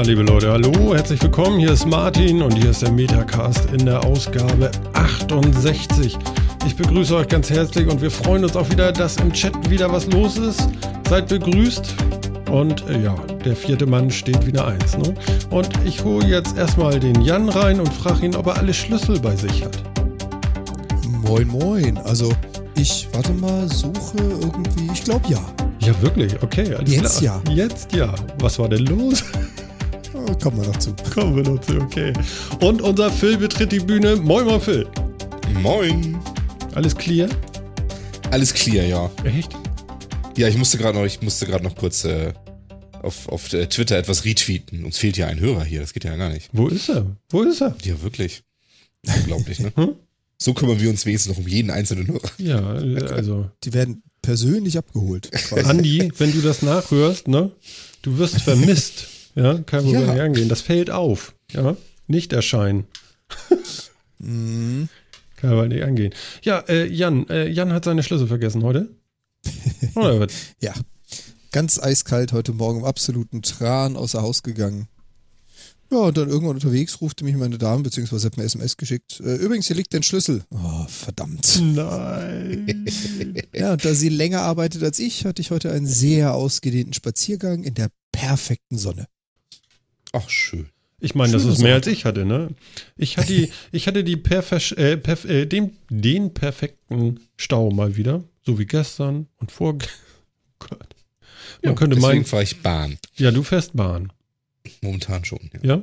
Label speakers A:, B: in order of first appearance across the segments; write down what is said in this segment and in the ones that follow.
A: Ja, liebe Leute, hallo, herzlich willkommen. Hier ist Martin und hier ist der Metacast in der Ausgabe 68. Ich begrüße euch ganz herzlich und wir freuen uns auch wieder, dass im Chat wieder was los ist. Seid begrüßt. Und äh, ja, der vierte Mann steht wieder eins. Ne? Und ich hole jetzt erstmal den Jan rein und frage ihn, ob er alle Schlüssel bei sich hat.
B: Moin, moin. Also, ich, warte mal, suche irgendwie, ich glaube ja.
A: Ja, wirklich, okay. Alles
B: Jetzt
A: klar. Jetzt ja. Was war denn los?
B: Kommen wir noch zu.
A: Kommen wir noch zu, okay. Und unser Phil betritt die Bühne. Moin mal, Phil.
C: Moin.
A: Alles clear?
C: Alles clear, ja.
A: Echt?
C: Ja, ich musste gerade noch, ich musste gerade noch kurz äh, auf, auf äh, Twitter etwas retweeten. Uns fehlt ja ein Hörer hier, das geht ja gar nicht.
A: Wo ist er? Wo ist er?
C: Ja, wirklich. Unglaublich, ne?
A: Hm?
C: So kümmern wir uns wenigstens noch um jeden einzelnen Hörer.
A: Ja, also.
B: Die werden persönlich abgeholt. quasi.
A: Andi, wenn du das nachhörst, ne? Du wirst vermisst. Ja, kann man
C: Ja.
A: ja. angehen. Das fällt auf. Ja, nicht erscheinen.
B: Mhm.
A: Kann man nicht angehen. Ja, äh, Jan, äh, Jan hat seine Schlüssel vergessen heute. Oder was?
B: Ja. Ganz eiskalt heute Morgen im absoluten Tran außer Haus gegangen. Ja, und dann irgendwann unterwegs rufte mich meine Dame, beziehungsweise hat mir SMS geschickt. Äh, übrigens, hier liegt dein Schlüssel. Oh, verdammt.
A: Nein.
B: Ja, und da sie länger arbeitet als ich, hatte ich heute einen sehr ausgedehnten Spaziergang in der perfekten Sonne.
C: Ach, schön.
A: Ich meine, das ist mehr als ich hatte, ne? Ich hatte, die, ich hatte die perfe äh, perf äh, den, den perfekten Stau mal wieder. So wie gestern und vor. Gott. Man könnte
C: Deswegen
A: meinen,
C: fahre ich Bahn.
A: ja, du fährst Bahn.
C: Momentan schon. Ja,
A: Ja?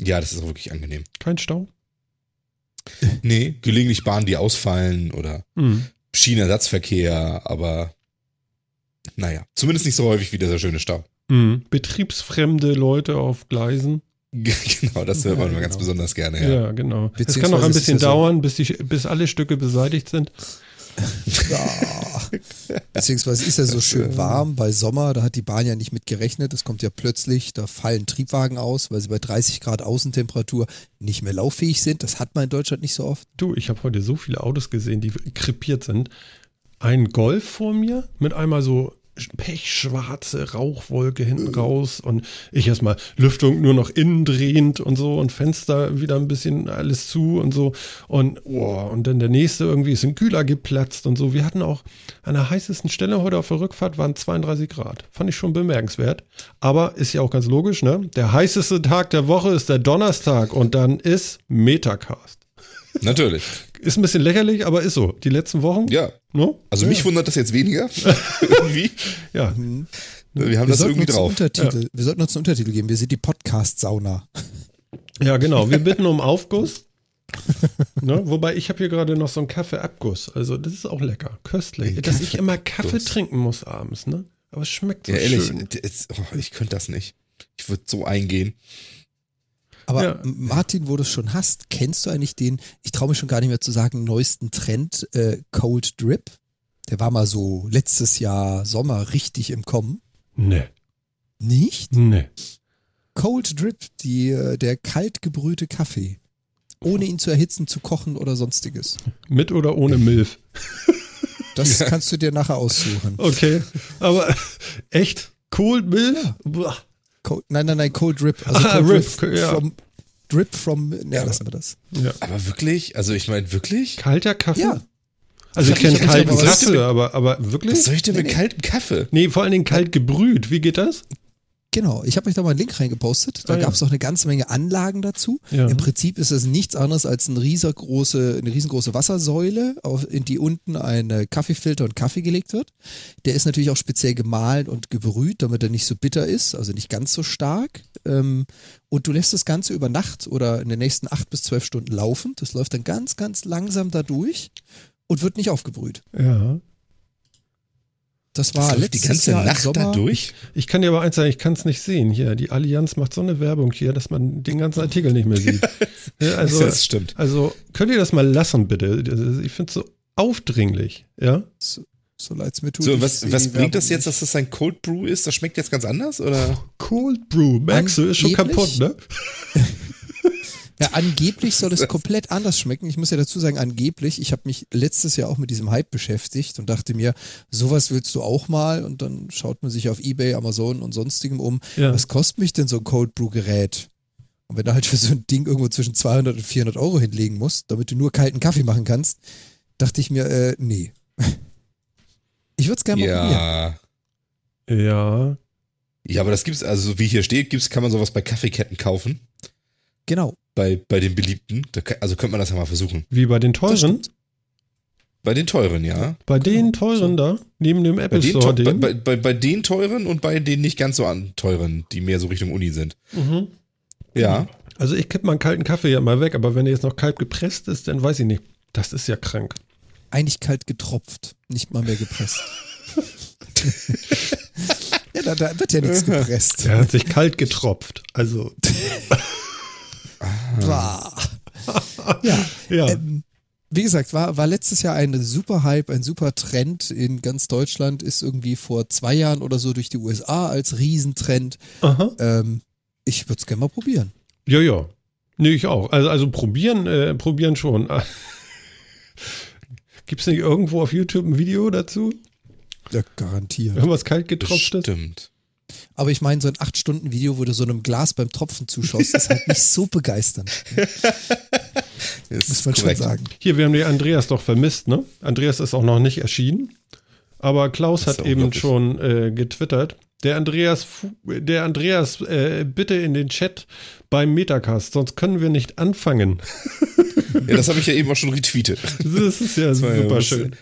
C: ja das ist auch wirklich angenehm.
A: Kein Stau?
C: Nee, gelegentlich Bahnen, die ausfallen oder
A: Hm.
C: Schienenersatzverkehr, aber naja, zumindest nicht so häufig wie dieser schöne Stau.
A: Hm. Betriebsfremde Leute auf Gleisen.
C: genau, das hört man
B: Ja,
C: ganz
B: genau.
C: besonders gerne,
A: Ja,
C: ja.
A: genau. Es kann noch ein
B: es
A: bisschen
B: ja so-
A: dauern, bis, die, bis alle Stücke beseitigt sind.
B: Ja. Beziehungsweise ist ja so schön warm bei Sommer, da hat die Bahn ja nicht mit gerechnet. Das kommt ja plötzlich, da fallen Triebwagen aus, weil sie bei 30 Grad Außentemperatur nicht mehr lauffähig sind. Das hat man in Deutschland nicht so oft.
A: Du, ich habe heute so viele Autos gesehen, die krepiert sind. Ein Golf vor mir mit einmal so pechschwarze Rauchwolke hinten raus und ich erstmal Lüftung nur noch innen drehend und so und Fenster wieder ein bisschen alles zu und so und oh, und dann der nächste irgendwie ist ein Kühler geplatzt und so. Wir hatten auch an der heißesten Stelle heute auf der Rückfahrt waren 32 Grad. Fand ich schon bemerkenswert. Aber ist ja auch ganz logisch, ne? Der heißeste Tag der Woche ist der Donnerstag und dann ist Metacast.
C: Natürlich.
A: Ist ein bisschen lächerlich, aber ist so. Die letzten Wochen.
C: Ja.
A: Ne?
C: Also mich wundert das jetzt weniger. irgendwie.
A: Ja.
C: Wir haben
B: Wir
C: das irgendwie drauf.
B: Untertitel, wir sollten uns einen Untertitel geben. Wir sind die Podcast-Sauna.
A: ja, genau. Wir bitten um Aufguss. ne? Wobei ich habe hier gerade noch so einen Kaffeeabguss. Also das ist auch lecker. Köstlich.
C: Ein
A: Dass ich immer Kaffee trinken muss abends. Ne? Aber es schmeckt so
C: Ja, ehrlich,
A: schön.
C: jetzt, oh, ich könnte das nicht. Ich würde so eingehen.
B: Aber
A: Ja.
B: Martin, wo du es schon hast, kennst du eigentlich den, ich traue mich schon gar nicht mehr zu sagen, neuesten Trend, äh, Cold Drip? Der war mal so letztes Jahr Sommer richtig im Kommen.
A: Ne,
B: Nicht?
A: ne.
B: Cold Drip, die, äh, der kalt gebrühte Kaffee. Ohne ihn zu erhitzen, zu kochen oder sonstiges.
A: Mit oder ohne Milf.
B: Das kannst du dir nachher aussuchen.
A: Okay. Aber echt? Cold Milf? Boah.
B: Cold, nein, nein, nein, Cold Drip. Also
A: Ah,
B: Cold
A: Rip,
B: Drip
A: ja.
B: from, Drip from, ja, lassen wir das.
A: Ja.
C: Aber wirklich? Also ich meine, wirklich?
A: Kalter Kaffee?
B: Ja.
A: Also ich kenne kalten Kaffee, aber, aber
C: Was
A: wirklich?
C: soll ich denn mit
B: Nee, nee.
C: kaltem Kaffee?
A: Nee, vor allen Dingen kalt gebrüht. Wie geht das?
B: Genau, ich habe euch da mal einen Link reingepostet. Da
A: Ah, ja.
B: gab es auch eine ganze Menge Anlagen dazu.
A: Ja.
B: Im Prinzip ist es nichts anderes als eine riesengroße, eine riesengroße Wassersäule, auf, in die unten ein Kaffeefilter und Kaffee gelegt wird. Der ist natürlich auch speziell gemahlen und gebrüht, damit er nicht so bitter ist, also nicht ganz so stark. Ähm, und du lässt das Ganze über Nacht oder in den nächsten acht bis zwölf Stunden laufen. Das läuft dann ganz, ganz langsam da durch und wird nicht aufgebrüht.
A: Ja.
B: Das war
C: Das die ganze
B: Jahr
C: Nacht
B: Sommer.
C: da durch?
A: Ich kann dir aber eins sagen, ich kann es nicht sehen. Hier, die Allianz macht so eine Werbung hier, dass man den ganzen Artikel nicht mehr sieht. Also,
C: das stimmt.
A: also könnt ihr das mal lassen, bitte? Ich finde es so aufdringlich, ja?
B: So, so leid's mir tut.
C: So, was, was bringt das jetzt, dass das ein Cold Brew ist? Das schmeckt jetzt ganz anders? Oder?
A: Cold Brew, merkst du, ist schon kaputt, ne?
B: Ja, angeblich soll es komplett anders schmecken. Ich muss ja dazu sagen, angeblich, ich habe mich letztes Jahr auch mit diesem Hype beschäftigt und dachte mir, sowas willst du auch mal? Und dann schaut man sich auf Ebay, Amazon und sonstigem um.
A: Ja.
B: Was kostet mich denn so ein Cold Brew Gerät? Und wenn du halt für so ein Ding irgendwo zwischen 200 und 400 Euro hinlegen musst, damit du nur kalten Kaffee machen kannst, dachte ich mir, äh, nee. Ich würde es gerne mal probieren.
C: Ja.
A: Ja.
C: Ja, aber das gibt's, also so wie hier steht, gibt's, kann man sowas bei Kaffeeketten kaufen.
B: Genau.
C: Bei, bei den beliebten. Da, ka- also könnte man das ja mal versuchen.
A: Wie bei den teuren?
C: Bei den teuren, ja.
A: Bei den teuren da, neben dem
C: Bei
A: Apple
C: den,
A: Store,
C: bei,
A: den.
C: bei, bei, bei den teuren und bei den nicht ganz so an teuren, die mehr so Richtung Uni sind.
A: Mhm.
C: Ja.
A: Also ich kipp meinen kalten Kaffee ja mal weg, aber wenn der jetzt noch kalt gepresst ist, dann weiß ich nicht. Das ist ja krank.
B: Eigentlich kalt getropft, nicht mal mehr gepresst. ja, da, da wird ja nichts gepresst.
A: Der hat sich kalt getropft. Also.
B: Ja,
A: ja.
B: ähm, wie gesagt, war, war letztes Jahr ein super Hype, ein super Trend in ganz Deutschland, ist irgendwie vor zwei Jahren oder so durch die USA als Riesentrend.
A: Aha.
B: Ähm, ich würde es gerne mal probieren.
A: Ja, ja. Nee, ich auch. Also, also probieren, äh, probieren schon. Gibt es nicht irgendwo auf YouTube ein Video dazu?
B: Ja, garantiert.
A: Irgendwas kalt getropft ist?
C: Stimmt.
B: Aber ich meine, so ein 8-Stunden-Video, wo du so einem Glas beim Tropfen zuschaust, ist halt nicht so begeisternd, muss man schon sagen.
A: Hier, wir haben den Andreas doch vermisst, ne? Andreas ist auch noch nicht erschienen. Aber Klaus
C: Das
A: hat eben schon äh, getwittert. Der Andreas, der Andreas, äh, bitte in den Chat beim Metacast, sonst können wir nicht anfangen.
C: Ja, das habe ich ja eben auch schon retweetet.
A: Das ist ja
C: ja
A: super schön.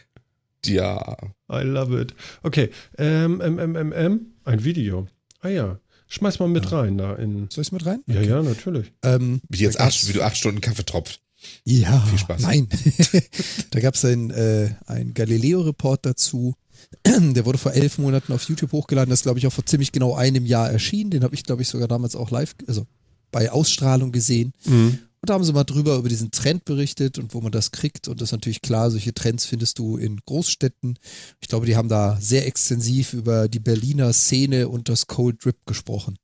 C: Ja.
A: I love it. Okay, ähm, ähm, ähm, ähm, ein Video. Ah ja, schmeiß mal mit rein da in.
B: Soll ich mit rein?
A: Ja, ja, natürlich.
B: Ähm,
C: Wie, jetzt acht, wie du acht Stunden Kaffee tropft.
B: Ja,
C: Viel Spaß.
B: nein. da gab es ein, äh, ein Galileo-Report dazu. Der wurde vor elf Monaten auf YouTube hochgeladen. Das ist, glaube ich, auch vor ziemlich genau einem Jahr erschienen. Den habe ich, glaube ich, sogar damals auch live, also bei Ausstrahlung gesehen.
A: Mhm.
B: Und da haben sie mal drüber über diesen Trend berichtet und wo man das kriegt. Und das ist natürlich klar, solche Trends findest du in Großstädten. Ich glaube, die haben da sehr extensiv über die Berliner Szene und das Cold Drip gesprochen.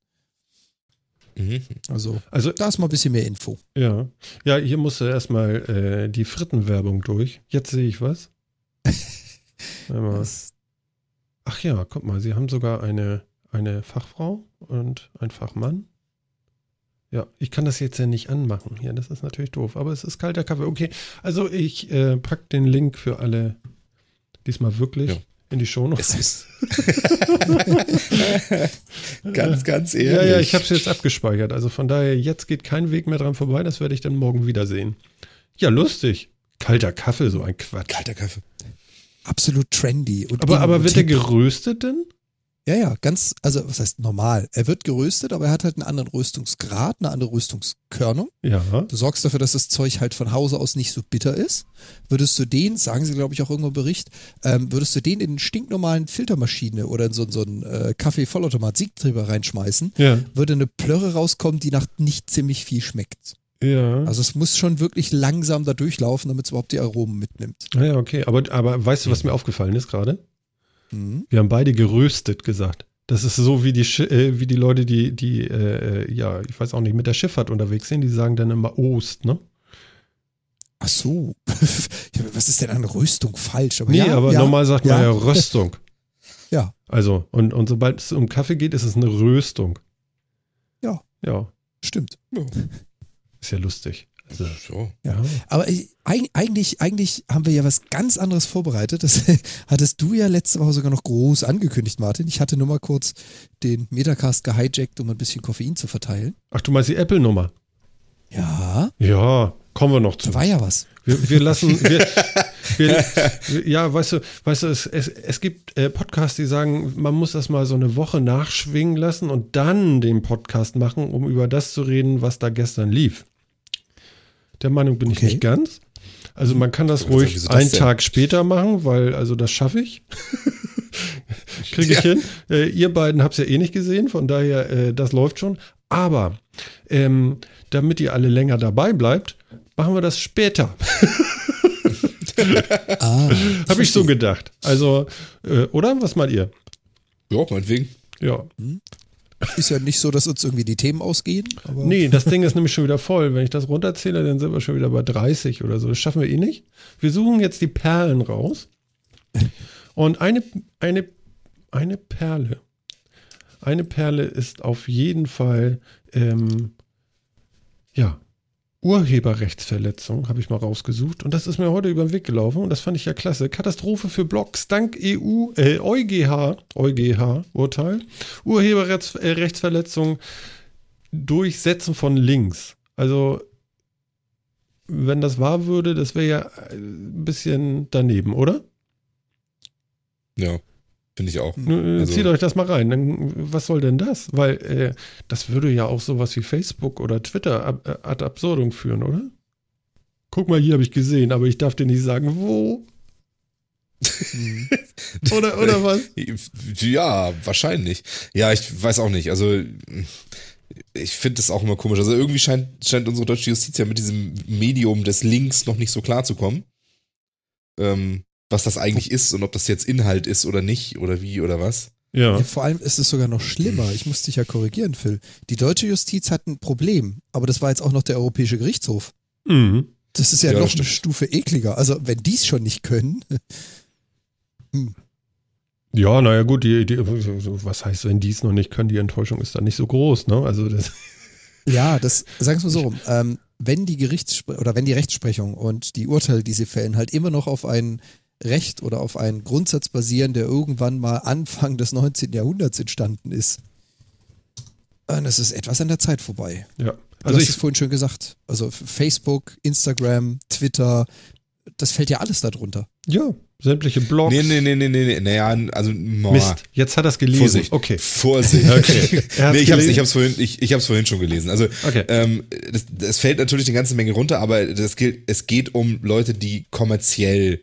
C: Mhm.
B: Also
A: Also,
B: da ist mal ein bisschen mehr Info.
A: ja. Ja, hier musste erstmal äh, die Frittenwerbung durch. Jetzt sehe ich was. Ach ja, guck mal, sie haben sogar eine, eine Fachfrau und ein Fachmann. Ja, ich kann das jetzt ja nicht anmachen hier, das ist natürlich doof, aber es ist kalter Kaffee. Okay, also ich äh, pack den Link für alle diesmal wirklich
C: Ja.
A: in die Show
C: Es ist. ganz, ganz ehrlich.
A: Ja, ja, ich habe es jetzt abgespeichert. Also von daher, jetzt geht kein Weg mehr dran vorbei. Das werde ich dann morgen wiedersehen. Ja, lustig. Kalter Kaffee, so ein Quatsch.
C: Kalter Kaffee.
B: Absolut trendy.
A: Aber, aber wird der geröstet denn?
B: Ja, ja, ganz, also was heißt normal? Er wird geröstet, aber er hat halt einen anderen Röstungsgrad, eine andere Röstungskörnung.
A: Ja.
B: Du sorgst dafür, dass das Zeug halt von Hause aus nicht so bitter ist. Würdest du den, sagen sie glaube ich auch irgendwo im Bericht, ähm, würdest du den in einen stinknormalen Filtermaschine oder in so, so einen äh, Kaffee-Vollautomat Siegträger reinschmeißen,
A: Ja.
B: würde eine Plörre rauskommen, die nach nicht ziemlich viel schmeckt.
A: Ja.
B: Also es muss schon wirklich langsam da durchlaufen, damit es überhaupt die Aromen mitnimmt.
A: Ja, okay. Aber, aber weißt du, was mir aufgefallen ist gerade?
B: Mhm.
A: Wir haben beide geröstet gesagt. Das ist so wie die, Schi- äh, wie die Leute, die, die, äh, ja, ich weiß auch nicht, mit der Schifffahrt unterwegs sind, die sagen dann immer Ost, ne?
B: Ach so. Ja, was ist denn an Röstung falsch? Aber
A: Nee,
B: ja,
A: aber
B: ja,
A: normal sagt man
B: ja.
A: ja Röstung.
B: Ja.
A: Also, und, und sobald es um Kaffee geht, ist es eine Röstung.
B: Ja.
A: Ja,
B: Stimmt.
A: ist ja lustig.
C: So.
A: ja.
B: Aber ich, eig- eigentlich, eigentlich haben wir ja was ganz anderes vorbereitet. Das hattest du ja letzte Woche sogar noch groß angekündigt, Martin. Ich hatte nur mal kurz den Metacast gehijackt, um ein bisschen Koffein zu verteilen.
A: Ach, du meinst die Apple-Nummer?
B: Ja,
A: Ja, kommen wir noch zu.
B: da war ja was.
A: Wir, wir lassen, wir, wir, ja, weißt du, weißt du, es, es, es gibt äh, Podcasts, die sagen, man muss das mal so eine Woche nachschwingen lassen und dann den Podcast machen, um über das zu reden, was da gestern lief. Der Meinung bin ich
B: Okay.
A: nicht ganz. Also man kann das
C: Ich sagen,
A: ruhig
C: wieso das
A: einen
C: denn?
A: Tag später machen, weil also das schaffe ich. Kriege ich
C: Ja.
A: hin. Äh, ihr beiden habt es ja eh nicht gesehen, von daher, äh, das läuft schon. Aber ähm, damit ihr alle länger dabei bleibt, machen wir das später.
B: Ah,
A: Habe ich so gedacht. Also, äh, oder? Was meint ihr?
C: Ja, meinetwegen.
A: Ja.
B: Ist ja nicht so, dass uns irgendwie die Themen ausgehen. Aber
A: Nee, das Ding ist nämlich schon wieder voll. Wenn ich das runterzähle, dann sind wir schon wieder bei 30 oder so. Das schaffen wir eh nicht. Wir suchen jetzt die Perlen raus. Und eine, eine, eine Perle. Eine Perle ist auf jeden Fall, ähm, ja, Urheberrechtsverletzung, habe ich mal rausgesucht. Und das ist mir heute über den Weg gelaufen und das fand ich ja klasse. Katastrophe für Blogs dank EU, äh, EuGH, EuGH-Urteil. Urheberrechtsverletzung durch Setzen von Links. Also, wenn das wahr würde, das wäre ja ein bisschen daneben, oder?
C: Ja, finde ich auch.
A: Äh,
C: Also-
A: Zieht euch das mal rein. Dann, was soll denn das? Weil äh, das würde ja auch sowas wie Facebook oder Twitter ab, äh, ad absurdum führen, oder? Guck mal, hier habe ich gesehen, aber ich darf dir nicht sagen, wo. Oder, oder was?
C: Ja, wahrscheinlich. Ja, ich weiß auch nicht. Also, ich finde das auch immer komisch. Also, irgendwie scheint, scheint unsere deutsche Justiz ja mit diesem Medium des Links noch nicht so klar zu kommen. Ähm, was das eigentlich ist und ob das jetzt Inhalt ist oder nicht oder wie oder was.
A: Ja.
B: Ja, vor allem ist es sogar noch schlimmer. Ich muss dich ja korrigieren, Phil. Die deutsche Justiz hat ein Problem, aber das war jetzt auch noch der Europäische Gerichtshof.
A: Mhm.
B: Das ist ja,
C: Ja,
B: noch eine. Stufe ekliger. Also, wenn die es schon nicht können,
A: Ja, naja, gut, die, die, was heißt, wenn die es noch nicht können, die Enttäuschung ist dann nicht so groß, ne? Also das.
B: ja, das, sagen wir mal so rum. Ähm, wenn die Gerichtspre oder wenn die Rechtsprechung und die Urteile, die sie fällen, halt immer noch auf ein Recht oder auf einen Grundsatz basieren, der irgendwann mal Anfang des 19. Jahrhunderts entstanden ist, dann ist es etwas an der Zeit vorbei.
A: Ja.
B: Du
A: Also
B: hast
A: ich,
B: es vorhin schon gesagt. Also Facebook, Instagram, Twitter, das fällt ja alles darunter.
A: ja, sämtliche Blogs.
C: Nee, nee, nee, nee, nee, nee. Naja, also, boah.
A: Mist, jetzt hat er es gelesen.
C: Vorsicht.
A: Okay.
C: Vorsicht.
A: Okay.
C: Nee, ich hab's,
A: gelesen?
C: ich hab's vorhin, ich, ich hab's vorhin schon gelesen. Also,
A: Okay.
C: ähm, das, das fällt natürlich eine ganze Menge runter, aber das gilt, es geht um Leute, die kommerziell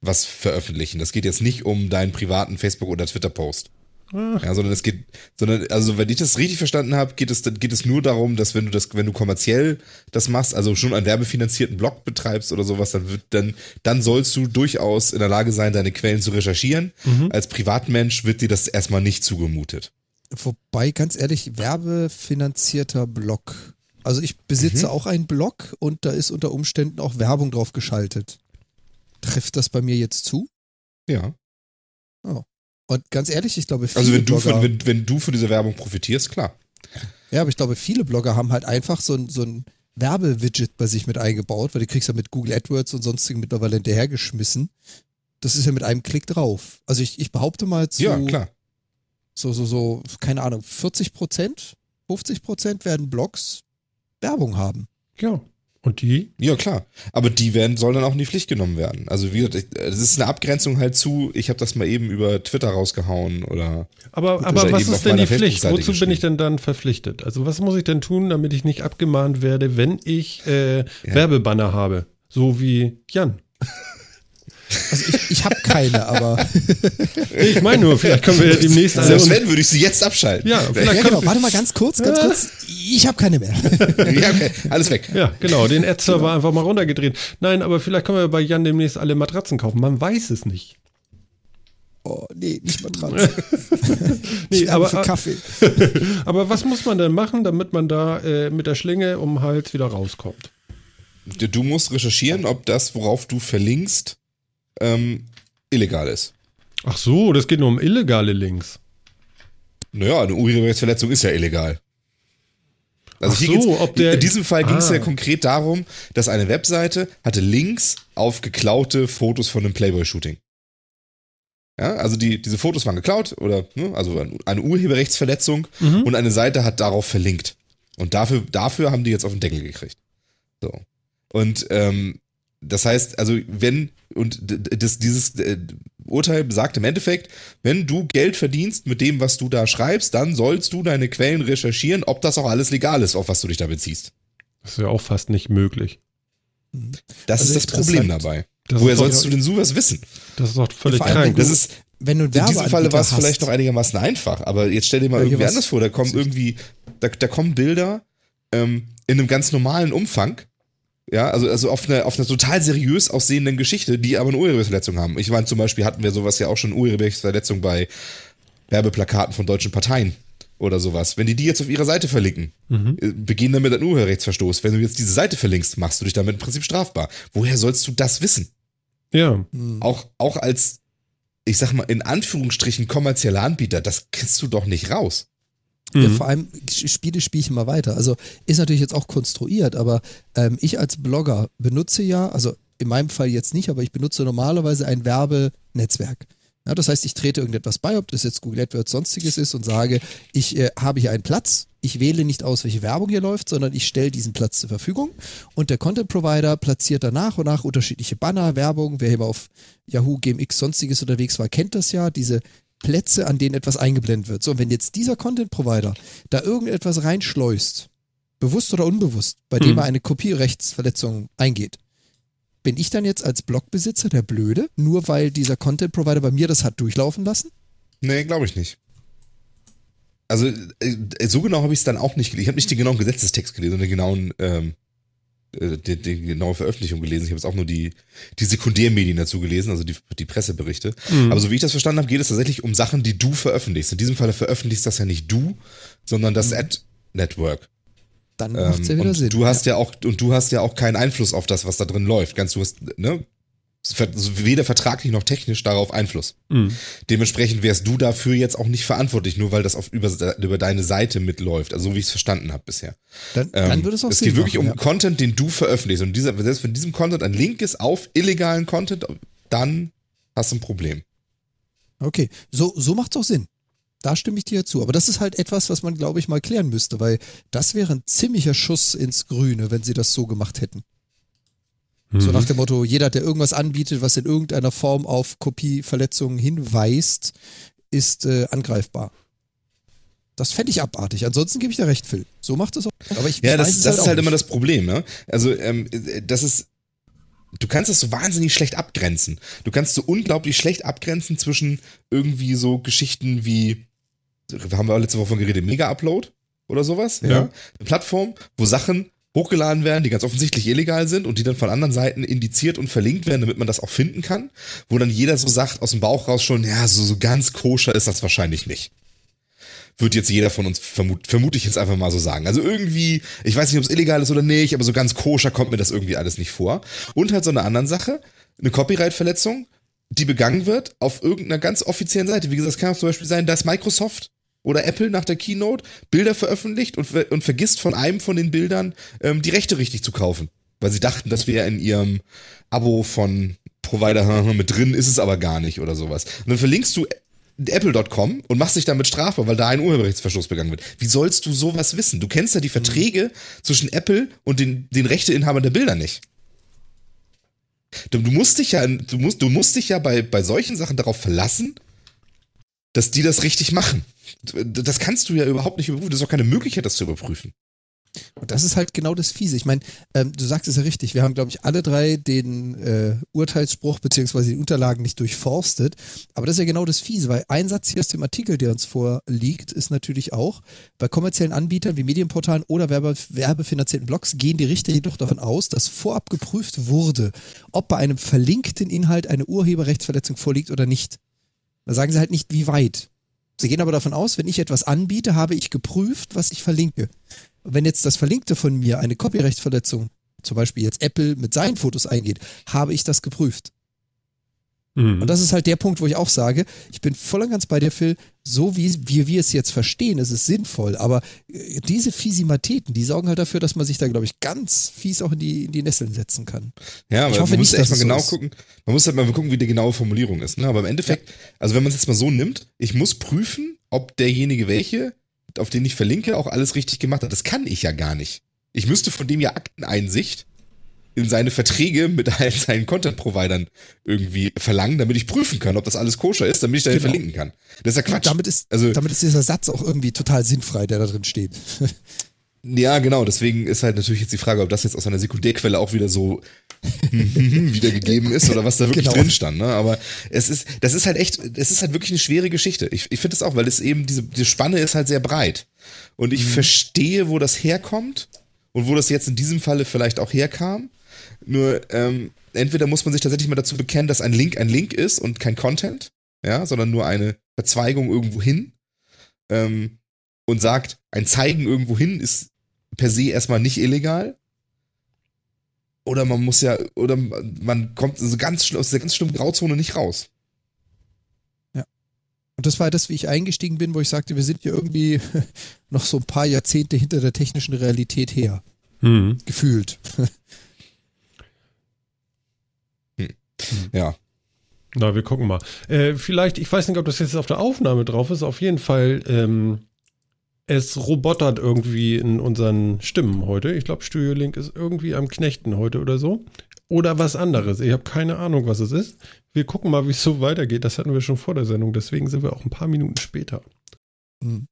C: was veröffentlichen. Das geht jetzt nicht um deinen privaten Facebook- oder Twitter-Post. Ja, sondern es geht, sondern, also wenn ich das richtig verstanden habe, geht es, geht es nur darum, dass wenn du das, wenn du kommerziell das machst, also schon einen werbefinanzierten Blog betreibst oder sowas, dann wird, dann, dann sollst du durchaus in der Lage sein, deine Quellen zu recherchieren.
A: Mhm.
C: Als Privatmensch wird dir das erstmal nicht zugemutet.
B: Wobei, ganz ehrlich, werbefinanzierter Blog. Also ich besitze auch einen Blog und da ist unter Umständen auch Werbung drauf geschaltet. Trifft das bei mir jetzt zu?
C: Ja.
B: Und ganz ehrlich, ich glaube, viele
C: Also wenn du,
B: Blogger,
C: von, wenn, wenn du von dieser Werbung profitierst, klar.
B: ja, aber ich glaube, viele Blogger haben halt einfach so ein, so ein Werbewidget bei sich mit eingebaut, weil du kriegst ja mit Google AdWords und sonstigen mittlerweile hinterhergeschmissen. Das ist ja mit einem Klick drauf. Also ich, ich behaupte mal zu,
C: Ja, klar.
B: so, so, so, keine Ahnung, 40 Prozent, 50 Prozent werden Blogs Werbung haben.
A: Ja. Und die?
C: Ja, klar. Aber die werden, sollen dann auch in die Pflicht genommen werden. Also wie gesagt, ich- das ist eine Abgrenzung halt zu, ich habe das mal eben über Twitter rausgehauen oder
A: Aber,
C: Oder
A: aber was ist denn die Pflicht? Wozu bin ich denn dann verpflichtet? Also was muss ich denn tun, damit ich nicht abgemahnt werde, wenn ich äh, Werbebanner habe? So wie Jan.
B: Also ich, ich habe keine, aber
A: Ich meine nur, vielleicht können wir ja demnächst alle.
C: Selbst wenn, würde ich sie jetzt abschalten.
A: Ja, vielleicht
B: ja,
A: können
B: genau. Warte mal ganz kurz, ganz kurz. Ich habe keine mehr.
C: ja, okay, alles weg.
A: Ja, genau, den Ad-Server einfach mal runtergedreht. Nein, aber vielleicht können wir bei Jan demnächst alle Matratzen kaufen. Man weiß es nicht.
B: Oh, nee, nicht mal dran.
A: Nee,
B: Ich
A: aber,
B: für Kaffee.
A: aber was muss man denn machen, damit man da äh, mit der Schlinge um den Hals wieder rauskommt?
C: Du musst recherchieren, ob das, worauf du verlinkst, ähm, illegal ist.
A: Ach so, das geht nur um illegale Links.
C: Naja, eine Urheberrechtsverletzung ist ja illegal. Also
A: Ach
C: hier
A: so,
C: geht's,
A: ob der-
C: in diesem Fall ging es
A: Ah.
C: ja konkret darum, dass eine Webseite hatte Links auf geklaute Fotos von einem Playboy-Shooting. Ja, also die, diese Fotos waren geklaut oder ne, also eine Urheberrechtsverletzung
A: Mhm.
C: und eine Seite hat darauf verlinkt. Und dafür, dafür haben die jetzt auf den Deckel gekriegt. So. Und ähm, das heißt, also wenn, und das, dieses äh, Urteil besagt im Endeffekt, wenn du Geld verdienst mit dem, was du da schreibst, dann sollst du deine Quellen recherchieren, ob das auch alles legal ist, auf was du dich da beziehst.
A: Das ist ja auch fast nicht möglich.
C: Das
B: Also
C: ist das Problem dabei.
A: Das
C: Woher
A: ist doch-
C: sollst du denn sowas wissen?
A: Das ist doch völlig krank.
B: wenn
C: Das ist,
B: Wenn du
C: in diesem Falle war es vielleicht noch einigermaßen einfach, aber jetzt stell dir mal irgendwie anders vor, da kommen irgendwie, da, da kommen Bilder ähm, in einem ganz normalen Umfang, ja, also, also auf einer auf einer total seriös aussehenden Geschichte, die aber eine Urheberrechtsverletzung haben. Ich meine, zum Beispiel hatten wir sowas ja auch schon Urheberrechtsverletzung bei Werbeplakaten von deutschen Parteien. oder sowas, wenn die die jetzt auf ihrer Seite verlinken, mhm. begehen damit einen Urheberrechtsverstoß. Wenn du jetzt diese Seite verlinkst, machst du dich damit im Prinzip strafbar. Woher sollst du das wissen?
A: Ja.
C: Mhm. Auch, auch als, ich sag mal, in Anführungsstrichen kommerzieller Anbieter, das kriegst du doch nicht raus.
B: Ja, mhm. vor allem Spiele spiele ich immer weiter. Also ist natürlich jetzt auch konstruiert, aber ähm, ich als Blogger benutze ja, also in meinem Fall jetzt nicht, aber ich benutze normalerweise ein Werbenetzwerk. Ja, das heißt, ich trete irgendetwas bei, ob das jetzt Google AdWords sonstiges ist und sage, ich äh, habe hier einen Platz, ich wähle nicht aus, welche Werbung hier läuft, sondern ich stelle diesen Platz zur Verfügung und der Content Provider platziert dann nach und nach unterschiedliche Banner, Werbung. Wer hier auf Yahoo, GMX, sonstiges unterwegs war, kennt das ja, diese Plätze, an denen etwas eingeblendet wird. So, und wenn jetzt dieser Content Provider da irgendetwas reinschleust, bewusst oder unbewusst, bei dem hm. er eine Kopierrechtsverletzung eingeht, bin ich dann jetzt als Blogbesitzer der Blöde, nur weil dieser Content Provider bei mir das hat durchlaufen lassen?
C: Nee, glaube ich nicht. Also äh, so genau habe ich es dann auch nicht gelesen. Ich habe nicht den genauen Gesetzestext gelesen den genauen, ähm, äh, die, die, genaue Veröffentlichung gelesen. Ich habe jetzt auch nur die, die Sekundärmedien dazu gelesen, also die, die Presseberichte. Mhm. Aber so wie ich das verstanden habe, geht es tatsächlich um Sachen, die du veröffentlichst. In diesem Fall veröffentlichst das ja nicht du, sondern das mhm. Ad-Network
B: dann macht es ja wieder Sinn.
C: Du hast ja. ja auch, und du hast ja auch keinen Einfluss auf das, was da drin läuft. Ganz du hast, ne? Weder vertraglich noch technisch darauf Einfluss. Mhm. Dementsprechend wärst du dafür jetzt auch nicht verantwortlich, nur weil das auf über, über deine Seite mitläuft, also so wie ich es verstanden habe bisher.
B: Dann, ähm, dann würde es auch
C: Es geht wirklich machen, um ja. Content, den du veröffentlichst. Und dieser, selbst wenn diesem Content ein Link ist auf illegalen Content, dann hast du ein Problem.
B: Okay, so, so macht es auch Sinn. Da stimme ich dir zu. Aber das ist halt etwas, was man, glaube ich, mal klären müsste, weil das wäre ein ziemlicher Schuss ins Grüne, wenn sie das so gemacht hätten. Mhm. So nach dem Motto, jeder, der irgendwas anbietet, was in irgendeiner Form auf Kopieverletzungen hinweist, ist äh, angreifbar. Das fände ich abartig. Ansonsten gebe ich dir recht, Phil. So macht es auch.
C: Aber ich, ja, das, das halt ist halt immer das Problem. Ne? Also ähm, das ist du kannst es so wahnsinnig schlecht abgrenzen. Du kannst so unglaublich schlecht abgrenzen zwischen irgendwie so Geschichten wie haben wir letzte Woche von geredet, Mega-Upload oder sowas. Ja. ja. Eine Plattform, wo Sachen hochgeladen werden, die ganz offensichtlich illegal sind und die dann von anderen Seiten indiziert und verlinkt werden, damit man das auch finden kann, wo dann jeder so sagt aus dem Bauch raus schon, ja, so, so ganz koscher ist das wahrscheinlich nicht. Wird jetzt jeder von uns vermut, vermute ich jetzt einfach mal so sagen. Also irgendwie, ich weiß nicht, ob es illegal ist oder nicht, aber so ganz koscher kommt mir das irgendwie alles nicht vor. Und halt so eine anderen Sache, eine Copyright-Verletzung, die begangen wird auf irgendeiner ganz offiziellen Seite. Wie gesagt, es kann auch zum Beispiel sein, dass Microsoft oder Apple nach der Keynote Bilder veröffentlicht und, und vergisst von einem von den Bildern ähm, die Rechte richtig zu kaufen. Weil sie dachten, das wäre in ihrem Abo von Provider mit drin, ist es aber gar nicht oder sowas. Und dann verlinkst du Apple.com und machst dich damit strafbar, weil da ein Urheberrechtsverstoß begangen wird. Wie sollst du sowas wissen? Du kennst ja die Verträge zwischen Apple und den, den Rechteinhabern der Bilder nicht. Du, du musst dich ja, du musst, du musst dich ja bei, bei solchen Sachen darauf verlassen, dass die das richtig machen. Das kannst du ja überhaupt nicht überprüfen. Das ist auch keine Möglichkeit, das zu überprüfen.
B: Und das ist halt genau das Fiese. Ich meine, ähm, du sagst es ja richtig, wir haben, glaube ich, alle drei den äh, Urteilsspruch beziehungsweise die Unterlagen nicht durchforstet. Aber das ist ja genau das Fiese, weil ein Satz hier aus dem Artikel, der uns vorliegt, ist natürlich auch, bei kommerziellen Anbietern wie Medienportalen oder werbe, werbefinanzierten Blogs gehen die Richter jedoch davon aus, dass vorab geprüft wurde, ob bei einem verlinkten Inhalt eine Urheberrechtsverletzung vorliegt oder nicht. Da sagen sie halt nicht, wie weit. Sie gehen aber davon aus, wenn ich etwas anbiete, habe ich geprüft, was ich verlinke. Wenn jetzt das Verlinkte von mir eine Copyright-Verletzung, zum Beispiel jetzt Apple mit seinen Fotos eingeht, habe ich das geprüft. Mhm. Und das ist halt der Punkt, wo ich auch sage, ich bin voll und ganz bei dir, Phil, so wie, wie wir es jetzt verstehen, ist es sinnvoll, aber äh, diese Fisimatäten, die sorgen halt dafür, dass man sich da, glaube ich, ganz fies auch in die, in die Nesseln setzen kann.
C: Ja, aber hoffe man muss nicht, erstmal genau so gucken, man muss halt mal gucken, wie die genaue Formulierung ist. Ne? Aber im Endeffekt, ja. also wenn man es jetzt mal so nimmt, ich muss prüfen, ob derjenige welche, auf den ich verlinke, auch alles richtig gemacht hat. Das kann ich ja gar nicht. Ich müsste von dem ja Akteneinsicht in seine Verträge mit halt seinen Content-Providern irgendwie verlangen, damit ich prüfen kann, ob das alles koscher ist, damit ich da genau. verlinken kann. Das ist ja Quatsch.
B: damit ist, also, damit ist dieser Satz auch irgendwie total sinnfrei, der da drin steht.
C: Ja, genau. Deswegen ist halt natürlich jetzt die Frage, ob das jetzt aus einer Sekundärquelle auch wieder so wiedergegeben ist oder was da wirklich genau. drin stand. Ne? Aber es ist, das ist halt echt, es ist halt wirklich eine schwere Geschichte. Ich, ich finde es auch, weil es eben diese, diese Spanne ist halt sehr breit. Und ich mhm. verstehe, wo das herkommt und wo das jetzt in diesem Falle vielleicht auch herkam. Nur ähm, entweder muss man sich tatsächlich mal dazu bekennen, dass ein Link ein Link ist und kein Content, ja, sondern nur eine Verzweigung irgendwo hin. Ähm, und sagt, ein Zeigen irgendwo hin ist per se erstmal nicht illegal. Oder man muss ja, oder man kommt so ganz, aus der ganz schlimmen Grauzone nicht raus.
B: Und das war das, wie ich eingestiegen bin, wo ich sagte, wir sind ja irgendwie noch so ein paar Jahrzehnte hinter der technischen Realität her.
A: Hm.
B: Gefühlt.
C: Ja.
A: Na, wir gucken mal. Äh, vielleicht, ich weiß nicht, ob das jetzt auf der Aufnahme drauf ist, auf jeden Fall, ähm, es robotert irgendwie in unseren Stimmen heute. Ich glaube, Studio Link ist irgendwie am Knechten heute oder so. Oder was anderes. Ich habe keine Ahnung, was es ist. Wir gucken mal, wie es so weitergeht. Das hatten wir schon vor der Sendung. Deswegen sind wir auch ein paar Minuten später.
B: Hm.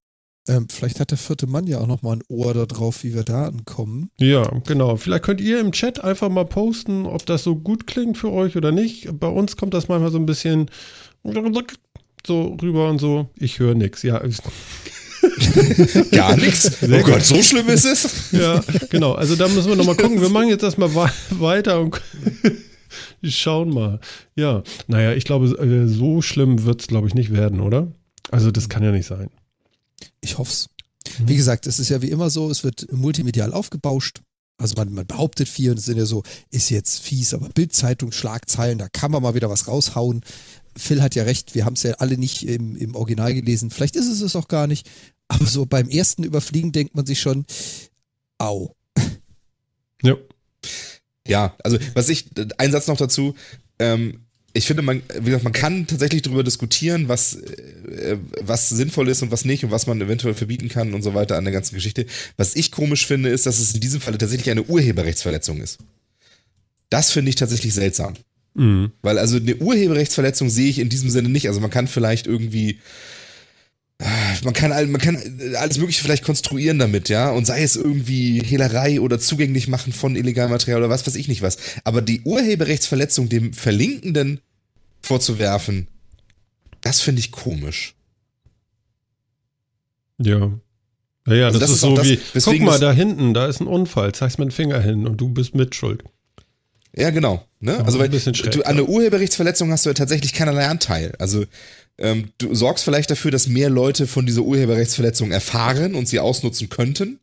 B: Ähm, vielleicht hat der vierte Mann ja auch noch mal ein Ohr da drauf, wie wir da ankommen.
A: Ja, genau. Vielleicht könnt ihr im Chat einfach mal posten, ob das so gut klingt für euch oder nicht. Bei uns kommt das manchmal so ein bisschen so rüber und so. Ich höre nichts. Ja,
C: Gar nichts. Oh Gott, so schlimm ist es.
A: ja, genau. Also da müssen wir nochmal gucken. Wir machen jetzt erstmal weiter und schauen mal. Ja, naja, ich glaube, äh, so schlimm wird es, glaube ich, nicht werden, oder? Also das kann ja nicht sein.
B: Ich hoff's. Wie gesagt, es ist ja wie immer so, es wird multimedial aufgebauscht. Also man, man behauptet viel und es sind ja so, ist jetzt fies, aber Bildzeitung, Schlagzeilen, da kann man mal wieder was raushauen. Phil hat ja recht, wir haben es ja alle nicht im, im Original gelesen. Vielleicht ist es es auch gar nicht. Aber so beim ersten Überfliegen denkt man sich schon, au.
A: Ja.
C: Ja, also was ich, ein Satz noch dazu, ähm, ich finde, man, wie gesagt, man kann tatsächlich darüber diskutieren, was, äh, was sinnvoll ist und was nicht und was man eventuell verbieten kann und so weiter an der ganzen Geschichte. Was ich komisch finde, ist, dass es in diesem Falle tatsächlich eine Urheberrechtsverletzung ist. Das finde ich tatsächlich seltsam.
A: Mhm.
C: Weil also eine Urheberrechtsverletzung sehe ich in diesem Sinne nicht. Also man kann vielleicht irgendwie man kann, man kann alles Mögliche vielleicht konstruieren damit, ja, und sei es irgendwie Hehlerei oder zugänglich machen von illegalem Material oder was weiß ich nicht was. Aber die Urheberrechtsverletzung dem Verlinkenden vorzuwerfen, das finde ich komisch.
A: Ja. Naja,
C: Also
A: das,
C: das
A: ist so
C: das-
A: wie, guck mal, da hinten, da ist ein Unfall, zeigst mir den Finger hin und du bist mitschuld.
C: Ja, genau. Ne? Also, weil du, an der Urheberrechtsverletzung hast du ja tatsächlich keinerlei Anteil. Also, ähm, du sorgst vielleicht dafür, dass mehr Leute von dieser Urheberrechtsverletzung erfahren und sie ausnutzen könnten.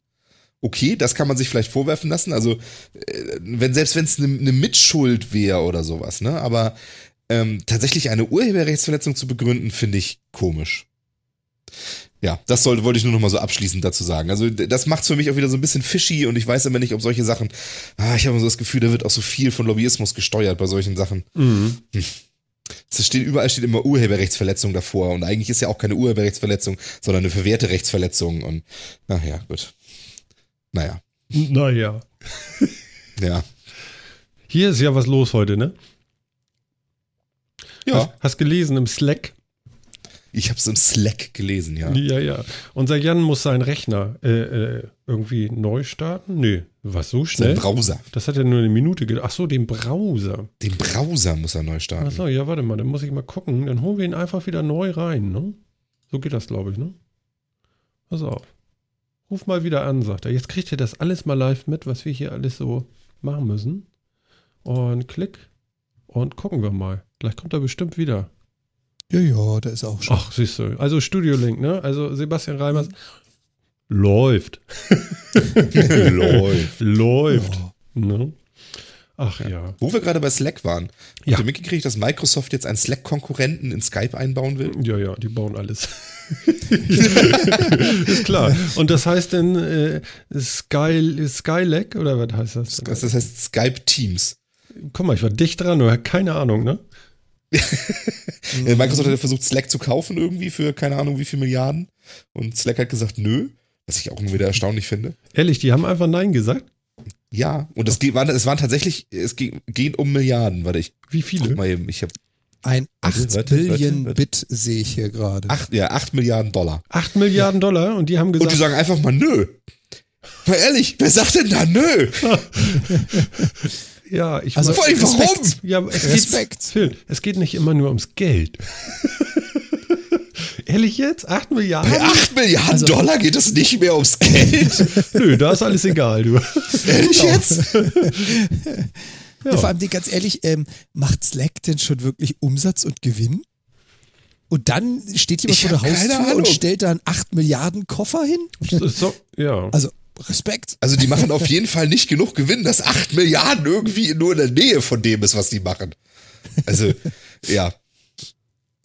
C: Okay, das kann man sich vielleicht vorwerfen lassen. Also, äh, wenn, selbst wenn es eine ne Mitschuld wäre oder sowas, ne? Aber ähm, tatsächlich eine Urheberrechtsverletzung zu begründen, finde ich komisch. Ja, das sollte, wollte ich nur noch mal so abschließend dazu sagen. Also das macht für mich auch wieder so ein bisschen fishy und ich weiß immer nicht, ob solche Sachen, ah, ich habe so das Gefühl, da wird auch so viel von Lobbyismus gesteuert bei solchen Sachen.
A: Mhm.
C: Es steht, überall steht immer Urheberrechtsverletzung davor und eigentlich ist ja auch keine Urheberrechtsverletzung, sondern eine verwehrte Rechtsverletzung und, ach ja, gut. Naja,
A: Naja.
C: ja.
A: Hier ist ja was los heute, ne?
C: Ja,
A: Hast, hast gelesen im Slack?
C: Ich habe es im Slack gelesen, ja.
A: Ja, ja. Unser Jan muss seinen Rechner äh, äh, irgendwie neu starten? Nee, was so
C: Den
A: schnell?
C: Browser.
A: Das hat ja nur eine Minute gedauert. Ach so, den Browser.
C: Den Browser muss er neu
A: Ach
C: starten.
A: so, ja, warte mal, dann muss ich mal gucken. Dann holen wir ihn einfach wieder neu rein, ne? So geht das, glaube ich, ne? Pass auf. Ruf mal wieder an, sagt er. Jetzt kriegt ihr das alles mal live mit, was wir hier alles so machen müssen. Und klick. Und gucken wir mal. Gleich kommt er bestimmt wieder.
B: Ja, ja, da ist auch schon.
A: Ach, siehst du. Also Studio Link, ne? Also Sebastian Reimers. Läuft.
C: Läuft.
A: Läuft.
B: Ja.
A: Ne? Ach ja.
C: Wo wir gerade bei Slack waren,
A: Ja.
C: habt ihr mitgekriegt, dass Microsoft jetzt einen Slack-Konkurrenten in Skype einbauen will?
A: Ja, ja, die bauen alles. ist klar. Und das heißt denn äh, Sky, Skylake oder was heißt das?
C: Das heißt Skype Teams.
A: Guck mal, ich war dicht dran, oder? Keine Ahnung, ne?
C: Microsoft hat ja versucht, Slack zu kaufen irgendwie für keine Ahnung wie viel Milliarden. Und Slack hat gesagt, nö. Was ich auch immer wieder erstaunlich finde.
A: Ehrlich, die haben einfach Nein gesagt.
C: Ja, und es, geht, waren, es waren tatsächlich, es ging, geht um Milliarden. Warte, ich
A: Wie
C: guck
A: viele?
C: mal eben. Ich habe
B: Ein
C: Warte,
B: 8
C: warte,
B: Billion
C: warte,
B: Bit sehe ich hier gerade.
C: acht, ja, acht Milliarden Dollar.
A: Acht Milliarden Dollar und die haben
C: Und
A: gesagt,
C: die sagen einfach mal nö. Mal ehrlich, wer sagt denn da nö?
A: ja, ich
B: Also
C: allem, warum?
B: Respekt.
A: ja, es
B: Respekt.
A: Geht, Phil, es geht nicht immer nur ums Geld. Ehrlich jetzt? Acht Milliarden?
C: Bei acht Milliarden
B: Also-
C: Dollar geht es nicht mehr ums Geld.
A: Nö, da ist alles egal, du.
C: Ehrlich jetzt?
B: Ja. Vor allem, ganz ehrlich, ähm, macht Slack denn schon wirklich Umsatz und Gewinn? Und dann steht jemand
C: Ich
B: vor der Haustür und stellt da einen 8 Milliarden Koffer hin?
A: So, ja.
B: Also Respekt.
C: Also die machen auf jeden Fall nicht genug Gewinn, dass 8 Milliarden irgendwie nur in der Nähe von dem ist, was die machen. Also, ja,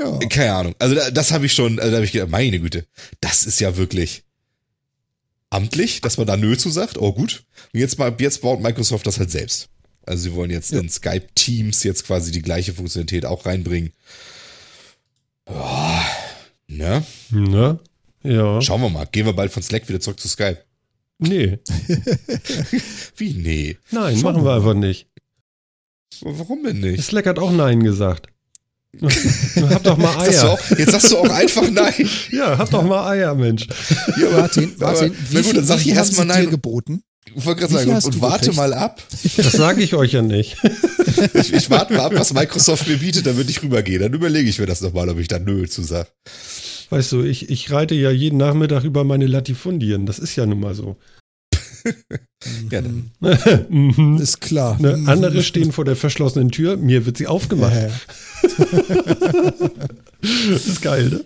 B: Ja.
C: keine Ahnung. Also da, das habe ich schon, also da habe ich gedacht, meine Güte, das ist ja wirklich amtlich, dass man da Nö zu sagt. Oh gut. Und jetzt, mal, jetzt baut Microsoft das halt selbst. Also sie wollen jetzt
B: Ja.
C: in Skype Teams jetzt quasi die gleiche Funktionalität auch reinbringen. Boah, ne?
A: Ne? Ja.
C: Schauen wir mal. Gehen wir bald von Slack wieder zurück zu Skype.
A: Nee.
C: Wie? Nee.
A: Nein,
B: Schauen
A: machen
B: wir
A: einfach nicht.
C: Warum denn nicht?
A: Slack hat auch Nein gesagt. hab doch mal Eier.
C: auch, jetzt sagst du auch einfach nein.
A: Ja, hab doch mal Eier, Mensch.
C: Ja, aber-
B: Martin,
C: aber-
B: Martin,
C: na
B: wie
C: gut, dann sag ich erstmal nein.
B: dir geboten?
C: Ich wollte gerade sagen, und, und
B: du
C: warte
B: gekriegt?
C: mal ab.
A: Das sage ich euch ja nicht.
C: Ich, ich warte mal ab, was Microsoft mir bietet, damit ich rübergehe. Dann überlege ich mir das nochmal, ob ich da Nö zu sage.
A: Weißt du, ich, ich reite ja jeden Nachmittag über meine Latifundien. Das ist ja nun mal so.
C: Ja, dann.
A: mhm.
B: Ist klar.
A: ne? Andere stehen vor der verschlossenen Tür, mir wird sie aufgemacht. Das ist geil, ne?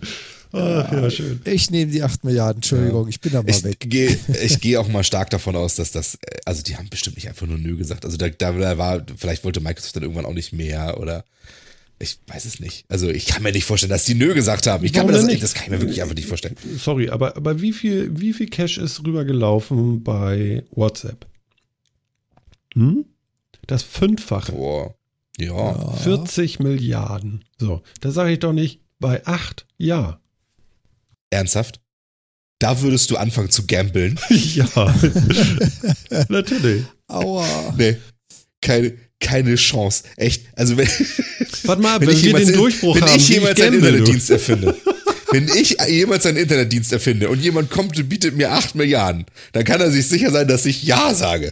A: Ach, ja, schön.
B: Ich nehme die 8 Milliarden, Entschuldigung, ich bin da mal
C: Ich
B: weg.
C: gehe ich gehe auch mal stark davon aus, dass das, äh, also die haben bestimmt nicht einfach nur Nö gesagt. Also da, da war, vielleicht wollte Microsoft dann irgendwann auch nicht mehr oder ich weiß es nicht. Also ich kann mir nicht vorstellen, dass die Nö gesagt haben. Ich kann
A: Warum
C: mir das,
A: nicht?
C: das kann ich mir wirklich einfach nicht vorstellen.
A: Sorry, aber, aber wie viel, wie viel Cash ist rübergelaufen bei WhatsApp? Hm? Das Fünffache.
C: Boah. Ja.
A: 40 Milliarden. So, da sage ich doch nicht, bei 8, ja.
C: Ernsthaft? Da würdest du anfangen zu gambeln?
A: ja. Natürlich.
B: Aua.
C: Nee. Keine, keine Chance. Echt. Also wenn,
A: Warte mal,
C: wenn,
A: wenn,
C: ich
A: wir
C: jemals,
A: den Durchbruch
C: wenn
A: haben,
C: ich jemals einen
A: gamble, du.
C: Internetdienst erfinde, wenn ich jemals einen Internetdienst erfinde und jemand kommt und bietet mir 8 Milliarden, dann kann er sich sicher sein, dass ich Ja sage.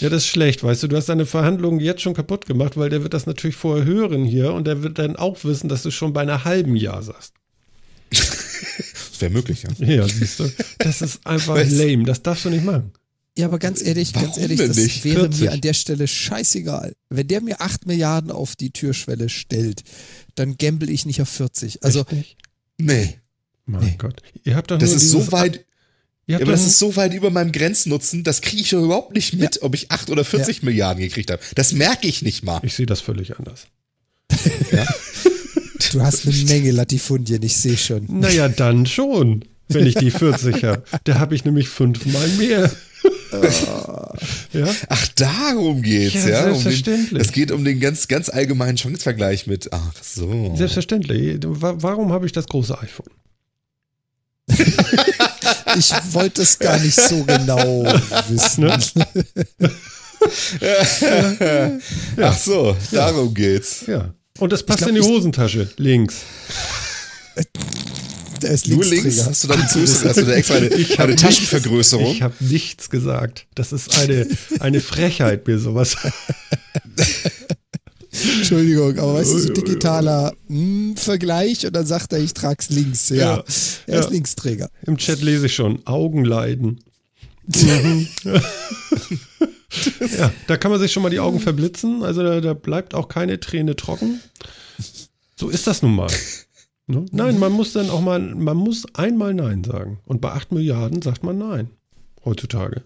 A: Ja, das ist schlecht, weißt du. Du hast deine Verhandlungen jetzt schon kaputt gemacht, weil der wird das natürlich vorher hören hier und der wird dann auch wissen, dass du schon bei einer halben Ja sagst.
C: Das wäre möglich, ja.
A: Ja, siehst du. Das ist einfach
C: Was?
A: lame. Das darfst du nicht machen.
B: Ja, aber ganz ehrlich, ganz
C: Warum
B: ehrlich,
C: denn
B: das
C: nicht?
B: wäre
A: 40.
B: mir an der Stelle scheißegal. Wenn der mir 8 Milliarden auf die Türschwelle stellt, dann gamble ich nicht auf 40. Also,
A: Echt?
C: Nee.
A: Mein
B: Nee.
A: Gott. Ihr habt doch
C: Das ist so weit,
A: Ihr
C: ja,
A: habt
C: aber das ist so weit über meinem Grenznutzen, das kriege ich doch überhaupt nicht mit, ob ich 8 oder 40 Milliarden gekriegt habe. Das merke ich nicht mal.
A: ich sehe das völlig anders.
B: du hast eine Menge Latifundien, ich sehe schon.
A: Naja, dann schon, wenn ich die 40 habe. Da habe ich nämlich fünfmal mehr. ja?
C: Ach, darum geht's,
A: Ja,
C: ja.
A: selbstverständlich.
C: Um den, es geht um den ganz, ganz allgemeinen Chancevergleich mit, ach so.
A: Selbstverständlich. Wa- Warum habe ich das große iPhone?
B: Ich wollte es gar nicht so genau wissen.
C: Ach so, darum geht's.
A: Ja. Und das passt
B: glaub,
A: in die Hosentasche. Links.
B: Der ist
C: Nur links
B: Linksträger.
C: hast du dann hast du da extra eine, eine Taschenvergrößerung.
A: Ich habe nichts gesagt. Das ist eine, eine Frechheit, mir sowas.
B: Entschuldigung, aber weißt du, so digitaler hm, Vergleich und dann sagt er, ich trag's links. Ja,
A: Ja.
B: er ist
A: Ja.
B: Linksträger.
A: Im Chat lese ich schon. Augenleiden. Mhm. ja, da kann man sich schon mal die Augen verblitzen. Also da, da bleibt auch keine Träne trocken. So ist das nun mal. Ne? Nein, man muss dann auch mal, man muss einmal Nein sagen. Und bei 8 Milliarden sagt man Nein. Heutzutage.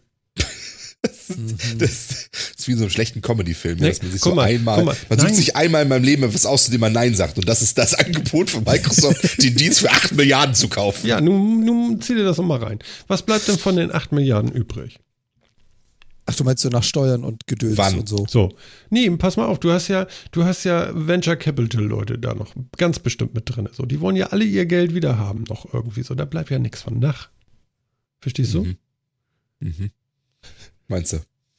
C: Das ist wie in so einem schlechten Comedy-Film,
A: Nee,
C: dass man sich so
A: mal,
C: einmal,
A: mal,
C: man sucht
A: nein.
C: sich einmal in meinem Leben etwas aus, zu dem man Nein sagt. Und das ist das Angebot von Microsoft, den Dienst für 8 Milliarden zu kaufen.
A: Ja, nun, nun zieh dir das noch mal rein. Was bleibt denn von den 8 Milliarden übrig?
B: Ach, du meinst so nach Steuern und Gedöns
C: Wann?
B: und so.
A: So. Nee, pass mal auf, du hast ja, du hast ja Venture Capital Leute da noch ganz bestimmt mit drin. So, die wollen ja alle ihr Geld wieder haben, noch irgendwie so. Da bleibt ja nichts von nach. Verstehst du?
C: Mhm. Mhm. Meinst du?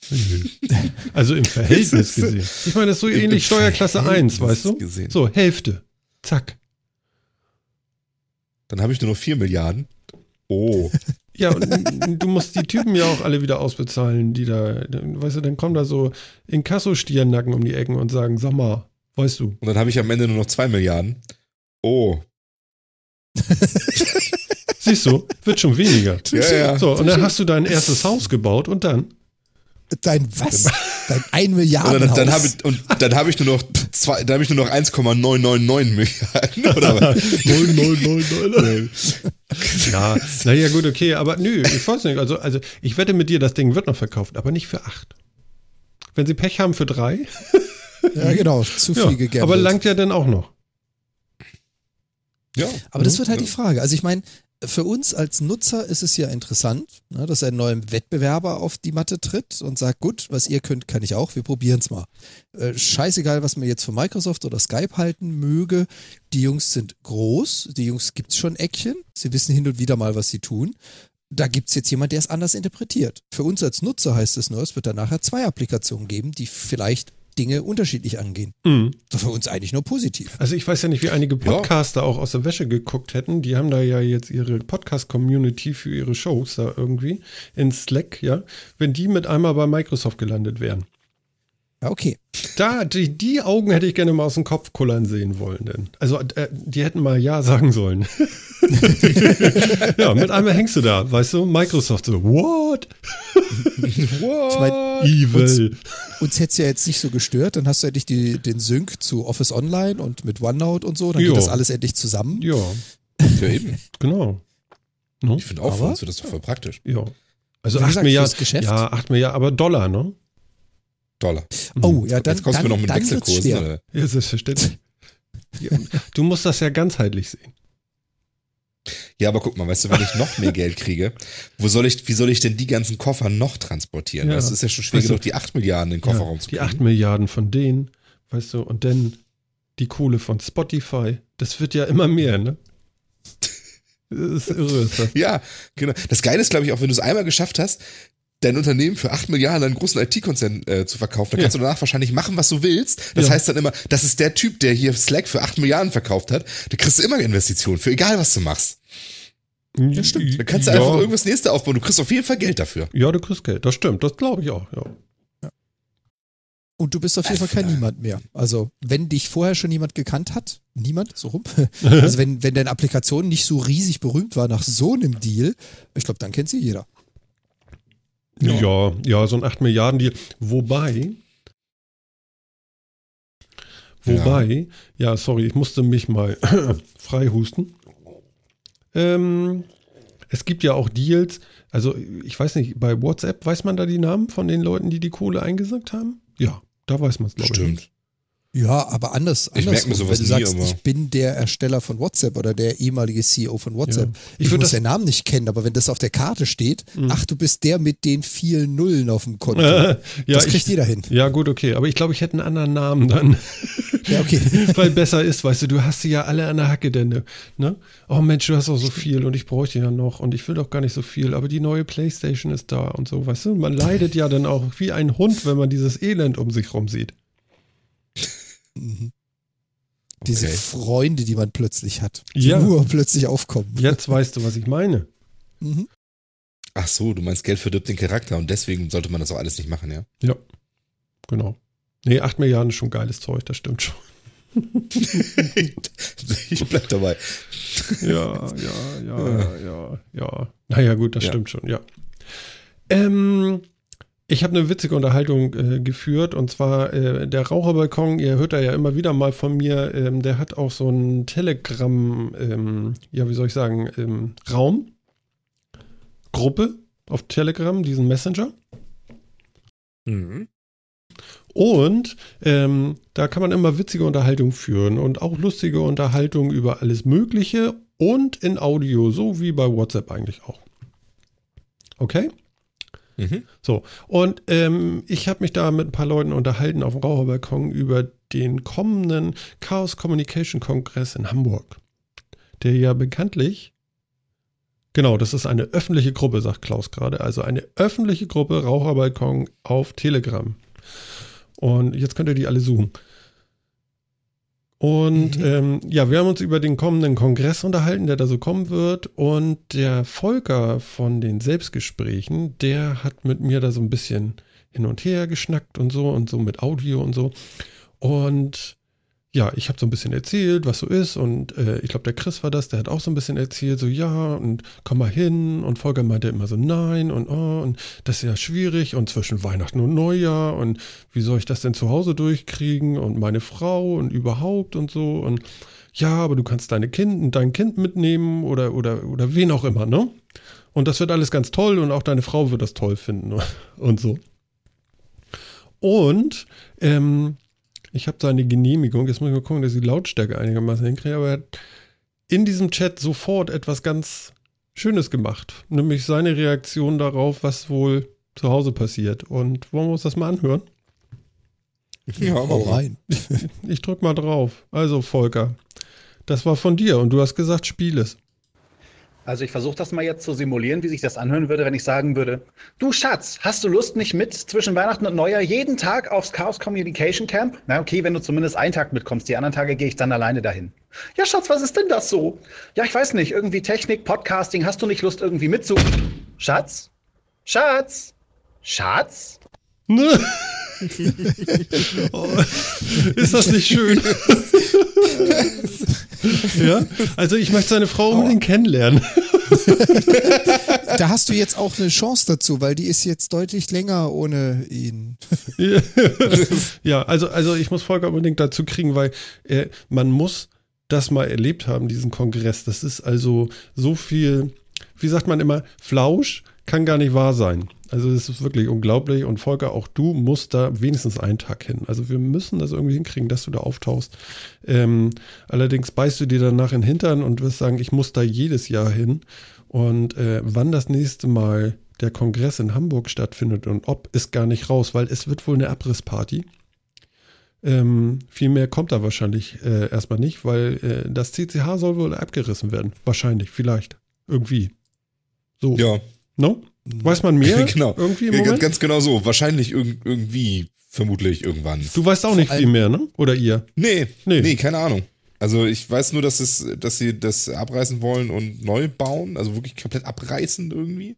A: Also im Verhältnis gesehen. Ich meine, das ist so
C: Im
A: ähnlich Steuerklasse 1,
C: Verhältnis
A: weißt du?
C: gesehen.
A: So, Hälfte. Zack.
C: Dann habe ich nur noch 4 Milliarden. Oh.
A: Ja, und du musst die Typen ja auch alle wieder ausbezahlen, die da, weißt du, dann kommen da so Inkasso-Stiernacken um die Ecken und sagen, sag mal, weißt du,
C: Und dann habe ich am Ende nur noch 2 Milliarden. Oh.
A: siehst du, wird schon weniger.
C: Ja, ja.
A: So, und dann hast du dein erstes Haus gebaut und dann?
B: Dein was? Dein ein Milliarden
C: Und dann, dann habe ich, und dann habe ich nur noch zwei, dann habe ich nur noch 1,999 Milliarden. Oder was?
A: Ja, naja, gut, okay, aber nö, ich weiß nicht. Also, also ich wette mit dir, das Ding wird noch verkauft, aber nicht für acht. Wenn sie Pech haben für drei,
B: Ja, genau, zu viel
A: ja,
B: gegambelt.
A: aber langt ja dann auch noch.
C: Ja.
B: Aber das wird halt
C: ja.
B: die Frage. Also ich meine, für uns als Nutzer ist es ja interessant, ne, dass ein neuer Wettbewerber auf die Matte tritt und sagt, gut, was ihr könnt, kann ich auch, wir probieren es mal. Äh, scheißegal, was man jetzt von Microsoft oder Skype halten möge, die Jungs sind groß, die Jungs gibt's schon Eckchen, sie wissen hin und wieder mal, was sie tun. Da gibt's jetzt jemand, der es anders interpretiert. Für uns als Nutzer heißt es nur, es wird dann nachher zwei Applikationen geben, die vielleicht Dinge unterschiedlich angehen.
A: Mhm.
B: So für uns eigentlich nur positiv.
A: Also ich weiß ja nicht, wie einige Podcaster auch aus der Wäsche geguckt hätten. Die haben da ja jetzt ihre Podcast-Community für ihre Shows da irgendwie in Slack, ja. Wenn die mit einmal bei Microsoft gelandet wären.
B: Ja, okay.
A: Da, die, die Augen hätte ich gerne mal aus dem Kopf kullern sehen wollen. Denn. Also äh, die hätten mal Ja sagen sollen. ja, mit einmal hängst du da, weißt du, Microsoft so, what?
B: Ich meine,
A: Evil.
B: uns hätte es ja jetzt nicht so gestört, dann hast du endlich die, den Sync zu Office Online und mit OneNote und so, dann
A: Jo.
B: geht das alles endlich zusammen.
A: Ja,
C: Ja, eben.
A: genau. No?
C: Ich finde auch
B: Aber-
C: uns wird das doch voll praktisch.
A: Ja. Also
B: Wie
A: 8
B: gesagt,
A: Milliarden. Ja, 8 Milliarden, aber Dollar, ne?
C: Dollar.
B: Oh, ja, dann,
C: Jetzt kommst
B: dann,
C: du noch mit
B: dann
C: Wechselkursen. Oder?
A: Ja, selbstverständlich. Ja, du musst das ja ganzheitlich sehen.
C: Ja, aber guck mal, weißt du, wenn ich noch mehr Geld kriege, wo soll ich, wie soll ich denn die ganzen Koffer noch transportieren?
A: Ja.
C: Das ist ja schon schwer
A: Weißt du,
C: genug, die 8 Milliarden in den Kofferraum
A: Ja,
C: zu
A: die
C: kriegen.
A: 8 Milliarden von denen, weißt du, und dann die Kohle von Spotify. Das wird ja immer mehr, ne? Das ist irre. Ist das.
C: Ja, genau. Das Geile ist, glaube ich, auch wenn du es einmal geschafft hast, dein Unternehmen für 8 Milliarden an einen großen IT-Konzern äh, zu verkaufen, dann
A: Ja.
C: kannst du danach wahrscheinlich machen, was du willst. Das
A: Ja.
C: heißt dann immer, das ist der Typ, der hier Slack für 8 Milliarden verkauft hat. Da kriegst du immer Investitionen, für egal, was du machst.
A: Ja,
C: Da kannst du
A: ja,
C: einfach irgendwas nächste aufbauen. Du kriegst auf jeden Fall Geld dafür.
A: Ja, du kriegst Geld. Das stimmt. Das glaube ich auch. Ja.
B: Und du bist auf jeden Fall kein Niemand mehr. Also, wenn dich vorher schon jemand gekannt hat, niemand, so rum. Also, wenn, wenn deine Applikation nicht so riesig berühmt war nach so einem Deal, ich glaube, dann kennt sie jeder.
A: Ja. ja, so ein 8 Milliarden Deal. Wobei, wobei, ja. sorry, ich musste mich mal frei husten. Ähm, es gibt ja auch Deals, also ich weiß nicht, bei WhatsApp weiß man da die Namen von den Leuten, die die Kohle eingesackt haben? Ja, da weiß man es, glaube ich.
C: Stimmt.
B: Ja, aber anders.
C: Ich merk mir sowas
B: Wenn du sagst,
C: aber-
B: ich bin der Ersteller von WhatsApp oder der ehemalige CEO von WhatsApp.
A: Ja.
B: Ich,
A: Ich
B: muss
A: das-
B: den Namen nicht kennen, aber wenn das auf der Karte steht,
A: Mhm.
B: ach, du bist der mit den vielen Nullen auf dem Konto.
A: ja,
B: das kriegt
A: ich,
B: jeder hin.
A: ja, gut, okay. Aber ich glaube, ich hätte einen anderen Namen dann.
B: Ja, okay.
A: Weil besser ist, weißt du, du hast sie ja alle an der Hacke, denn, ne? Oh Mensch, du hast auch so viel und ich bräuchte ja noch und ich will doch gar nicht so viel, aber die neue Playstation ist da und so, weißt du? Man leidet ja dann auch wie ein Hund, wenn man dieses Elend um sich rum sieht.
B: Mhm. Diese
C: Okay.
B: Freunde, die man plötzlich hat, die
A: Ja.
B: nur plötzlich aufkommen.
A: Jetzt weißt du, was ich meine.
B: Mhm.
C: Ach so, du meinst, Geld verdirbt den Charakter und deswegen sollte man das auch alles nicht machen, ja?
A: Ja, genau. Nee, 8 Milliarden ist schon geiles Zeug, das stimmt schon.
C: ich bleib dabei.
A: Ja, ja, ja, ja, ja. Naja, gut, das
C: Ja.
A: stimmt schon, ja. Ähm, ich habe eine witzige Unterhaltung äh, geführt und zwar äh, der Raucherbalkon, ihr hört da ja immer wieder mal von mir, ähm, der hat auch so einen Telegram, ähm, ja, wie soll ich sagen, ähm, Raum, Gruppe auf Telegram, diesen Messenger.
C: Mhm.
A: Und ähm, da kann man immer witzige Unterhaltung führen und auch lustige Unterhaltung über alles Mögliche und in Audio, so wie bei WhatsApp eigentlich auch. Okay?
C: Mhm.
A: So, und ähm, ich habe mich da mit ein paar Leuten unterhalten auf dem Raucherbalkon über den kommenden Chaos Communication Kongress in Hamburg, der ja bekanntlich, genau, das ist eine öffentliche Gruppe, sagt Klaus gerade, also eine öffentliche Gruppe Raucherbalkon auf Telegram. Und jetzt könnt ihr die alle suchen. Und ähm, ja, wir haben uns über den kommenden Kongress unterhalten, der da so kommen wird. Und der Volker von den Selbstgesprächen, der hat mit mir da so ein bisschen hin und her geschnackt und so und so mit Audio und so. Und ja, ich habe so ein bisschen erzählt, was so ist und äh, ich glaube, der Chris war das, der hat auch so ein bisschen erzählt, so ja und komm mal hin und Volker meinte immer so nein und oh und das ist ja schwierig und zwischen Weihnachten und Neujahr und wie soll ich das denn zu Hause durchkriegen und meine Frau und überhaupt und so und ja, aber du kannst deine Kind, dein Kind mitnehmen oder, oder, oder wen auch immer, ne? Und das wird alles ganz toll und auch deine Frau wird das toll finden und so. Und ähm, ich habe seine Genehmigung, jetzt muss ich mal gucken, dass ich die Lautstärke einigermaßen hinkriege, aber er hat in diesem Chat sofort etwas ganz Schönes gemacht, nämlich seine Reaktion darauf, was wohl zu Hause passiert. Und wollen wir uns das mal anhören?
B: Ja, hau rein.
A: Ich drück mal drauf. Also, Volker, das war von dir und du hast gesagt, spiel es.
D: Also ich versuche das mal jetzt zu simulieren, wie sich das anhören würde, wenn ich sagen würde, du Schatz, hast du Lust, nicht mit zwischen Weihnachten und Neujahr jeden Tag aufs Chaos Communication Camp? Na okay, wenn du zumindest einen Tag mitkommst, die anderen Tage gehe ich dann alleine dahin. Ja Schatz, was ist denn das so? Ja, ich weiß nicht, irgendwie Technik, Podcasting, hast du nicht Lust irgendwie mitzu... Schatz? Schatz? Schatz?
A: oh, ist das nicht schön? ja, also ich möchte seine Frau unbedingt kennenlernen.
B: da hast du jetzt auch eine Chance dazu, weil die ist jetzt deutlich länger ohne ihn.
A: ja, also, also ich muss Volker unbedingt dazu kriegen, weil äh, man muss das mal erlebt haben, diesen Kongress. Das ist also so viel, wie sagt man immer, Flausch kann gar nicht wahr sein. Also es ist wirklich unglaublich und Volker, auch du musst da wenigstens einen Tag hin. Also wir müssen das irgendwie hinkriegen, dass du da auftauchst. Ähm, allerdings beißt du dir danach in den Hintern und wirst sagen, ich muss da jedes Jahr hin. Und äh, wann das nächste Mal der Kongress in Hamburg stattfindet und ob, ist gar nicht raus, weil es wird wohl eine Abrissparty. Ähm, viel mehr kommt da wahrscheinlich äh, erstmal nicht, weil äh, das CCH soll wohl abgerissen werden. Wahrscheinlich, vielleicht. Irgendwie. So.
C: Ja.
A: No? Weiß man mehr?
C: genau.
A: Irgendwie im Moment?
C: Ganz genau so. Wahrscheinlich irg irgendwie, vermutlich irgendwann.
A: Du weißt auch nicht viel mehr, ne? Oder ihr?
C: Nee,
A: Nee.
C: nee, keine Ahnung. Also ich weiß nur, dass, es, dass sie das abreißen wollen und neu bauen, also wirklich komplett abreißen irgendwie.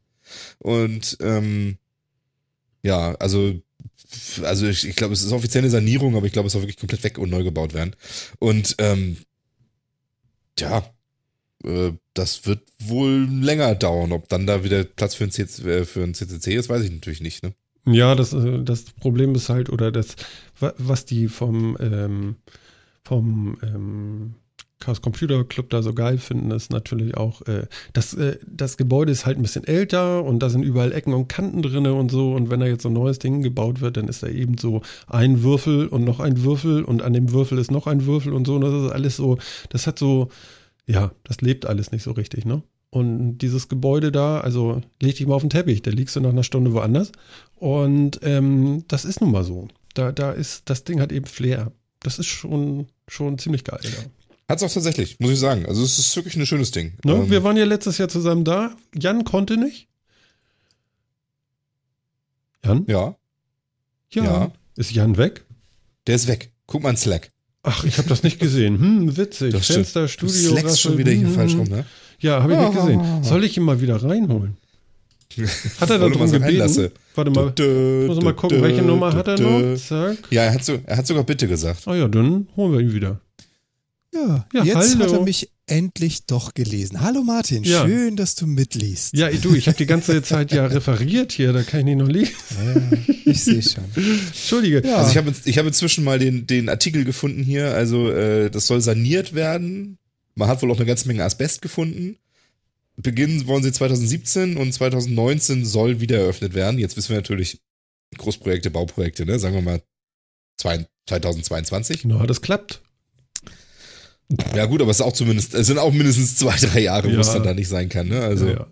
C: Und ähm, ja, also also ich, ich glaube, es ist offizielle Sanierung, aber ich glaube, es soll wirklich komplett weg und neu gebaut werden. Und ähm, ja, äh, das wird wohl länger dauern. Ob dann da wieder Platz für ein, CC, äh, für ein CCC ist, weiß ich natürlich nicht. Ne?
A: Ja, das, äh, das Problem ist halt, oder das, wa- was die vom, ähm, vom ähm, Chaos Computer Club da so geil finden, ist natürlich auch, äh, das, äh, das Gebäude ist halt ein bisschen älter und da sind überall Ecken und Kanten drinne und so. Und wenn da jetzt so ein neues Ding gebaut wird, dann ist da eben so ein Würfel und noch ein Würfel und an dem Würfel ist noch ein Würfel und so. Und das ist alles so, das hat so, ja, das lebt alles nicht so richtig, ne? Und dieses Gebäude da, also leg dich mal auf den Teppich, da liegst du nach einer Stunde woanders. Und ähm, das ist nun mal so. Da, da ist, das Ding hat eben Flair. Das ist schon, schon ziemlich geil. Ja.
C: Hat's auch tatsächlich, muss ich sagen. Also es ist wirklich ein schönes Ding.
A: Ne?
C: Ähm,
A: Wir waren ja letztes Jahr zusammen da. Jan konnte nicht. Jan?
C: ja,
A: Jan.
C: Ja.
A: Ist Jan weg?
C: der ist weg. Guck mal in Slack.
A: Ach, ich habe das nicht gesehen. Hm, witzig.
C: Das stimmt.
A: Fenster,
C: Du
A: Studio.
C: slackst schon
A: Raschel.
C: wieder hier
A: Hm,
C: falsch rum, ne?
A: Ja, habe ich nicht gesehen. Soll ich ihn mal wieder reinholen? Hat er da drum gebeten?
C: reinlassen.
A: Warte mal.
C: Dö,
A: Muss mal gucken, welche Nummer hat er noch? Zack.
C: Ja, er hat, so, er hat sogar bitte gesagt.
A: Ah ja, dann holen wir ihn wieder.
B: Ja,
A: Ja,
B: jetzt hat
A: hallo.
B: er mich endlich doch gelesen. Hallo Martin,
A: Ja.
B: schön, dass du mitliest.
A: Ja, du, ich habe die ganze Zeit ja referiert hier, da kann ich nicht noch liegen.
B: Ja, ich sehe schon.
A: Entschuldige.
B: Ja.
C: Also ich habe ich hab inzwischen mal den, den Artikel gefunden hier. Also äh, das soll saniert werden. Man hat wohl auch eine ganze Menge Asbest gefunden. Beginnen wollen sie 2017 und 2019 soll wieder eröffnet werden. Jetzt wissen wir natürlich Großprojekte, Bauprojekte, ne? Sagen wir mal zwei- 2022.
A: Na, das klappt.
C: Ja gut, aber es ist auch zumindest, es sind auch mindestens zwei, drei Jahre, wo
A: Ja.
C: es dann da nicht sein kann, ne? Also
A: ja, ja.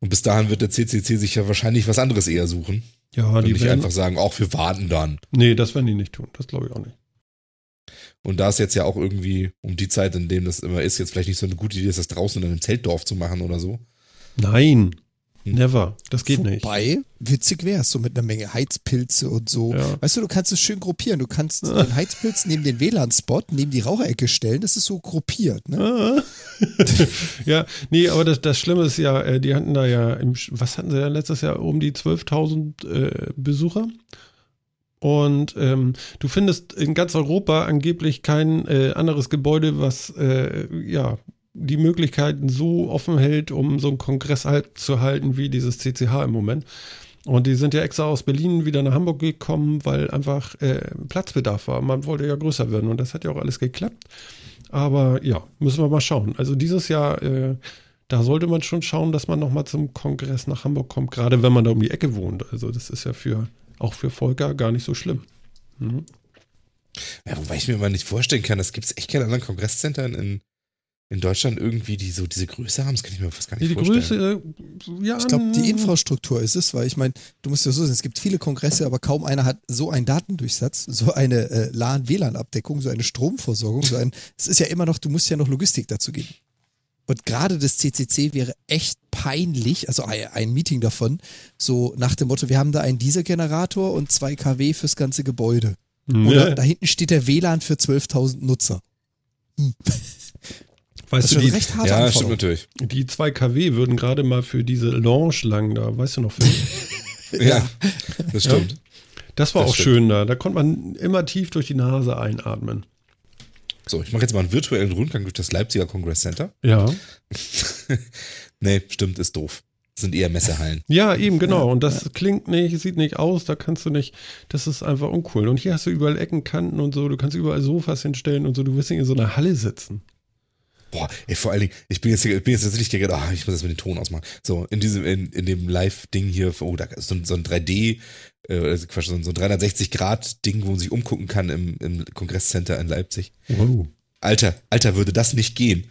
C: und bis dahin wird der CCC sich ja wahrscheinlich was anderes eher suchen.
A: ja
C: Und
A: die
C: nicht
A: werden,
C: einfach sagen, auch wir warten dann.
A: Nee, das werden die nicht tun. Das glaube ich auch nicht.
C: Und da ist jetzt ja auch irgendwie um die Zeit, in dem das immer ist, jetzt vielleicht nicht so eine gute Idee ist, das draußen in einem Zeltdorf zu machen oder so.
A: Nein.
C: Hm.
A: Never. Das geht nicht.
B: Wobei, witzig wäre es, so mit einer Menge Heizpilze und so.
A: Ja.
B: Weißt du, du kannst es schön gruppieren. Du kannst den Heizpilz neben den WLAN-Spot, neben die Raucherecke stellen. Das ist so gruppiert. Ne?
A: Ah. ja, nee, aber das, das Schlimme ist ja, äh, die hatten da ja, im, was hatten sie da letztes Jahr, um die 12.000 äh, Besucher? Und ähm, du findest in ganz Europa angeblich kein äh, anderes Gebäude, was äh, ja die Möglichkeiten so offen hält, um so einen Kongress halt zu halten wie dieses CCH im Moment. Und die sind ja extra aus Berlin wieder nach Hamburg gekommen, weil einfach äh, Platzbedarf war. Man wollte ja größer werden und das hat ja auch alles geklappt. Aber ja, müssen wir mal schauen. Also dieses Jahr, äh, da sollte man schon schauen, dass man nochmal zum Kongress nach Hamburg kommt, gerade wenn man da um die Ecke wohnt. Also das ist ja für auch für Volker gar nicht so schlimm. Mhm.
C: Ja, wobei ich mir mal nicht vorstellen kann, es gibt echt keine anderen Kongresszentren in, in Deutschland irgendwie, die so diese Größe haben. Das kann ich mir fast gar nicht
A: Die
C: vorstellen.
A: Größe, äh, ja.
B: Ich glaube, die
A: n-
B: Infrastruktur ist es, weil ich meine, du musst ja so sehen, es gibt viele Kongresse, aber kaum einer hat so einen Datendurchsatz, so eine äh, LAN-WLAN-Abdeckung, so eine Stromversorgung, so ein, es ist ja immer noch, du musst ja noch Logistik dazu geben. Und gerade das CCC wäre echt peinlich, also ein, Meeting davon, so nach dem Motto, wir haben da einen Dieselgenerator und zwei kW fürs ganze Gebäude. Oder
A: Ne,
B: da hinten steht der WLAN für 12.000 Nutzer. Das
A: weißt
B: ist
A: du,
B: schon
A: die,
B: recht hart
C: Ja, stimmt natürlich.
A: die 2 kW würden gerade mal für diese Lounge lang da, weißt du noch, Phil?
C: Ja, das stimmt.
A: Das war
C: Das
A: auch
C: stimmt.
A: schön da. Da konnte man immer tief durch die Nase einatmen.
C: So, ich mache jetzt mal einen virtuellen Rundgang durch das Leipziger Congress Center.
A: Ja.
C: nee, stimmt, ist doof. Das sind eher Messehallen.
A: Ja, eben, genau. Und das klingt nicht, sieht nicht aus, da kannst du nicht, das ist einfach uncool. Und hier hast du überall Ecken, Kanten und so, du kannst überall Sofas hinstellen und so, du wirst nicht in so einer Halle sitzen.
C: Boah, ey, vor allen Dingen, ich bin jetzt, hier- ich bin jetzt tatsächlich gerade, ah, ich muss das mit dem Ton ausmachen. So, in diesem, in, in dem Live-Ding hier, oh, da ist so, ein- so ein 3D, äh, also Quatsch, so ein, so ein 360-Grad-Ding, wo man sich umgucken kann im, im Kongresscenter in Leipzig.
A: Wow.
C: Alter, Alter, würde das nicht gehen.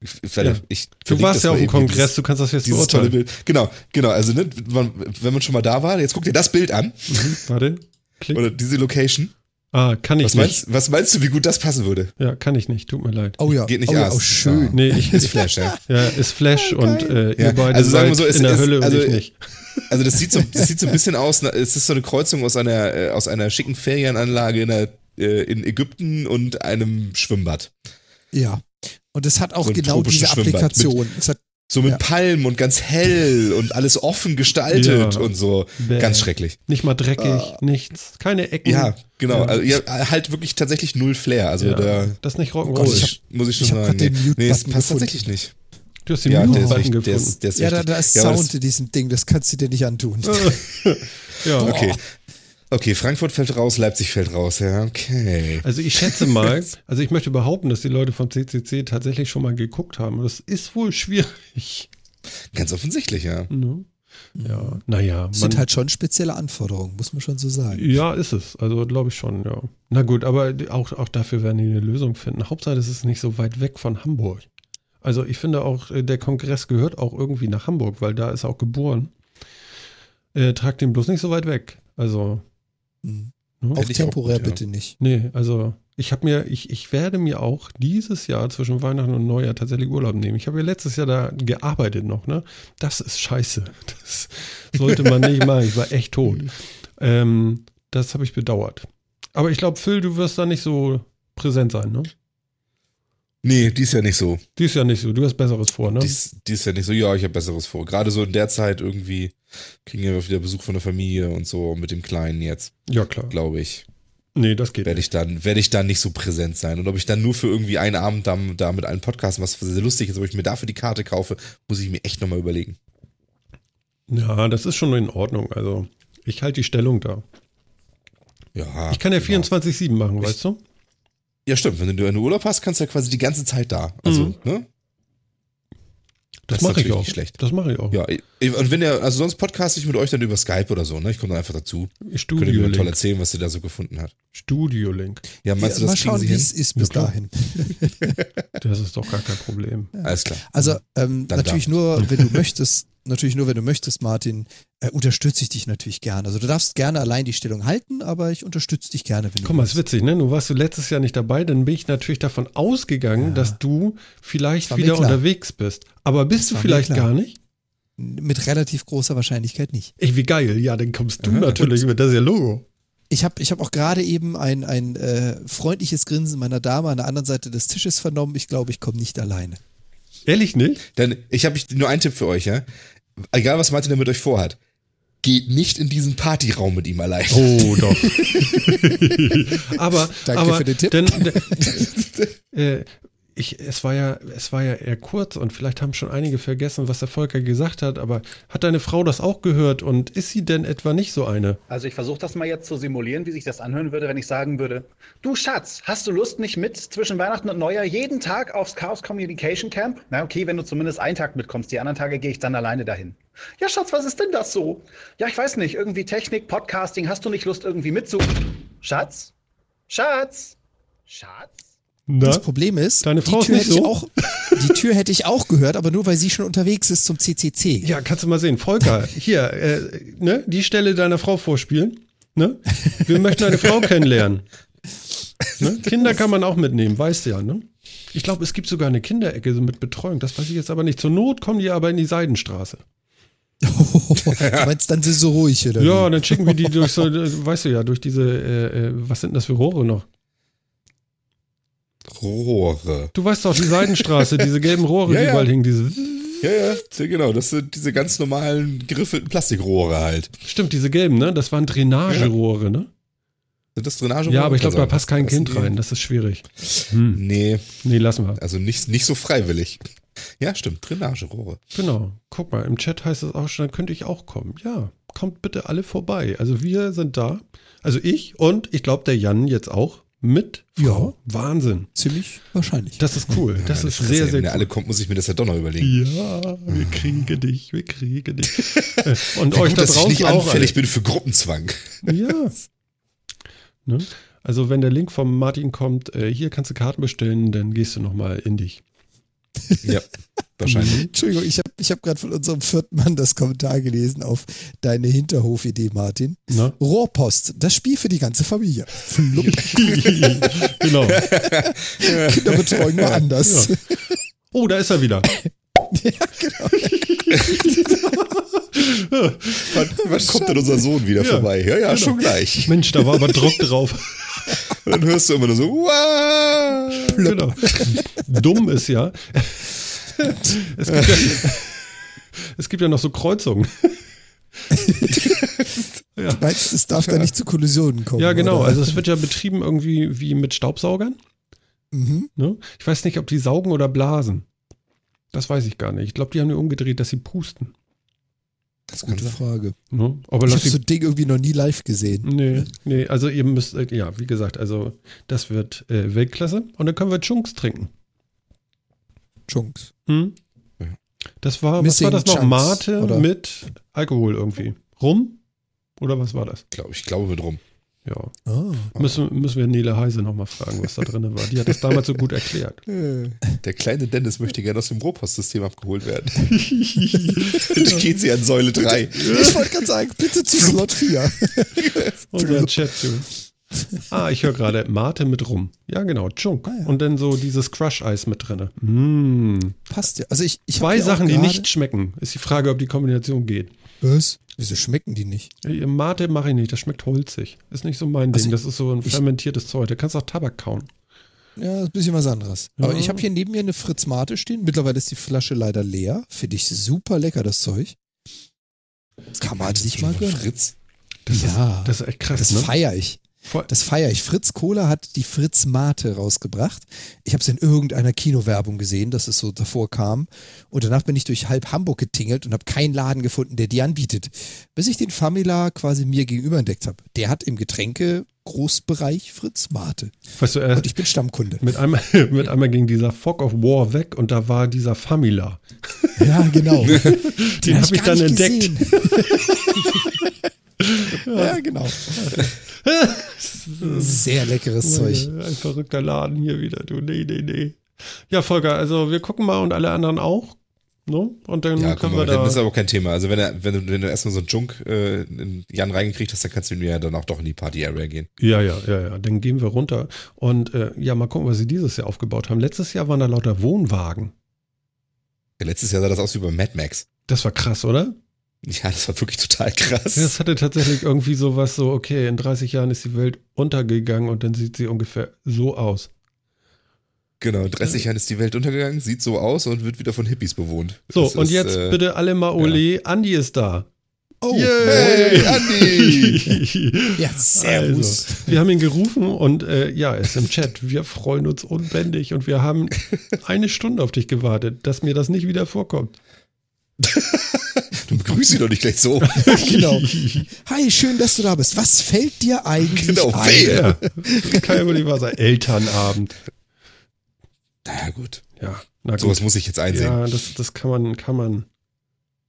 C: Ich,
A: Ja.
C: ich
A: Du warst ja auf dem Kongress,
C: dieses-
A: du kannst das jetzt beurteilen.
C: Genau, genau. Also, ne, man, wenn man schon mal da war, jetzt guck dir das Bild an.
A: Mhm, warte. Klick.
C: Oder diese Location.
A: Ah, kann ich
C: Was
A: nicht.
C: meinst, was meinst du, wie gut das passen würde?
A: Ja, kann ich nicht, tut mir leid.
B: Oh ja,
C: Geht nicht
B: oh ja,
C: aus.
B: oh schön.
A: Nee, ich,
C: Ist Flash, ja.
A: ja, ist Flash und äh, ihr
C: Ja,
A: beide
C: also sagen wir
A: seid
C: so, es
A: in der
C: ist-
A: Hölle
C: also-
A: und ich nicht.
C: Also das sieht so, das sieht so ein bisschen aus, na, es ist so eine Kreuzung aus einer, äh, aus einer schicken Ferienanlage in, der, äh, in Ägypten und einem Schwimmbad.
B: Ja. Und es hat auch
C: So
B: genau diese
C: Schwimmbad
B: Applikation. Es hat,
C: So mit
B: Ja.
C: Palmen und ganz hell und alles offen gestaltet
A: Ja.
C: und so.
A: Bäh.
C: Ganz schrecklich.
A: Nicht mal dreckig, nichts. Keine Ecken.
C: Ja, genau.
A: Ja.
C: Also, ja, halt wirklich tatsächlich null Flair. Also
A: Ja,
C: da
A: das ist nicht Rock'n'Roll.
C: ich, muss ich schon
B: ich
C: sagen. Nee, nee, es
B: Mute-Button
C: passt
B: gefunden.
C: tatsächlich nicht.
A: du hast den
C: Ja, der ist,
A: Mute-Button
C: wichtig, der
A: gefunden.
C: ist, der ist
B: ja, da, da ist Sound in diesem Ding, das kannst du dir nicht antun.
A: ja.
C: Okay. Okay, Frankfurt fällt raus, Leipzig fällt raus. Ja, okay.
A: Also ich schätze mal, also ich möchte behaupten, dass die Leute vom CCC tatsächlich schon mal geguckt haben. Und das ist wohl schwierig.
C: Ganz offensichtlich, ja.
A: Ne? Ja, naja.
B: Das sind halt schon spezielle Anforderungen, muss man schon so sagen.
A: Ja, ist es. Also glaube ich schon, ja. Na gut, aber auch, auch dafür werden die eine Lösung finden. Hauptsache, es ist nicht so weit weg von Hamburg. Also ich finde auch, äh, der Kongress gehört auch irgendwie nach Hamburg, weil da ist er auch geboren. Äh, tragt den bloß nicht so weit weg. Also,
B: Mhm. Auch
C: ich auch
B: temporär
C: gut, ja.
B: bitte nicht.
A: Nee, also ich habe mir, ich, ich werde mir auch dieses Jahr zwischen Weihnachten und Neujahr tatsächlich Urlaub nehmen. Ich habe ja letztes Jahr da gearbeitet noch, ne? Das ist scheiße. Das sollte man nicht machen. Ich war echt tot. Ähm, das habe ich bedauert. Aber ich glaube, Phil, du wirst da nicht so präsent sein, ne?
C: Nee, die ist ja nicht so.
A: Die ist ja nicht so. Du hast Besseres vor, ne?
C: Die ist, die ist ja nicht so, ja, ich habe Besseres vor. Gerade so in der Zeit irgendwie kriegen wir wieder Besuch von der Familie und so mit dem Kleinen jetzt,
A: Ja, klar.
C: glaube ich.
A: Nee, das geht
C: Werde
A: nicht.
C: ich dann, werde ich dann nicht so präsent sein. Und ob ich dann nur für irgendwie einen Abend da, da mit allen Podcasten, was sehr lustig ist, ob ich mir dafür die Karte kaufe, muss ich mir echt nochmal überlegen.
A: Ja, das ist schon in Ordnung. Also, ich halte die Stellung da.
C: Ja.
A: Ich kann ja
C: genau.
A: 24-7 machen,
C: Ich-
A: weißt du?
C: Ja, stimmt. Wenn du in den Urlaub hast, kannst du ja quasi die ganze Zeit da. Also,
A: Mhm.
C: ne?
A: Das,
C: ist
A: mache ich auch.
C: nicht schlecht.
A: Das mache ich auch.
C: Ja, ich- und wenn ihr, also sonst podcast ich mit euch dann über Skype oder so, ne? Ich komme dann einfach dazu. Könnt ihr mir
A: Studio
C: toll
A: Link.
C: erzählen, was ihr da so gefunden habt.
A: Studio Link.
C: Ja, meinst
B: Ja,
C: du,
B: mal
C: das kriegen
B: schauen,
C: sie
B: wie
C: hin?
B: es ist bis
A: Ja,
B: dahin.
A: Das ist doch gar kein Problem.
C: Alles klar.
B: Also ähm,
C: Dann
B: natürlich
C: da.
B: nur, wenn du möchtest, natürlich nur, wenn du möchtest, Martin, äh, unterstütze ich dich natürlich gerne. Also du darfst gerne allein die Stellung halten, aber ich unterstütze dich gerne, wenn du
A: Guck mal, ist witzig, ne? Nun warst du letztes Jahr nicht dabei, dann bin ich natürlich davon ausgegangen,
B: Ja.
A: dass du vielleicht wieder unterwegs bist. Aber bist du vielleicht gar nicht?
B: Mit relativ großer Wahrscheinlichkeit nicht.
A: Ey, wie geil. Ja, dann kommst du natürlich mit. Das ist ja Logo.
B: Ich habe ich hab auch gerade eben ein, ein äh, freundliches Grinsen meiner Dame an der anderen Seite des Tisches vernommen. Ich glaube, ich komme nicht alleine.
A: Ehrlich nicht?
C: Dann, ich habe nur einen Tipp für euch, ja. Egal, was Martin mit euch vorhat. geht nicht in diesen Partyraum mit ihm allein.
A: Oh, doch. aber,
B: Danke
A: aber
B: für den Tipp.
A: Denn, äh, ich, es war ja, es war ja eher kurz und vielleicht haben schon einige vergessen, was der Volker gesagt hat, aber hat deine Frau das auch gehört und ist sie denn etwa nicht so eine?
D: Also ich versuche das mal jetzt zu simulieren, wie sich das anhören würde, wenn ich sagen würde, du Schatz, hast du Lust nicht mit zwischen Weihnachten und Neujahr jeden Tag aufs Chaos Communication Camp? Na okay, wenn du zumindest einen Tag mitkommst, die anderen Tage gehe ich dann alleine dahin. Ja Schatz, was ist denn das so? Ja, ich weiß nicht, irgendwie Technik, Podcasting, hast du nicht Lust irgendwie mitzu... Schatz? Schatz? Schatz?
A: Na?
B: Das Problem ist,
A: Deine Frau
B: die,
A: ist
B: Tür
A: nicht
B: hätte ich
A: so?
B: auch, die Tür hätte ich auch gehört, aber nur weil sie schon unterwegs ist zum CCC.
A: Ja, kannst du mal sehen. Volker, hier, äh, ne, die Stelle deiner Frau vorspielen. Ne? Wir möchten eine Frau kennenlernen. Ne? Kinder kann man auch mitnehmen, weißt du ja, ne? Ich glaube, es gibt sogar eine Kinderecke so mit Betreuung. Das weiß ich jetzt aber nicht. Zur Not kommen die aber in die Seidenstraße.
B: du meinst, dann sind sie so ruhig, oder?
A: Ja, dann schicken wir die durch so, äh, weißt du ja, durch diese, äh, äh, was sind das für Rohre noch?
C: Rohre.
A: Du weißt doch, die Seidenstraße, diese gelben Rohre,
C: Ja,
A: die
C: ja.
A: überall hingen, diese.
C: Ja, ja, genau. Das sind diese ganz normalen geriffelten Plastikrohre halt.
A: Stimmt, diese gelben, ne? Das waren Drainagerohre, ne?
C: Sind das Drainagerohre?
A: Ja, aber ich glaube, da
C: Also,
A: passt kein Kind rein. Das ist schwierig. Hm.
C: Nee,
A: Nee, lassen wir.
C: also nicht, nicht so freiwillig. Ja, stimmt. Drainagerohre.
A: Genau. Guck mal, im Chat heißt es auch schon, dann könnte ich auch kommen. Ja, kommt bitte alle vorbei. Also wir sind da. Also ich und ich glaube der Jan jetzt auch mit Frau. Wahnsinn.
B: Ziemlich wahrscheinlich.
A: Das ist cool. Das
C: Meine
A: ist
C: Fresse,
A: sehr, sehr
C: Wenn er
A: cool.
C: alle kommt, muss ich mir das ja doch noch überlegen.
A: Ja, wir kriegen dich, wir kriegen dich. Und
C: Wie
A: euch
C: gut,
A: da
C: dass ich
A: draußen
C: nicht
A: auch.
C: anfällig
A: alle.
C: bin für Gruppenzwang.
A: Ja. Ne? Also wenn der Link vom Martin kommt, äh, hier kannst du Karten bestellen, dann gehst du nochmal in dich.
C: Ja, wahrscheinlich.
B: Entschuldigung, ich habe ich hab gerade von unserem vierten Mann das Kommentar gelesen auf deine Hinterhofidee, Martin.
A: Na?
B: Rohrpost, das Spiel für die ganze Familie.
A: Genau.
B: Kinderbetreuung mal anders.
A: Ja. Oh, da ist er wieder.
C: Wann, wann kommt denn unser Sohn wieder
A: Ja,
C: vorbei? Ja, ja,
A: genau.
C: schon gleich.
A: Mensch, da war aber Druck drauf.
C: Und dann hörst du immer nur so, wow.
A: Genau. Dumm ist ja. Es gibt ja, es gibt ja noch so Kreuzungen. ja.
B: Meinst du, es darf da nicht zu Kollisionen kommen?
A: ja, genau.
B: Oder?
A: Also es wird ja betrieben irgendwie wie mit Staubsaugern.
B: mhm.
A: Ne? Ich weiß nicht, ob die saugen oder blasen. Das weiß ich gar nicht. Ich glaube, die haben nur umgedreht, dass sie pusten.
C: Das
B: Gute
C: sein.
B: Frage.
A: Ne? Aber
B: Ich habe so ein Ding irgendwie noch nie live gesehen.
A: Nee, nee, also ihr müsst, äh, ja, wie gesagt, also das wird äh, Weltklasse und dann können wir Chunks trinken.
B: Chunks.
A: Hm? Das war, was
B: Missing
A: war das noch?
B: Chunks,
A: Mate
B: oder?
A: mit Alkohol irgendwie. Rum? Oder was war das?
C: Ich glaube, ich glaube mit rum.
A: Ja.
B: Ah.
A: Müssen, müssen wir Nele Heise nochmal fragen, was da drin war. Die hat das damals so gut erklärt.
C: Der kleine Dennis möchte gerne aus dem Rohpostsystem abgeholt werden. Jetzt geht sie an Säule 3.
B: Ich wollte gerade sagen, bitte zu Slot 4.
A: Unser Chat, du. Ah, ich höre gerade Mate mit Rum. Ja, genau, Chunk.
B: Ah, ja.
A: Und dann so dieses Crush-Eis mit drin. Mm.
B: Passt ja. Also ich, ich
A: Zwei Sachen, die nicht schmecken. Ist die Frage, ob die Kombination geht.
B: Was? Wieso schmecken die nicht?
A: Mate mache ich nicht, das schmeckt holzig. Ist nicht so mein
B: Also
A: Ding. Das ist so ein fermentiertes Zeug. Da kannst du auch Tabak kauen.
B: Ja, ist ein bisschen was anderes. Aber
A: Ja.
B: ich habe hier neben mir eine Fritz Mate stehen. Mittlerweile ist die Flasche leider leer. Finde ich super lecker, das Zeug. Das kann man sich mal gönnen.
C: Fritz.
A: Das
B: Ja.
A: ist, das ist echt krass,
B: Das
A: ne?
B: feiere ich.
A: Voll-
B: Das feiere ich. Fritz Kohler hat die Fritz Mate rausgebracht. Ich habe es in irgendeiner Kinowerbung gesehen, dass es so davor kam. Und danach bin ich durch halb Hamburg getingelt und habe keinen Laden gefunden, der die anbietet. Bis ich den Famila quasi mir gegenüber entdeckt habe. Der hat im Getränke-Großbereich Fritz Mate.
A: Weißt du, er,
B: Und ich bin Stammkunde.
A: mit, einmal, mit einmal ging dieser Fog of War weg und da war dieser Famila.
B: Ja, genau.
A: Den habe ich
B: gar
A: dann entdeckt.
B: ja, genau. Sehr leckeres Zeug.
A: Ein verrückter Laden hier wieder, du. Nee, nee, nee. Ja, Volker, also wir gucken mal und alle anderen auch. Ne? Und dann
C: Ja,
A: können
C: mal,
A: wir
C: das ist
A: da.
C: aber kein Thema. Also wenn, er, wenn, du, wenn du erstmal so einen Junk äh, in Jan reingekriegt hast, dann kannst du mir ja dann auch doch in die Party-Area gehen.
A: Ja, ja, ja, ja. Dann gehen wir runter. Und äh, ja, mal gucken, was sie dieses Jahr aufgebaut haben. Letztes Jahr waren da lauter Wohnwagen.
C: Ja, letztes Jahr sah das aus wie bei Mad Max.
A: Das war krass, oder?
C: Ja, das war wirklich total krass.
A: Das hatte tatsächlich irgendwie sowas so, okay, in 30 Jahren ist die Welt untergegangen und dann sieht sie ungefähr so aus.
C: Genau, in 30 Jahren ist die Welt untergegangen, sieht so aus und wird wieder von Hippies bewohnt.
A: So,
C: Das
A: und
C: ist,
A: jetzt
C: äh,
A: bitte alle mal Ole, Andi ist da.
B: Oh,
C: Hey, Andi!
B: Ja, servus.
A: Also, wir haben ihn gerufen und äh, ja, er ist im Chat. Wir freuen uns unbändig und wir haben eine Stunde auf dich gewartet, dass mir das nicht wieder vorkommt.
C: Du begrüßt ihn doch nicht gleich so.
B: genau. Hi, schön, dass du da bist. Was fällt dir eigentlich
C: Genau,
B: ein?
C: wehe.
A: Ja, kann ja wohl nicht wahr sein. Elternabend.
C: Na gut.
A: Ja, na gut.
C: Sowas muss ich jetzt einsehen.
A: ja, das, das kann man, kann man.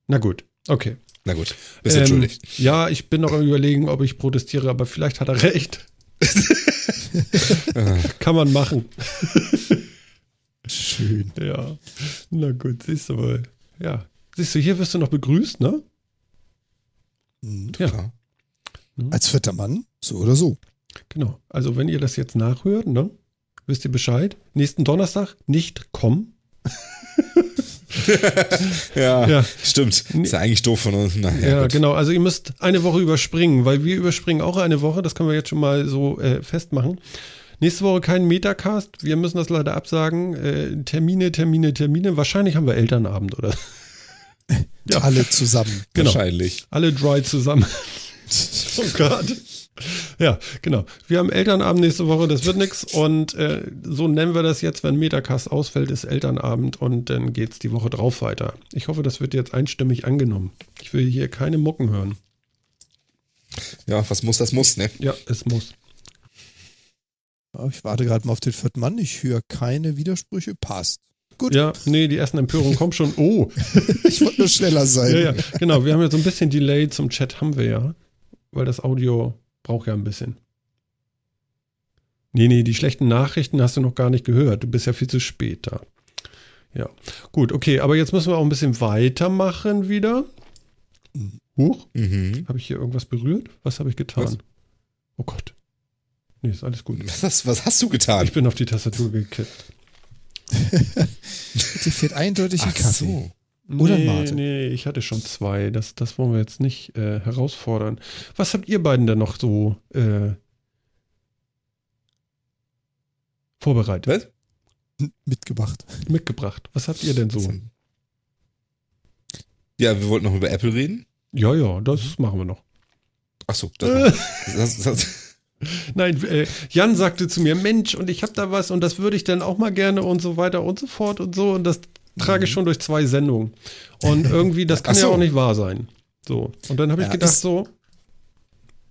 A: Na gut, okay.
C: Na gut. Bist
A: Ähm,
C: entschuldigt.
A: ja, ich bin noch am überlegen, ob ich protestiere, aber vielleicht hat er recht. kann man machen.
B: Schön.
A: Ja. Na gut, siehst du mal. Ja. Siehst du, hier wirst du noch begrüßt, ne?
B: Mhm.
A: Ja.
C: Klar.
B: Als vierter Mann, so oder so.
A: Genau. Also, wenn ihr das jetzt nachhört, ne? Wisst ihr Bescheid? Nächsten Donnerstag nicht kommen.
C: Ja,
A: Ja.
C: stimmt. Ist ja eigentlich doof von uns. Na, ja,
A: Ja, genau. Also ihr müsst eine Woche überspringen, weil wir überspringen auch eine Woche. Das können wir jetzt schon mal so äh, festmachen. Nächste Woche kein Metacast. Wir müssen das leider absagen. Äh, Termine, Termine, Termine. Wahrscheinlich haben wir Elternabend, oder? Ja.
B: Alle zusammen.
A: Genau.
C: Wahrscheinlich.
A: Alle dry zusammen. oh Gott. Ja, genau. Wir haben Elternabend nächste Woche, das wird nix. Und äh, so nennen wir das jetzt, wenn Metacast ausfällt, ist Elternabend und dann geht's die Woche drauf weiter. Ich hoffe, das wird jetzt einstimmig angenommen. Ich will hier keine Mucken hören.
C: Ja, was muss, das muss, ne?
A: Ja, es muss.
B: Ich warte gerade mal auf den vierten Mann. Ich höre keine Widersprüche. Passt. Gut,
A: Ja, nee, die ersten Empörungen kommen schon. Oh,
B: ich wollte nur schneller sein.
A: ja, ja, genau. Wir haben ja so ein bisschen Delay zum Chat, haben wir ja. Weil das Audio braucht ja ein bisschen. Nee, nee, die schlechten Nachrichten hast du noch gar nicht gehört. Du bist ja viel zu spät da. Ja, gut, okay, aber jetzt müssen wir auch ein bisschen weitermachen wieder. Huch,
C: Mhm.
A: habe ich hier irgendwas berührt? Was habe ich getan?
C: Was?
A: Oh Gott. Nee, ist alles gut.
C: Was, hast, was hast du getan?
A: Ich bin auf die Tastatur gekippt.
B: Dir fehlt eindeutig ein
C: Ach
B: Kaffee.
C: so.
B: Oder
A: nee,
B: Mate.
A: Nee, ich hatte schon zwei. Das, das wollen wir jetzt nicht äh, herausfordern. Was habt ihr beiden denn noch so äh, vorbereitet,
C: Was?
B: Mitgebracht.
A: mitgebracht? Was habt ihr denn so?
C: Ja, wir wollten noch über Apple reden.
A: Ja, ja, das machen wir noch.
C: Ach so, das, das, das,
A: Nein, äh, Jan sagte zu mir, Mensch, und ich habe da was und das würde ich dann auch mal gerne und so weiter und so fort und so. Und das trage ich schon durch zwei Sendungen. Und irgendwie, das kann
C: Ach
A: ja
C: so.
A: auch nicht wahr sein. So. Und dann habe ich
B: Ja,
A: gedacht,
B: ist-
A: so,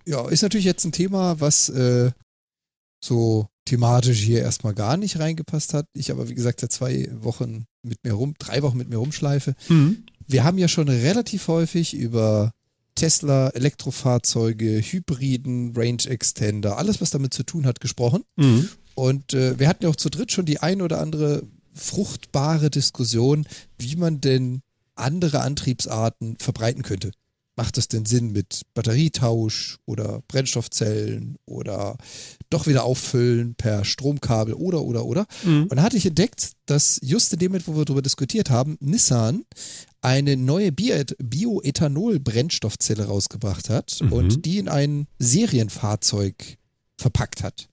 B: Ja, ist natürlich jetzt ein Thema, was äh, so thematisch hier erstmal gar nicht reingepasst hat. Ich aber, wie gesagt, seit zwei Wochen mit mir rum, drei Wochen mit mir rumschleife.
A: hm,
B: Wir haben ja schon relativ häufig über Tesla, Elektrofahrzeuge, Hybriden, Range Extender, alles, was damit zu tun hat, gesprochen.
A: hm,
B: Und äh, wir hatten ja auch zu dritt schon die ein oder andere fruchtbare Diskussion, wie man denn andere Antriebsarten verbreiten könnte. Macht es denn Sinn mit Batterietausch oder Brennstoffzellen oder doch wieder auffüllen per Stromkabel oder oder oder?
A: hm.
B: Und da hatte ich entdeckt, dass just in dem Moment, wo wir darüber diskutiert haben, Nissan eine neue Bio- Bioethanol-Brennstoffzelle rausgebracht hat
A: Mhm.
B: und die in ein Serienfahrzeug verpackt hat.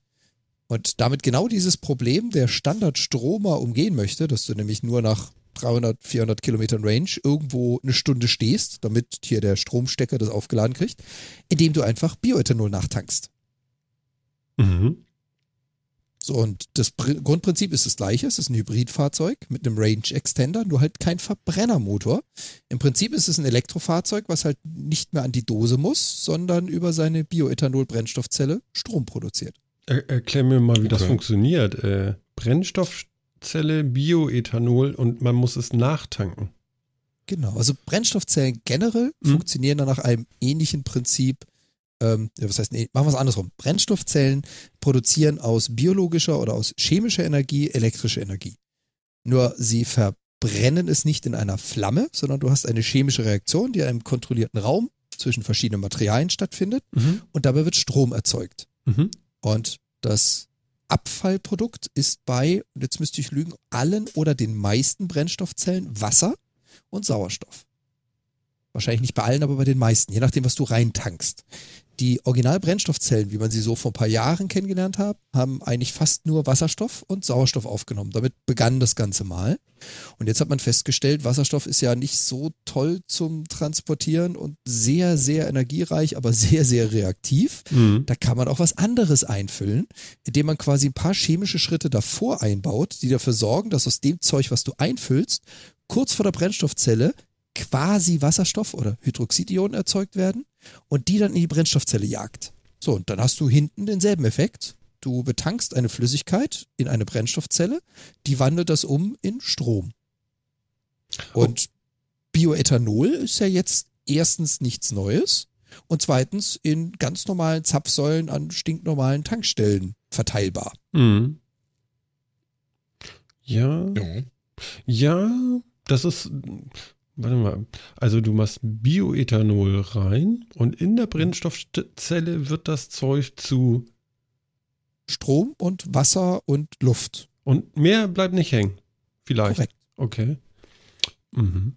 B: Und damit genau dieses Problem der Standardstromer umgehen möchte, dass du nämlich nur nach 300, 400 Kilometern Range irgendwo eine Stunde stehst, damit hier der Stromstecker das aufgeladen kriegt, indem du einfach Bioethanol nachtankst.
A: Mhm.
B: So, und das Pr Grundprinzip ist das gleiche. Es ist ein Hybridfahrzeug mit einem Range Extender, nur halt kein Verbrennermotor. Im Prinzip ist es ein Elektrofahrzeug, was halt nicht mehr an die Dose muss, sondern über seine Bioethanol-Brennstoffzelle Strom produziert.
A: Er, erklär mir mal, wie das
C: Okay.
A: funktioniert. Äh, Brennstoffzelle, Bioethanol und man muss es nachtanken.
B: Genau. Also Brennstoffzellen generell
A: Mhm.
B: funktionieren dann nach einem ähnlichen Prinzip. Ähm, was heißt, nee, machen wir es andersrum. Brennstoffzellen produzieren aus biologischer oder aus chemischer Energie elektrische Energie. Nur sie verbrennen es nicht in einer Flamme, sondern du hast eine chemische Reaktion, die in einem kontrollierten Raum zwischen verschiedenen Materialien stattfindet
A: Mhm.
B: und dabei wird Strom erzeugt.
A: Mhm.
B: Und das Abfallprodukt ist bei, und jetzt müsste ich lügen, allen oder den meisten Brennstoffzellen Wasser und Sauerstoff. Wahrscheinlich nicht bei allen, aber bei den meisten, je nachdem, was du reintankst. Die Originalbrennstoffzellen, wie man sie so vor ein paar Jahren kennengelernt hat, haben eigentlich fast nur Wasserstoff und Sauerstoff aufgenommen. Damit begann das Ganze mal. Und jetzt hat man festgestellt, Wasserstoff ist ja nicht so toll zum Transportieren und sehr, sehr energiereich, aber sehr, sehr reaktiv.
A: Mhm.
B: Da kann man auch was anderes einfüllen, indem man quasi ein paar chemische Schritte davor einbaut, die dafür sorgen, dass aus dem Zeug, was du einfüllst, kurz vor der Brennstoffzelle quasi Wasserstoff oder Hydroxidionen erzeugt werden und die dann in die Brennstoffzelle jagt. So, und dann hast du hinten denselben Effekt. Du betankst eine Flüssigkeit in eine Brennstoffzelle, die wandelt das um in Strom. Und Bioethanol ist ja jetzt erstens nichts Neues und zweitens in ganz normalen Zapfsäulen an stinknormalen Tankstellen verteilbar.
A: Mhm. Ja,
C: Ja.
A: ja, das ist, warte mal, also du machst Bioethanol rein und in der Brennstoffzelle wird das Zeug zu,
B: Strom und Wasser und Luft.
A: und mehr bleibt nicht hängen. Vielleicht.
B: Korrekt.
A: Okay. Mhm.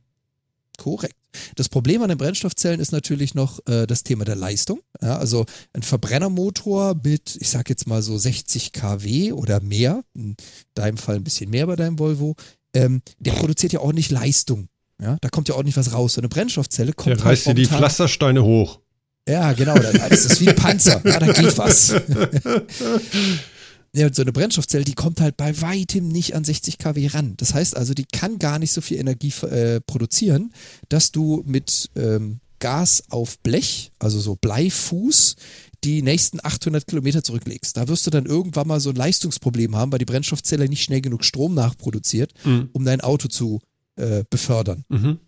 B: Korrekt. Das Problem an den Brennstoffzellen ist natürlich noch äh, das Thema der Leistung. Ja, also ein Verbrennermotor mit, ich sag jetzt mal so 60 kW oder mehr, in deinem Fall ein bisschen mehr bei deinem Volvo, ähm, der produziert ja ordentlich Leistung. Ja, da kommt ja ordentlich was raus. So eine Brennstoffzelle kommt
A: Der reißt dir
B: halt
A: die
B: momentan-
A: Pflastersteine hoch.
B: Ja, genau. Da, das ist wie ein Panzer. Ja, da geht was. Ja, so eine Brennstoffzelle, die kommt halt bei weitem nicht an 60 kW ran. Das heißt also, die kann gar nicht so viel Energie äh, produzieren, dass du mit ähm, Gas auf Blech, also so Bleifuß, die nächsten 800 Kilometer zurücklegst. Da wirst du dann irgendwann mal so ein Leistungsproblem haben, weil die Brennstoffzelle nicht schnell genug Strom nachproduziert,
A: Mhm.
B: um dein Auto zu äh, befördern.
A: Mhm.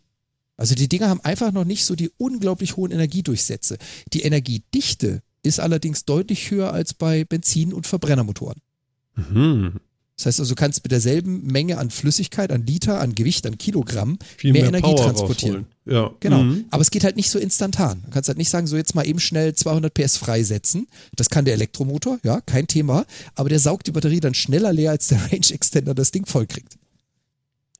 B: Also die Dinger haben einfach noch nicht so die unglaublich hohen Energiedurchsätze. Die Energiedichte ist allerdings deutlich höher als bei Benzin- und Verbrennermotoren.
A: Mhm.
B: Das heißt also, du kannst mit derselben Menge an Flüssigkeit, an Liter, an Gewicht, an Kilogramm mehr,
A: mehr,
B: Energie
A: Power
B: transportieren.
A: Ja.
B: Genau.
A: Mhm.
B: Aber es geht halt nicht so instantan. Du kannst halt nicht sagen, so jetzt mal eben schnell 200 PS freisetzen. Das kann der Elektromotor, ja, kein Thema. Aber der saugt die Batterie dann schneller leer, als der Range Extender das Ding vollkriegt.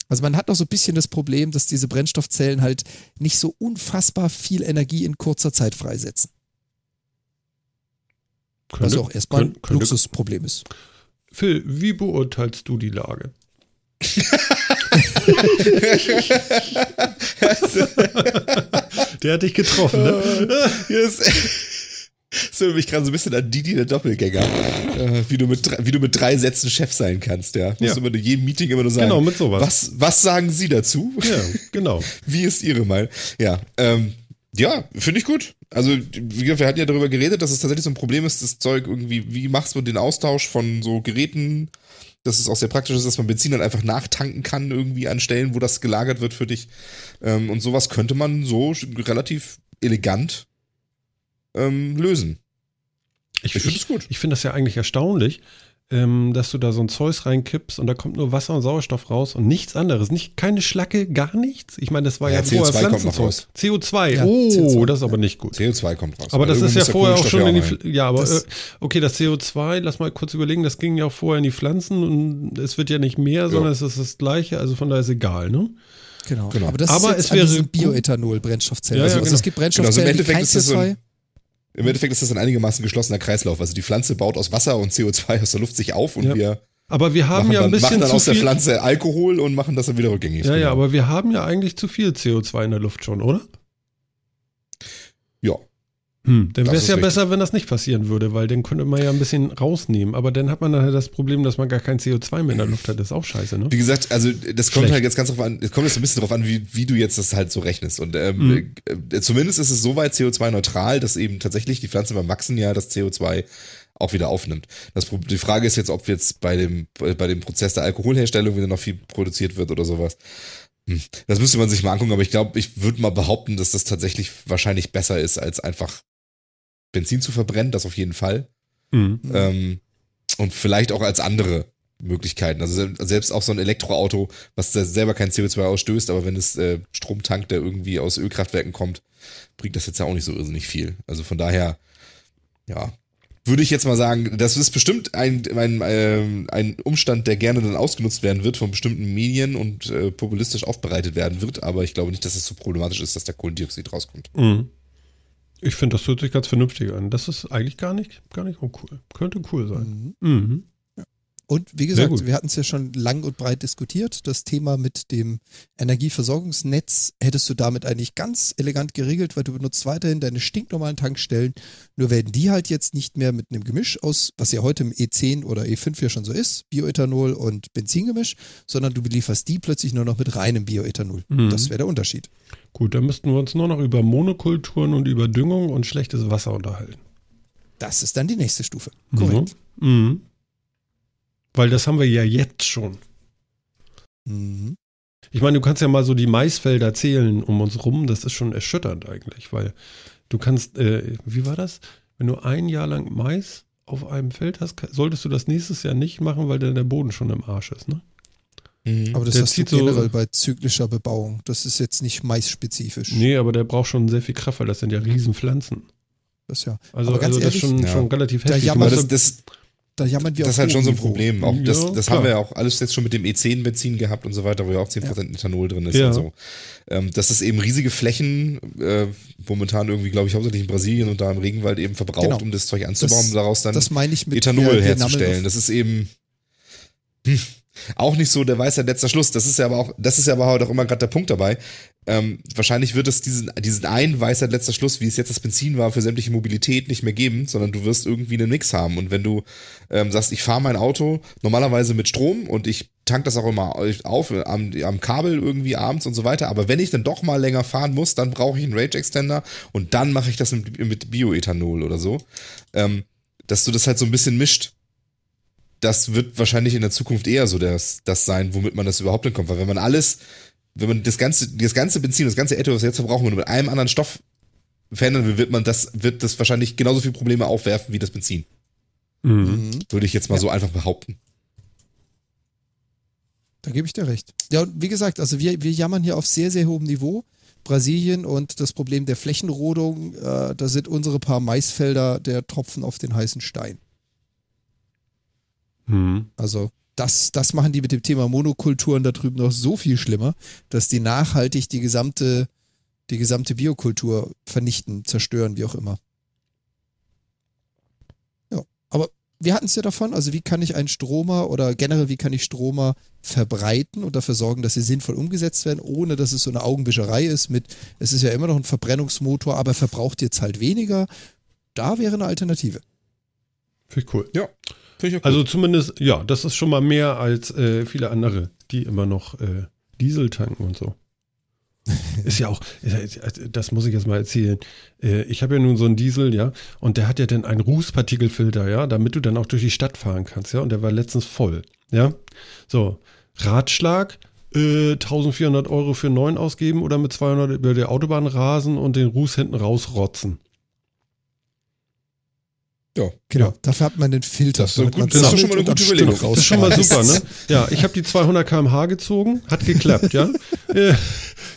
B: Also man hat noch so ein bisschen das Problem, dass diese Brennstoffzellen halt nicht so unfassbar viel Energie in kurzer Zeit freisetzen. Was
A: Könnte-
B: ja auch erstmal ein
A: könnte-
B: Luxusproblem ist.
A: Phil, wie beurteilst du die Lage? Der hat dich getroffen, ne?
C: Yes. Das erinnert mich gerade so ein bisschen an Didi der Doppelgänger. Äh, wie, du mit, drei- wie du mit drei Sätzen Chef sein kannst, ja. Musst
A: Ja.
C: du immer in jedem Meeting immer nur sagen.
A: Genau, mit sowas.
C: Was, was sagen Sie dazu?
A: Ja, genau.
C: Wie ist Ihre Meinung? Ja, ähm, ja, finde ich gut. Also, wir hatten ja darüber geredet, dass es tatsächlich so ein Problem ist, das Zeug irgendwie, wie machst du den Austausch von so Geräten, dass es auch sehr praktisch ist, dass man Benzin dann einfach nachtanken kann, irgendwie an Stellen, wo das gelagert wird für dich. Ähm, und sowas könnte man so relativ elegant ähm, lösen.
A: Ich,
C: Ich finde es gut.
A: ich finde das ja eigentlich erstaunlich, ähm, dass du da so ein Zeus reinkippst und da kommt nur Wasser und Sauerstoff raus und nichts anderes. Nicht, keine Schlacke, gar nichts. Ich meine, das war ja,
C: Ja,
A: vorher
C: CO2 kommt noch
A: Pflanzenzeug. CO2,
B: Ja,
A: oh,
B: CO2,
A: das ist aber nicht gut.
C: CO2 kommt raus.
A: Aber das ist ja vorher auch schon in die, ja, aber
B: Das-
A: äh, okay, das CO2, lass mal kurz überlegen, das ging ja auch vorher in die Pflanzen und es wird ja nicht mehr, sondern es ist das gleiche, also von daher ist egal, ne?
B: Genau.
C: Genau.
B: Aber das
A: Aber
B: ist jetzt
A: es wäre
B: Bioethanol-Brennstoffzellen.
A: Ja, ja,
B: also, also
A: genau.
B: es gibt
C: Genau,
B: Brennstoffzellen,
C: also im
B: die
C: Endeffekt
B: kein
C: ist das so
B: CO2.
C: ein, Im Endeffekt ist das ein einigermaßen geschlossener Kreislauf. Also die Pflanze baut aus Wasser und CO2 aus der Luft sich auf und
A: Ja.
C: wir
A: Aber wir haben
C: machen
A: ja ein
C: dann, machen
A: bisschen
C: dann
A: zu
C: aus der. Pflanze Alkohol und machen das dann wieder rückgängig.
A: Ja, ja,
C: Genau.
A: aber wir haben ja eigentlich zu viel CO2 in der Luft schon, oder?
C: Ja.
A: Hm, dann wäre es ja
C: richtig.
A: besser, wenn das nicht passieren würde, weil dann könnte man ja ein bisschen rausnehmen. Aber dann hat man nachher das Problem, dass man gar kein CO2 mehr in der Luft hat. Das ist auch scheiße, ne?
C: Wie gesagt, also das kommt
A: Schlecht.
C: halt jetzt ganz drauf an, es kommt jetzt ein bisschen drauf an, wie, wie du jetzt das halt so rechnest. Und ähm, äh, zumindest ist es soweit CO2-neutral, dass eben tatsächlich die Pflanze beim Wachsen ja das CO2 auch wieder aufnimmt. Das, die Frage ist jetzt, ob jetzt bei dem, bei dem Prozess der Alkoholherstellung wieder noch viel produziert wird oder sowas. Hm. Das müsste man sich mal angucken, aber ich glaube, ich würde mal behaupten, dass das tatsächlich wahrscheinlich besser ist, als einfach Benzin zu verbrennen, das auf jeden Fall.
A: Hm.
C: Ähm, und vielleicht auch als andere Möglichkeiten. Also se- selbst auch so ein Elektroauto, was selber kein CO2 ausstößt, aber wenn es äh, Strom tankt, der irgendwie aus Ölkraftwerken kommt, bringt das jetzt ja auch nicht so irrsinnig viel. Also von daher, ja, würde ich jetzt mal sagen, das ist bestimmt ein, ein, ähm, ein Umstand, der gerne dann ausgenutzt werden wird von bestimmten Medien und äh, populistisch aufbereitet werden wird, aber ich glaube nicht, dass es so problematisch ist, dass da Kohlendioxid rauskommt.
A: Mhm. Ich finde, das hört sich ganz vernünftig an. Das ist eigentlich gar nicht, gar nicht uncool. Könnte cool sein.
B: Mhm.
A: Mhm.
B: Und wie gesagt, wir hatten es ja schon lang und breit diskutiert. Das Thema mit dem Energieversorgungsnetz hättest du damit eigentlich ganz elegant geregelt, weil du benutzt weiterhin deine stinknormalen Tankstellen. Nur werden die halt jetzt nicht mehr mit einem Gemisch aus, was ja heute im E10 oder E5 ja schon so ist, Bioethanol und Benzingemisch, sondern du belieferst die plötzlich nur noch mit reinem Bioethanol.
A: Mhm.
B: Das wäre der Unterschied.
A: Gut, dann müssten wir uns nur noch über Monokulturen und über Düngung und schlechtes Wasser unterhalten.
B: Das ist dann die nächste Stufe. Korrekt.
A: Mhm. Mhm. Weil das haben wir ja jetzt schon.
B: Mhm.
A: Ich meine, du kannst ja mal so die Maisfelder zählen um uns rum. Das ist schon erschütternd eigentlich, weil du kannst, äh, wie war das? Wenn du ein Jahr lang Mais auf einem Feld hast, solltest du das nächstes Jahr nicht machen, weil dann der Boden schon im Arsch ist, ne?
C: Mhm.
B: Aber das
A: Der
B: hast du
A: zieht so-
B: generell bei zyklischer Bebauung. Das ist jetzt nicht maisspezifisch.
A: Nee, aber der braucht schon sehr viel Kraft, weil das sind ja Riesenpflanzen.
B: Das ja.
A: Also,
B: Aber ganz
A: also das ist
B: ehrlich,
A: schon,
C: ja.
A: schon relativ heftig.
B: Jammert
C: Aber das, das,
B: Da jammern wir
C: das ist halt schon so ein. Problem. Auch das,
A: Ja,
C: das haben wir ja auch alles jetzt schon mit dem E10-Benzin gehabt und so weiter, wo ja auch 10% Ethanol drin ist
A: Ja.
C: und so. Ähm, das ist eben riesige Flächen, äh, momentan irgendwie, glaube ich, hauptsächlich in Brasilien und da im Regenwald eben verbraucht,
B: Genau.
C: um das Zeug anzubauen,
B: Das-
C: um daraus dann
B: Das meine ich mit
C: Ethanol
B: wir
C: herzustellen. Das ist eben hm, auch nicht so der Weisheit letzter Schluss. Das ist ja aber auch, das ist ja aber auch immer gerade der Punkt dabei. Ähm, wahrscheinlich wird es diesen, diesen einen Weisheit letzter Schluss, wie es jetzt das Benzin war, für sämtliche Mobilität nicht mehr geben, sondern du wirst irgendwie einen Mix haben. Und wenn du ähm, sagst, ich fahre mein Auto normalerweise mit Strom und ich tank das auch immer auf am, am Kabel irgendwie abends und so weiter, aber wenn ich dann doch mal länger fahren muss, dann brauche ich einen Range Extender und dann mache ich das mit, mit Bioethanol oder so. Ähm, dass du das halt so ein bisschen mischt das wird wahrscheinlich in der Zukunft eher so das, das sein, womit man das überhaupt hinkommt. Weil wenn man alles, wenn man das ganze, das ganze Benzin, das ganze Ethanol, was wir jetzt verbrauchen, nur mit einem anderen Stoff verändern will, wird man das, wird das wahrscheinlich genauso viele Probleme aufwerfen wie das Benzin.
A: Mhm.
C: Würde ich jetzt mal
B: Ja.
C: so einfach behaupten.
B: Da gebe ich dir recht. Ja, und wie gesagt, also wir, wir jammern hier auf sehr, sehr hohem Niveau. Brasilien und das Problem der Flächenrodung, äh, da sind unsere paar Maisfelder der Tropfen auf den heißen Stein.
A: Mhm.
B: Also das, das machen die mit dem Thema Monokulturen da drüben noch so viel schlimmer, dass die nachhaltig die gesamte, die gesamte Biokultur vernichten, zerstören, wie auch immer. Ja, aber wir hatten es ja davon, also wie kann ich einen Stromer oder generell wie kann ich Stromer verbreiten und dafür sorgen, dass sie sinnvoll umgesetzt werden, ohne dass es so eine Augenwischerei ist mit, es ist ja immer noch ein Verbrennungsmotor, aber verbraucht jetzt halt weniger. Da wäre eine Alternative.
A: Finde ich cool.
C: Finde auch
A: Also zumindest, ja, das ist schon mal mehr als äh, viele andere, die immer noch äh, Diesel tanken und so. Ist ja auch, ja- das muss ich jetzt mal erzählen. Äh, Ich habe ja nun so einen Diesel, ja, und der hat ja dann einen Rußpartikelfilter, ja, damit du dann auch durch die Stadt fahren kannst, ja, und der war letztens voll, ja. So, Ratschlag, äh, 1400 Euro für einen neuen ausgeben oder mit 200 über die Autobahn rasen und den Ruß hinten rausrotzen.
C: Ja.
B: Genau, dafür hat man den Filter.
C: Das ist so gut,
B: man
C: das ist schon mal eine gute Überlegung.
A: Das ist schon mal super, ne? Ja, ich habe die 200 km/h gezogen, hat geklappt, ja.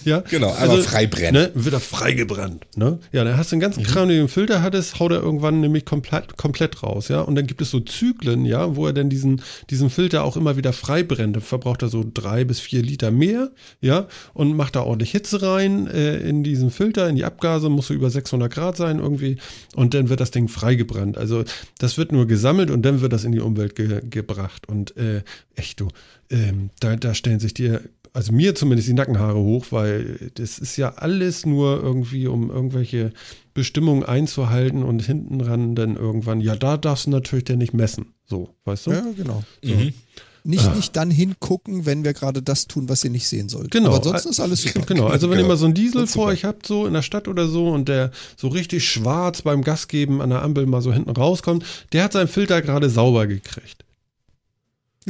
A: Ja.
C: Genau, einmal frei brennen.
A: Ne, wird er freigebrannt, ne? Ja, dann hast du den ganzen Kram, den du im Filter hattest, haut er irgendwann nämlich komplett, komplett raus, ja. Und dann gibt es so Zyklen, ja, wo er dann diesen, diesen Filter auch immer wieder frei brennt. Dann verbraucht er so drei bis vier Liter mehr, ja, und macht da ordentlich Hitze rein äh, in diesen Filter, in die Abgase, muss so über 600 Grad sein irgendwie. Und dann wird das Ding freigebrannt. Also das wird nur gesammelt und dann wird das in die Umwelt ge gebracht. Und äh, echt, du, ähm, da, da stellen sich dir, also mir zumindest die Nackenhaare hoch, weil das ist ja alles nur irgendwie, um irgendwelche Bestimmungen einzuhalten und hinten ran dann irgendwann, ja, da darfst du natürlich dann nicht messen. So, weißt du?
B: Ja, genau.
C: Mhm.
B: Nicht, nicht dann hingucken, wenn wir gerade das tun, was ihr nicht sehen sollt.
A: Genau.
B: Aber ansonsten ist alles super.
A: Genau, also wenn
C: Genau.
A: ihr mal so einen Diesel vor euch habt, so in der Stadt oder so, und der so richtig schwarz beim Gas geben an der Ampel mal so hinten rauskommt, der hat seinen Filter gerade sauber gekriegt.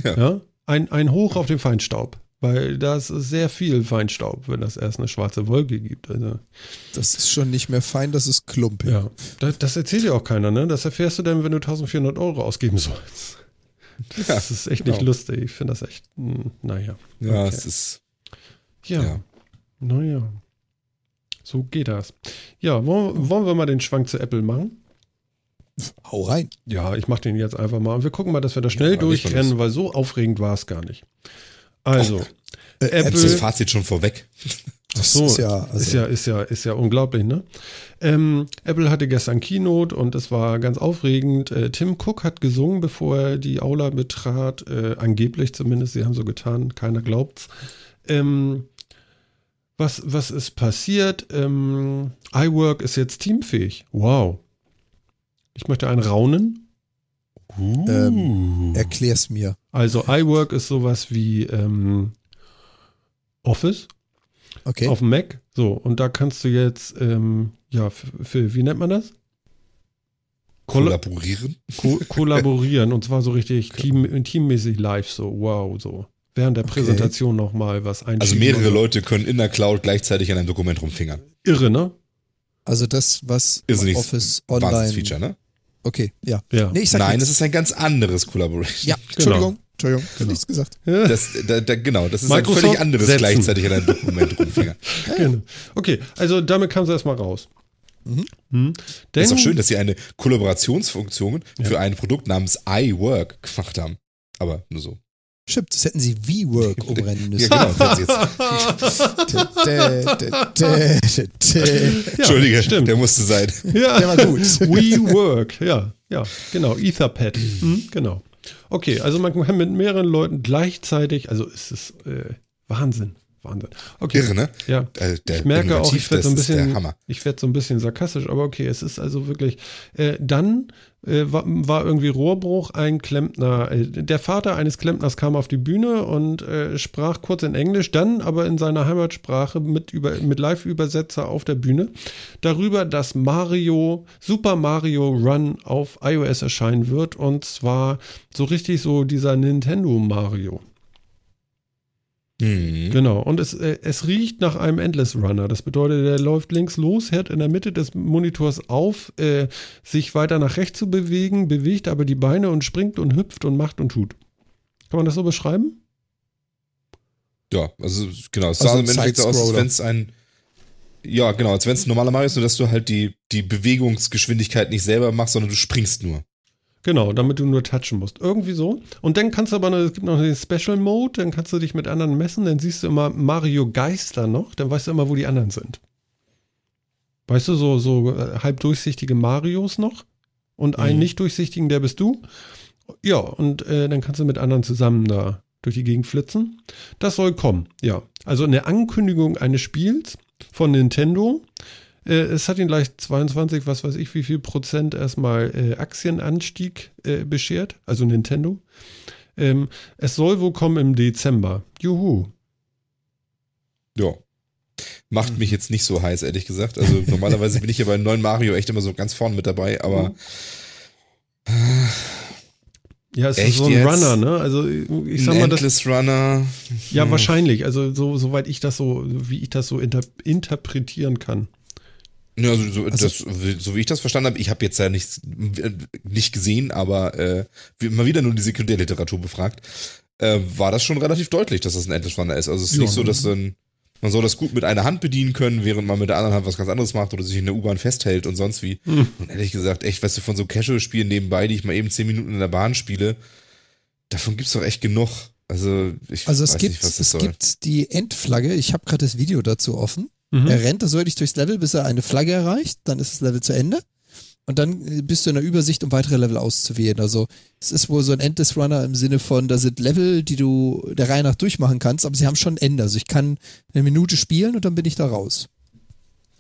C: Ja.
A: ja? Ein, ein Hoch auf den Feinstaub. Weil das ist sehr viel Feinstaub, wenn das erst eine schwarze Wolke gibt. Also,
B: Das ist schon nicht mehr fein, das ist Klump.
A: ja, das, das erzählt dir auch keiner, ne? Das erfährst du dann, wenn du 1400 Euro ausgeben sollst. Das
C: Ja,
A: ist echt
C: genau.
A: nicht lustig. Ich finde das echt, hm, naja.
C: Ja,
A: Okay.
C: es ist.
A: Ja.
C: Ja.
A: Naja. So geht das. Ja, wollen, wollen wir mal den Schwank zu Apple machen?
B: Hau rein.
A: Ja, ich mache den jetzt einfach mal und wir gucken mal, dass wir da schnell
C: Ja,
A: durchrennen, weil so aufregend war es gar nicht. Also, Apple.
C: Ist das Fazit schon vorweg?
B: Das
A: so,
B: ist ja, also,
A: ist ja, ist ja, ist ja unglaublich, ne? Ähm, Apple hatte gestern Keynote und es war ganz aufregend. Äh, Tim Cook hat gesungen, bevor er die Aula betrat, äh, angeblich zumindest. Sie haben so getan, keiner glaubt's. Ähm, was, was ist passiert? Ähm, iWork ist jetzt teamfähig. Wow. Ich möchte einen raunen.
B: ähm, erklär's mir.
A: Also iWork ist sowas wie ähm, Office
B: Okay.
A: auf dem Mac. So, und da kannst du jetzt, ähm, ja, für, für, wie nennt man das? Kolla
C: Kollaborieren?
A: ko kollaborieren und zwar so richtig team, teammäßig live, so wow, so. Während der
B: Okay.
A: Präsentation nochmal was einschieben.
C: Also mehrere. Leute können in der Cloud gleichzeitig an einem Dokument rumfingern.
A: Irre, ne?
B: Also das, was
C: Irrsinnig
B: Office Online.
C: Wahnsinns-Feature, ne?
B: Okay, ja.
A: Ja.
B: Nee, ich sag
C: Nein, es ist ein ganz anderes Collaboration.
B: Ja, Entschuldigung. Entschuldigung, genau. nichts gesagt.
C: Das, da, da, genau, das ist ein
A: Microsoft
C: völlig anderes
A: setzen.
C: gleichzeitig an einem Dokument rumfingern.
A: Genau. Okay, also damit kam sie erstmal raus.
B: Mhm.
A: Hm.
C: Das
A: Denn,
C: ist auch schön, dass sie eine Kollaborationsfunktion für ein Produkt namens iWork gemacht haben. Aber nur so.
B: Stimmt, das hätten sie V-Work umrennen müssen.
C: Ja, genau. jetzt. Entschuldige,
A: stimmt.
C: der musste sein.
A: Ja,
B: Der war gut.
A: WeWork, ja, ja, genau. Etherpad, hm, genau. Okay, also man kann mit mehreren Leuten gleichzeitig, also es ist äh, Wahnsinn, Wahnsinn. Okay,
C: Irre, ne?
A: ja.
C: Äh, der
A: ich merke auch, ich werde so ein
C: der
A: bisschen,
C: Hammer.
A: ich werde so ein bisschen sarkastisch, aber okay, es ist also wirklich. Äh, dann war, war irgendwie Rohrbruch. Ein Klempner, äh, der Vater eines Klempners kam auf die Bühne und äh, sprach kurz in Englisch, dann aber in seiner Heimatsprache mit mit Live-Übersetzer auf der Bühne darüber, dass Mario Super Mario Run auf iOS erscheinen wird und zwar so richtig so dieser Nintendo Mario.
C: Hm.
A: Genau, und es, äh, es riecht nach einem Endless Runner. Das bedeutet, der läuft links los, hört in der Mitte des Monitors auf, äh, sich weiter nach rechts zu bewegen, bewegt aber die Beine und springt und hüpft und macht und tut. Kann man das so beschreiben?
C: Ja, also genau, es
B: Also
C: sah im Endeffekt so aus, als wenn es ein ja, genau, als wenn es ein normaler Mario ist, nur dass du halt die, die Bewegungsgeschwindigkeit nicht selber machst, sondern du springst nur.
A: Genau, damit du nur touchen musst. Irgendwie so. Und dann kannst du aber, noch, es gibt noch den Special Mode, dann kannst du dich mit anderen messen, dann siehst du immer Mario Geister noch, dann weißt du immer, wo die anderen sind. Weißt du, so, so äh, halb durchsichtige Marios noch und einen
C: Mhm.
A: nicht durchsichtigen, der bist du. Ja, und äh, dann kannst du mit anderen zusammen da durch die Gegend flitzen. Das soll kommen, ja. Also eine Ankündigung eines Spiels von Nintendo. Äh, es hat ihn gleich 22, was weiß ich, wie viel Prozent erstmal äh, Aktienanstieg äh, beschert, also Nintendo. Ähm, es soll wohl kommen im Dezember. Juhu.
C: Ja. Macht mich jetzt nicht so heiß, ehrlich gesagt. Also normalerweise bin ich ja bei neuen Mario echt immer so ganz vorne mit dabei, aber
A: Ja, es ist
C: Echt
A: so ein
C: jetzt?
A: Runner, ne? Also ich sag
C: ein
A: mal, das,
C: Endless Runner.
A: ja,
C: hm.
A: wahrscheinlich. Also so, soweit ich das so, wie ich das so inter interpretieren kann.
C: Ja, also, so,
B: Also-
C: das, so wie ich das verstanden habe, ich habe jetzt ja nichts nicht gesehen, aber äh, mal wieder nur die Sekundärliteratur befragt, äh, war das schon relativ deutlich, dass das ein Endless Runner ist. Also es ist
A: Ja,
C: nicht so,
A: ne?
C: dass dann man soll das gut mit einer Hand bedienen können, während man mit der anderen Hand was ganz anderes macht oder sich in der U-Bahn festhält und sonst wie.
A: Hm.
C: Und ehrlich gesagt, echt, weißt du, von so Casual-Spielen nebenbei, die ich mal eben zehn Minuten in der Bahn spiele, davon gibt's doch echt genug. Also ich
B: Also es
C: weiß
B: gibt,
C: nicht, was das
B: es
C: soll.
B: gibt die Endflagge. Ich habe gerade das Video dazu offen.
A: Mhm.
B: Er rennt da wirklich durchs Level, bis er eine Flagge erreicht. Dann ist das Level zu Ende. Und dann äh, bist du in der Übersicht, um weitere Level auszuwählen. Also es ist wohl so ein Endless Runner im Sinne von, da sind Level, die du der Reihe nach durchmachen kannst, aber sie haben schon ein Ende. Also ich kann eine Minute spielen und dann bin ich da raus.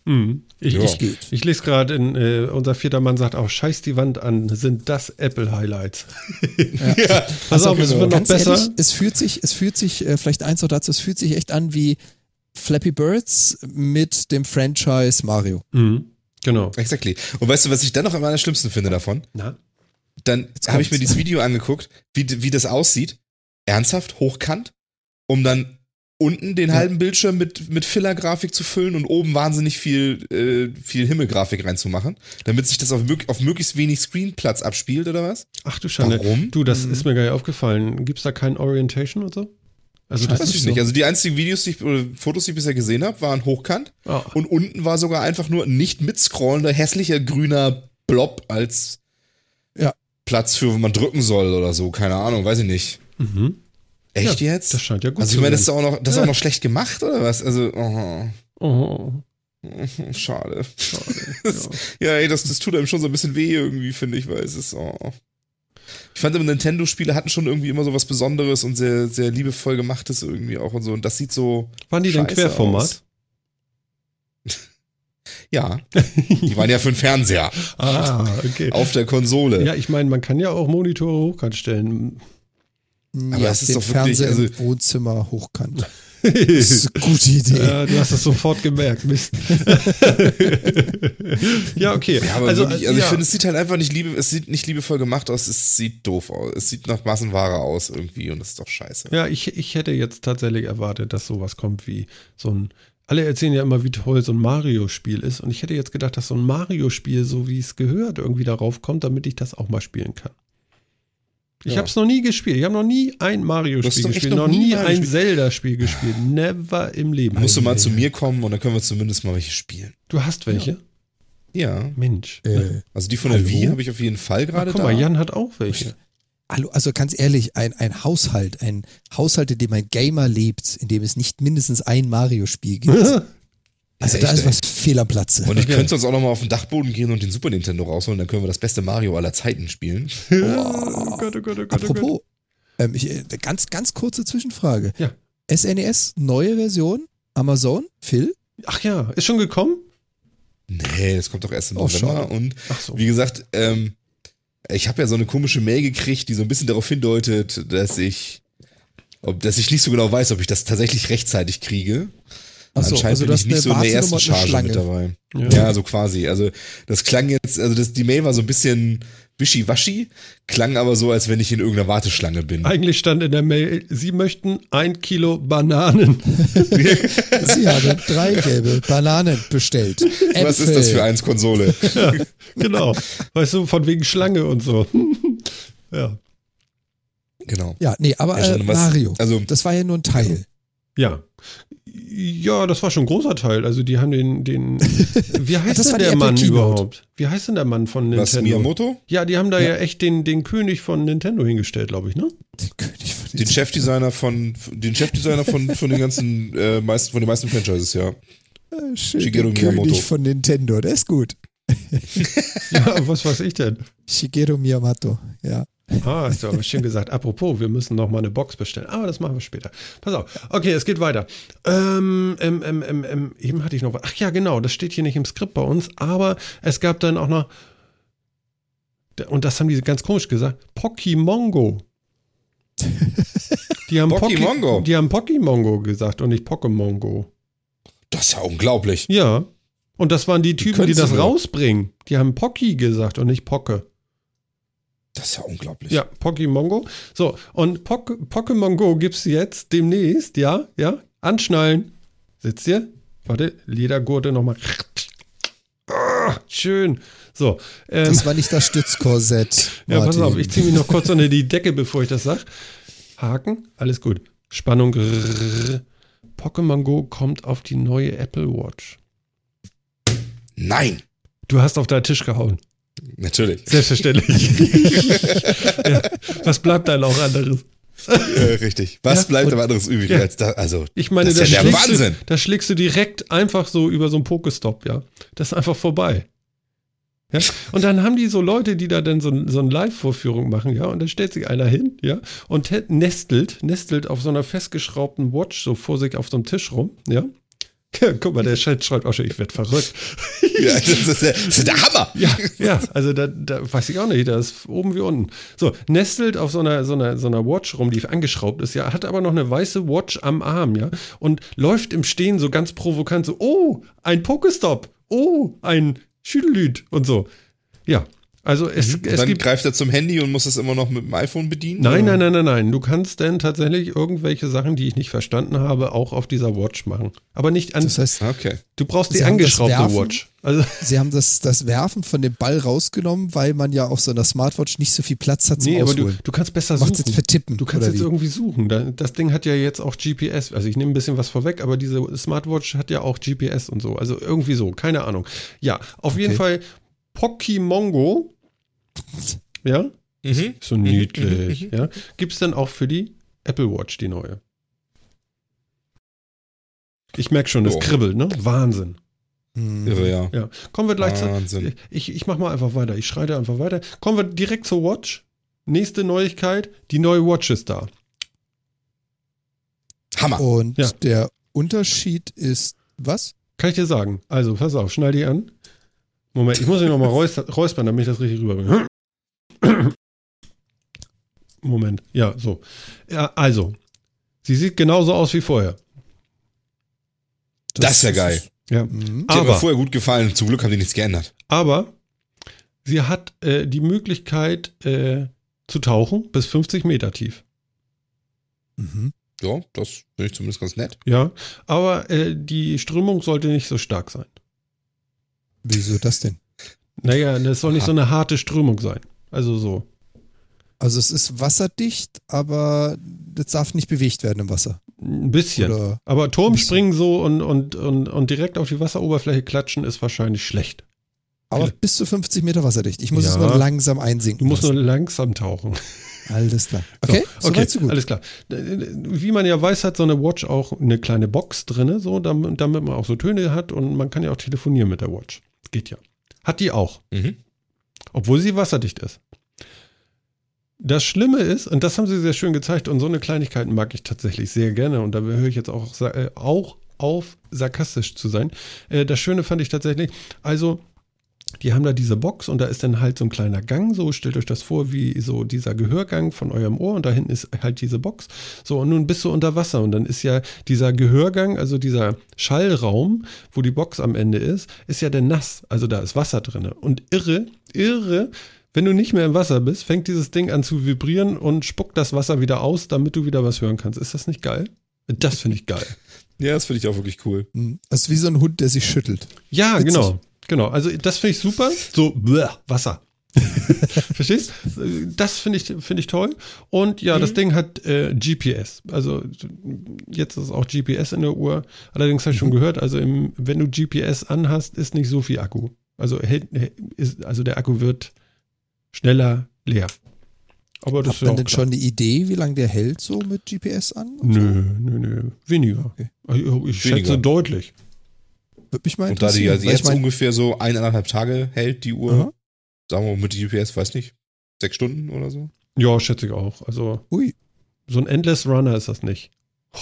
A: Mhm. Ich,
C: Ja.
A: ich, ich lese gerade, in, äh, unser vierter Mann sagt auch, scheiß die Wand an, sind das Apple-Highlights.
C: ja,
A: Pass auf, es wird noch besser.
B: ehrlich, es fühlt sich, es fühlt sich, äh, vielleicht eins noch dazu, es fühlt sich echt an wie Flappy Birds mit dem Franchise Mario.
A: Mhm. Genau.
C: exactly. Und weißt du, was ich dann noch am allerschlimmsten finde davon?
A: Na?
C: dann habe ich mir dieses Video angeguckt, wie, wie das aussieht. Ernsthaft, hochkant, um dann unten den
B: Ja.
C: halben Bildschirm mit, mit Filler-Grafik zu füllen und oben wahnsinnig viel, äh, viel Himmelgrafik reinzumachen, damit sich das auf, mög auf möglichst wenig Screenplatz abspielt, oder was?
A: Ach du Schande.
C: Warum?
A: Du, das
B: Mhm.
A: ist mir gar nicht aufgefallen. Gibt es da kein Orientation und so? Also das
C: Weiß
A: ist
C: ich
A: so.
C: nicht. Also die einzigen Videos, die ich, oder Fotos, die ich bisher gesehen habe, waren hochkant
A: Ah.
C: und unten war sogar einfach nur ein nicht mitscrollender, hässlicher grüner Blob als
B: Ja.
C: Platz für, wo man drücken soll oder so, keine Ahnung, weiß ich nicht.
A: Mhm.
C: Echt
A: Ja,
C: jetzt?
A: Das scheint ja gut
C: also ich
A: zu
C: meine, das ist
A: sein.
C: auch noch, das ist
A: Ja.
C: auch noch schlecht gemacht oder was? Also, oh,
A: Oh,
C: schade.
A: schade.
C: Das-
A: ja.
C: Ja, ey, das, das tut einem schon so ein bisschen weh irgendwie, finde ich, weil es ist, oh. Ich fand immer Nintendo-Spiele hatten schon irgendwie immer so was Besonderes und sehr, sehr liebevoll gemachtes irgendwie auch und so. Und das sieht so.
A: Waren die denn Querformat?
C: aus. Ja, die waren ja für den Fernseher
A: Ah, okay.
C: auf der Konsole.
A: Ja, ich meine, man kann ja auch Monitore hochkant stellen.
C: Aber
B: ja,
C: es ist
B: den
C: doch wirklich,
B: Fernseher
C: also-
B: im Wohnzimmer hochkant. Das ist eine gute Idee.
A: Ja, du hast es sofort gemerkt, Mist. ja, okay.
C: Ja, aber
A: also,
C: wirklich, also ich
A: ja.
C: finde, es sieht halt einfach nicht liebe, es sieht nicht liebevoll gemacht aus, es sieht doof aus. Es sieht nach Massenware aus irgendwie und das ist doch scheiße.
A: Ja, ich, ich hätte jetzt tatsächlich erwartet, dass sowas kommt wie so ein. Alle erzählen ja immer, wie toll so ein Mario-Spiel ist. Und ich hätte jetzt gedacht, dass so ein Mario-Spiel, so wie es gehört, irgendwie darauf kommt, damit ich das auch mal spielen kann. Ich
C: Ja.
A: habe es noch nie gespielt. Ich habe noch nie ein Mario-Spiel gespielt,
C: noch
A: noch
C: nie
A: nie
C: Mario
A: ein? Zelda-Spiel gespielt. Never im Leben.
C: Musst du mal zu mir kommen und dann können wir zumindest mal welche spielen.
A: Du hast welche?
C: Ja.
A: Mensch.
B: Äh,
C: Also die von der
B: Hallo?
C: Wii habe ich auf jeden Fall gerade
A: guck
C: da.
A: mal, Jan hat auch welche.
B: Hallo, also ganz ehrlich, ein, ein Haushalt, ein Haushalt, in dem ein Gamer lebt, in dem es nicht mindestens ein Mario-Spiel gibt. Also
C: Ja,
B: da
C: echt,
B: ist was fehl am Platze.
C: Und ich
A: Okay.
C: könnte sonst auch noch mal auf den Dachboden gehen und den Super Nintendo rausholen, dann können wir das beste Mario aller Zeiten spielen.
A: oh Gott, oh Gott, oh Gott, oh Gott.
B: Apropos, ähm, ich, äh, ganz, ganz kurze Zwischenfrage.
A: Ja.
B: SNES, neue Version, Amazon, Phil?
A: Ach ja, ist schon gekommen?
C: Nee, das kommt doch erst im
B: Oh,
C: November.
B: schade.
C: Und
A: so.
C: wie gesagt, ähm, ich habe ja so eine komische Mail gekriegt, die so ein bisschen darauf hindeutet, dass ich, ob, dass ich nicht so genau weiß, ob ich das tatsächlich rechtzeitig kriege.
B: Achso,
C: Anscheinend
B: also
C: bin ich nicht so in der ersten Charge mit
B: Schlange.
C: dabei.
A: Ja.
C: Ja. so quasi. Also das klang jetzt, also das, die Mail war so ein bisschen wischiwaschi, klang aber so, als wenn ich in irgendeiner Warteschlange bin.
A: Eigentlich stand in der Mail, Sie möchten ein Kilo Bananen.
B: Sie haben drei gelbe Bananen bestellt.
C: Was ist das für eins Konsole?
A: genau. Weißt du, von wegen Schlange und so. ja.
C: genau.
B: Ja, nee, aber
C: Ja,
B: äh, Mario,
C: also-
B: das war ja nur ein Teil.
A: Ja. Ja, das war schon ein großer Teil. Also die haben den, den wie heißt
B: das
A: denn der Mann
B: Keynote.
A: überhaupt? Wie heißt denn der Mann von Nintendo?
C: Was, Miyamoto?
A: Ja, die haben da ja, echt den, den König von Nintendo hingestellt, glaube ich, ne?
B: Den König von
C: Den Chefdesigner von, den Chefdesigner von, von den ganzen, äh, meisten, von den meisten Franchises, ja.
B: Äh, schön,
C: Shigeru
B: den
C: Miyamoto.
B: König von Nintendo, der ist gut.
A: Ja, was weiß ich denn?
B: Shigeru Miyamoto, ja.
A: Ah, hast du aber schön gesagt. Apropos, wir müssen noch mal eine Box bestellen. Aber das machen wir später. Pass auf. Okay, es geht weiter. Ähm, ähm, ähm, ähm, ähm, eben hatte ich noch was. Ach ja, genau, das steht hier nicht im Skript bei uns, aber es gab dann auch noch, und das haben die ganz komisch gesagt, Pokémongo. Die haben Pocky-
C: Pokémongo?
A: Die haben Pokémongo gesagt und nicht Pokémongo.
C: Das ist ja unglaublich.
A: Ja. Und das waren die Typen, die
C: können
A: das rausbringen. Die haben Pocky gesagt und nicht Pocke.
C: Das ist ja unglaublich.
A: Ja, Pokémongo. So, und Pok Pokémon Go gibt's jetzt demnächst, ja, ja. Anschnallen. Sitzt ihr? Warte, Ledergurte nochmal. Ah, schön. So, ähm,
B: Das war nicht das Stützkorsett.
A: ja, pass
B: Martin.
A: auf, ich ziehe mich noch kurz unter die Decke, bevor ich das sag. Haken, alles gut. Spannung. grrr. Pokémon Go kommt auf die neue Apple Watch.
C: Nein.
A: Du hast auf deinen Tisch gehauen.
C: Natürlich.
A: Selbstverständlich. ja, was bleibt dann auch anderes?
C: Äh, richtig. Was
A: Ja,
C: bleibt aber anderes übrig
A: ja.
C: als da? Also,
A: Ich meine,
C: das
A: da
C: ist ja der
A: schlägst,
C: Wahnsinn.
A: du, da schlägst du direkt einfach so über so einen Pokestop, ja. Das ist einfach vorbei. Ja? Und dann haben die so Leute, die da dann so, so eine Live-Vorführung machen, ja, und dann stellt sich einer hin, ja, und te- nestelt, nestelt auf so einer festgeschraubten Watch so vor sich auf so einem Tisch rum, ja. Ja, guck mal, der schreibt auch schon, ich werde verrückt.
C: ja, das, ist der, das ist der Hammer.
A: Ja, ja, also da, da weiß ich auch nicht, da ist oben wie unten. So, nestelt auf so einer, so einer, so einer Watch rum, die angeschraubt ist, ja, hat aber noch eine weiße Watch am Arm, ja, und läuft im Stehen so ganz provokant so, oh, ein Pokestop, oh, ein Schüdelüt und so. Ja, also es,
C: Und
A: es
C: dann
A: gibt.
C: greift er zum Handy und muss es immer noch mit dem iPhone bedienen?
A: Nein,
C: oder?
A: nein, nein, nein, nein. Du kannst denn tatsächlich irgendwelche Sachen, die ich nicht verstanden habe, auch auf dieser Watch machen. Aber nicht an.
B: Das heißt,
C: Okay.
A: du brauchst die
B: Sie das
A: angeschraubte
B: Werfen?
A: Watch. Also,
B: sie haben das, das Werfen von dem Ball rausgenommen, weil man ja auf so einer Smartwatch nicht so viel Platz hat zum
A: nee, aber du, du kannst besser
B: Macht's
A: suchen.
B: jetzt vertippen,
A: Du kannst jetzt
B: wie?
A: irgendwie suchen. Da- Das Ding hat ja jetzt auch GPS. Also ich nehme ein bisschen was vorweg, aber diese Smartwatch hat ja auch GPS und so. Also irgendwie so, keine Ahnung. Ja, auf jeden
B: Okay.
A: Fall Pokémongo. Ja,
C: Mhm.
A: so niedlich. Ja, gibt es dann auch für die Apple Watch die neue? Ich merke schon, das
C: Jo.
A: kribbelt, ne? Wahnsinn.
B: Hm.
C: Irre, ja.
A: Ja, kommen wir gleich zu.
C: Wahnsinn.
A: Ich, ich mach mal einfach weiter. Ich schreite einfach weiter. Kommen wir direkt zur Watch. Nächste Neuigkeit: Die neue Watch ist da.
C: Hammer.
B: Und
A: Ja.
B: der Unterschied ist, was?
A: Kann ich dir sagen. Also, pass auf, schnall die an. Moment, ich muss mich nochmal räus räuspern, damit ich das richtig rüberbringe. Moment, ja, so. Ja, also, sie sieht genauso aus wie vorher.
C: Das ist ja geil.
A: Ja.
B: Mhm.
C: Die hat mir
A: Aber,
C: vorher gut gefallen. Zum Glück haben die nichts geändert.
A: aber sie hat äh, die Möglichkeit äh, zu tauchen bis 50 Meter tief.
B: Mhm.
C: Ja, das finde ich zumindest ganz nett.
A: Ja, aber äh, die Strömung sollte nicht so stark sein.
B: Wieso das denn?
A: Naja, das soll nicht so eine harte Strömung sein. Also so.
B: Also es ist wasserdicht, aber das darf nicht bewegt werden im Wasser.
A: Ein bisschen.
B: Oder
A: Aber Turm
B: Ein bisschen.
A: springen so und, und, und, und direkt auf die Wasseroberfläche klatschen ist wahrscheinlich schlecht.
B: aber bis zu 50 Meter wasserdicht. Ich muss
A: Ja.
B: es nur langsam einsinken.
A: Du musst nur
B: lassen.
A: langsam tauchen.
B: Alles klar. Okay,
A: so, okay,
B: so
A: alles klar. Wie man ja weiß, hat so eine Watch auch eine kleine Box drin, so, damit, damit man auch so Töne hat und man kann ja auch telefonieren mit der Watch. Geht ja. Hat die auch,
C: Mhm.
A: obwohl sie wasserdicht ist. Das Schlimme ist, und das haben sie sehr schön gezeigt, und so eine Kleinigkeit mag ich tatsächlich sehr gerne, und da höre ich jetzt auch, äh, auch auf, sarkastisch zu sein. Äh, das Schöne fand ich tatsächlich, also, die haben da diese Box und da ist dann halt so ein kleiner Gang, so stellt euch das vor, wie so dieser Gehörgang von eurem Ohr und da hinten ist halt diese Box. So, und nun bist du unter Wasser und dann ist ja dieser Gehörgang, also dieser Schallraum, wo die Box am Ende ist, ist ja dann nass. Also da ist Wasser drin. Und irre, irre, wenn du nicht mehr im Wasser bist, fängt dieses Ding an zu vibrieren und spuckt das Wasser wieder aus, damit du wieder was hören kannst. Ist das nicht geil? Das finde ich geil.
C: Ja, das finde ich auch wirklich cool.
B: Mhm. Das ist wie so ein Hund, der sich schüttelt.
A: Ja,
B: Witzig.
A: genau. Genau. Also das finde ich super. So, bleh, Wasser. Verstehst? Das finde ich, finde ich toll. Und ja, das Ding hat äh, GPS. Also jetzt ist auch GPS in der Uhr. Allerdings habe ich schon gehört, also im, wenn du GPS anhast, ist nicht so viel Akku. Also, hält, ist, also der Akku wird schneller leer. Aber das
B: Hat man denn
A: klar.
B: schon eine Idee, wie lange der hält so mit GPS an?
A: Nö, nö, nö. Weniger.
B: Okay.
A: Ich, ich schätze
C: Weniger.
A: deutlich.
B: Würde mich mal
C: Und da die ja jetzt
B: ich mein,
C: ungefähr so eineinhalb Tage hält, die Uhr,
B: Aha.
C: sagen wir mal mit GPS, weiß nicht, sechs Stunden oder so.
A: Ja, schätze ich auch. Also
B: ui,
A: so ein Endless Runner ist das nicht.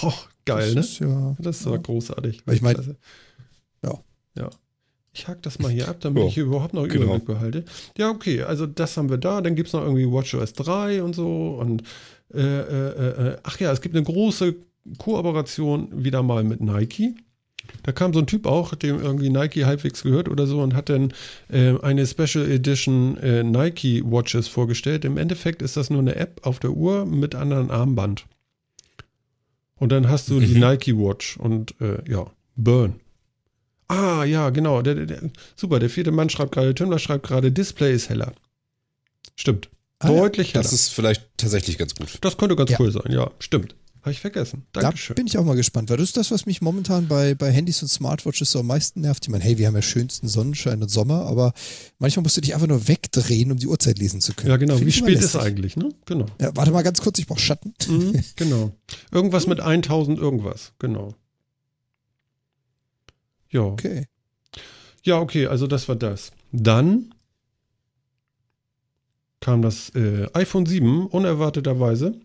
A: Oh, geil, ne?
B: das ist ja,
A: Das war
B: ja.
A: großartig.
B: Weil ich mein-
A: Klasse.
B: Ja.
A: Ja. Ich hack das mal hier ab, damit
C: Ja,
A: ich hier überhaupt noch
C: genau.
A: Überblick behalte. Ja, okay, also das haben wir da. Dann gibt es noch irgendwie WatchOS 3 und so. Und äh, äh, äh, ach ja, es gibt eine große Kooperation wieder mal mit Nike. Da kam so ein Typ auch, dem irgendwie Nike halbwegs gehört oder so und hat dann äh, eine Special Edition äh, Nike Watches vorgestellt. Im Endeffekt ist das nur eine App auf der Uhr mit anderen Armband. Und dann hast du die
C: Mhm.
A: Nike Watch und äh, ja, Burn. Ah, ja, genau. Der, der, der, super, der vierte Mann schreibt gerade, Tümmler schreibt gerade, Display ist heller. Stimmt.
B: Ah, ja.
A: Deutlich heller.
C: Das
A: Das,
C: ist vielleicht tatsächlich ganz gut.
A: könnte ganz
B: Ja.
A: cool sein, ja, stimmt. Habe ich vergessen.
B: Da
A: Dankeschön.
B: bin ich auch mal gespannt, weil das ist das, was mich momentan bei, bei Handys und Smartwatches so am meisten nervt. Ich meine, hey, wir haben ja schönsten Sonnenschein und Sommer, aber manchmal musst du dich einfach nur wegdrehen, um die Uhrzeit lesen zu können.
A: Ja, genau.
B: Find
A: Wie spät ist eigentlich, ne? Genau.
B: Ja, warte mal ganz kurz, ich brauche Schatten.
A: Mhm, genau. Irgendwas mit 1000 irgendwas, genau. Ja.
B: Okay.
A: Ja, okay, also das war das. Dann kam das äh, iPhone 7 unerwarteterweise.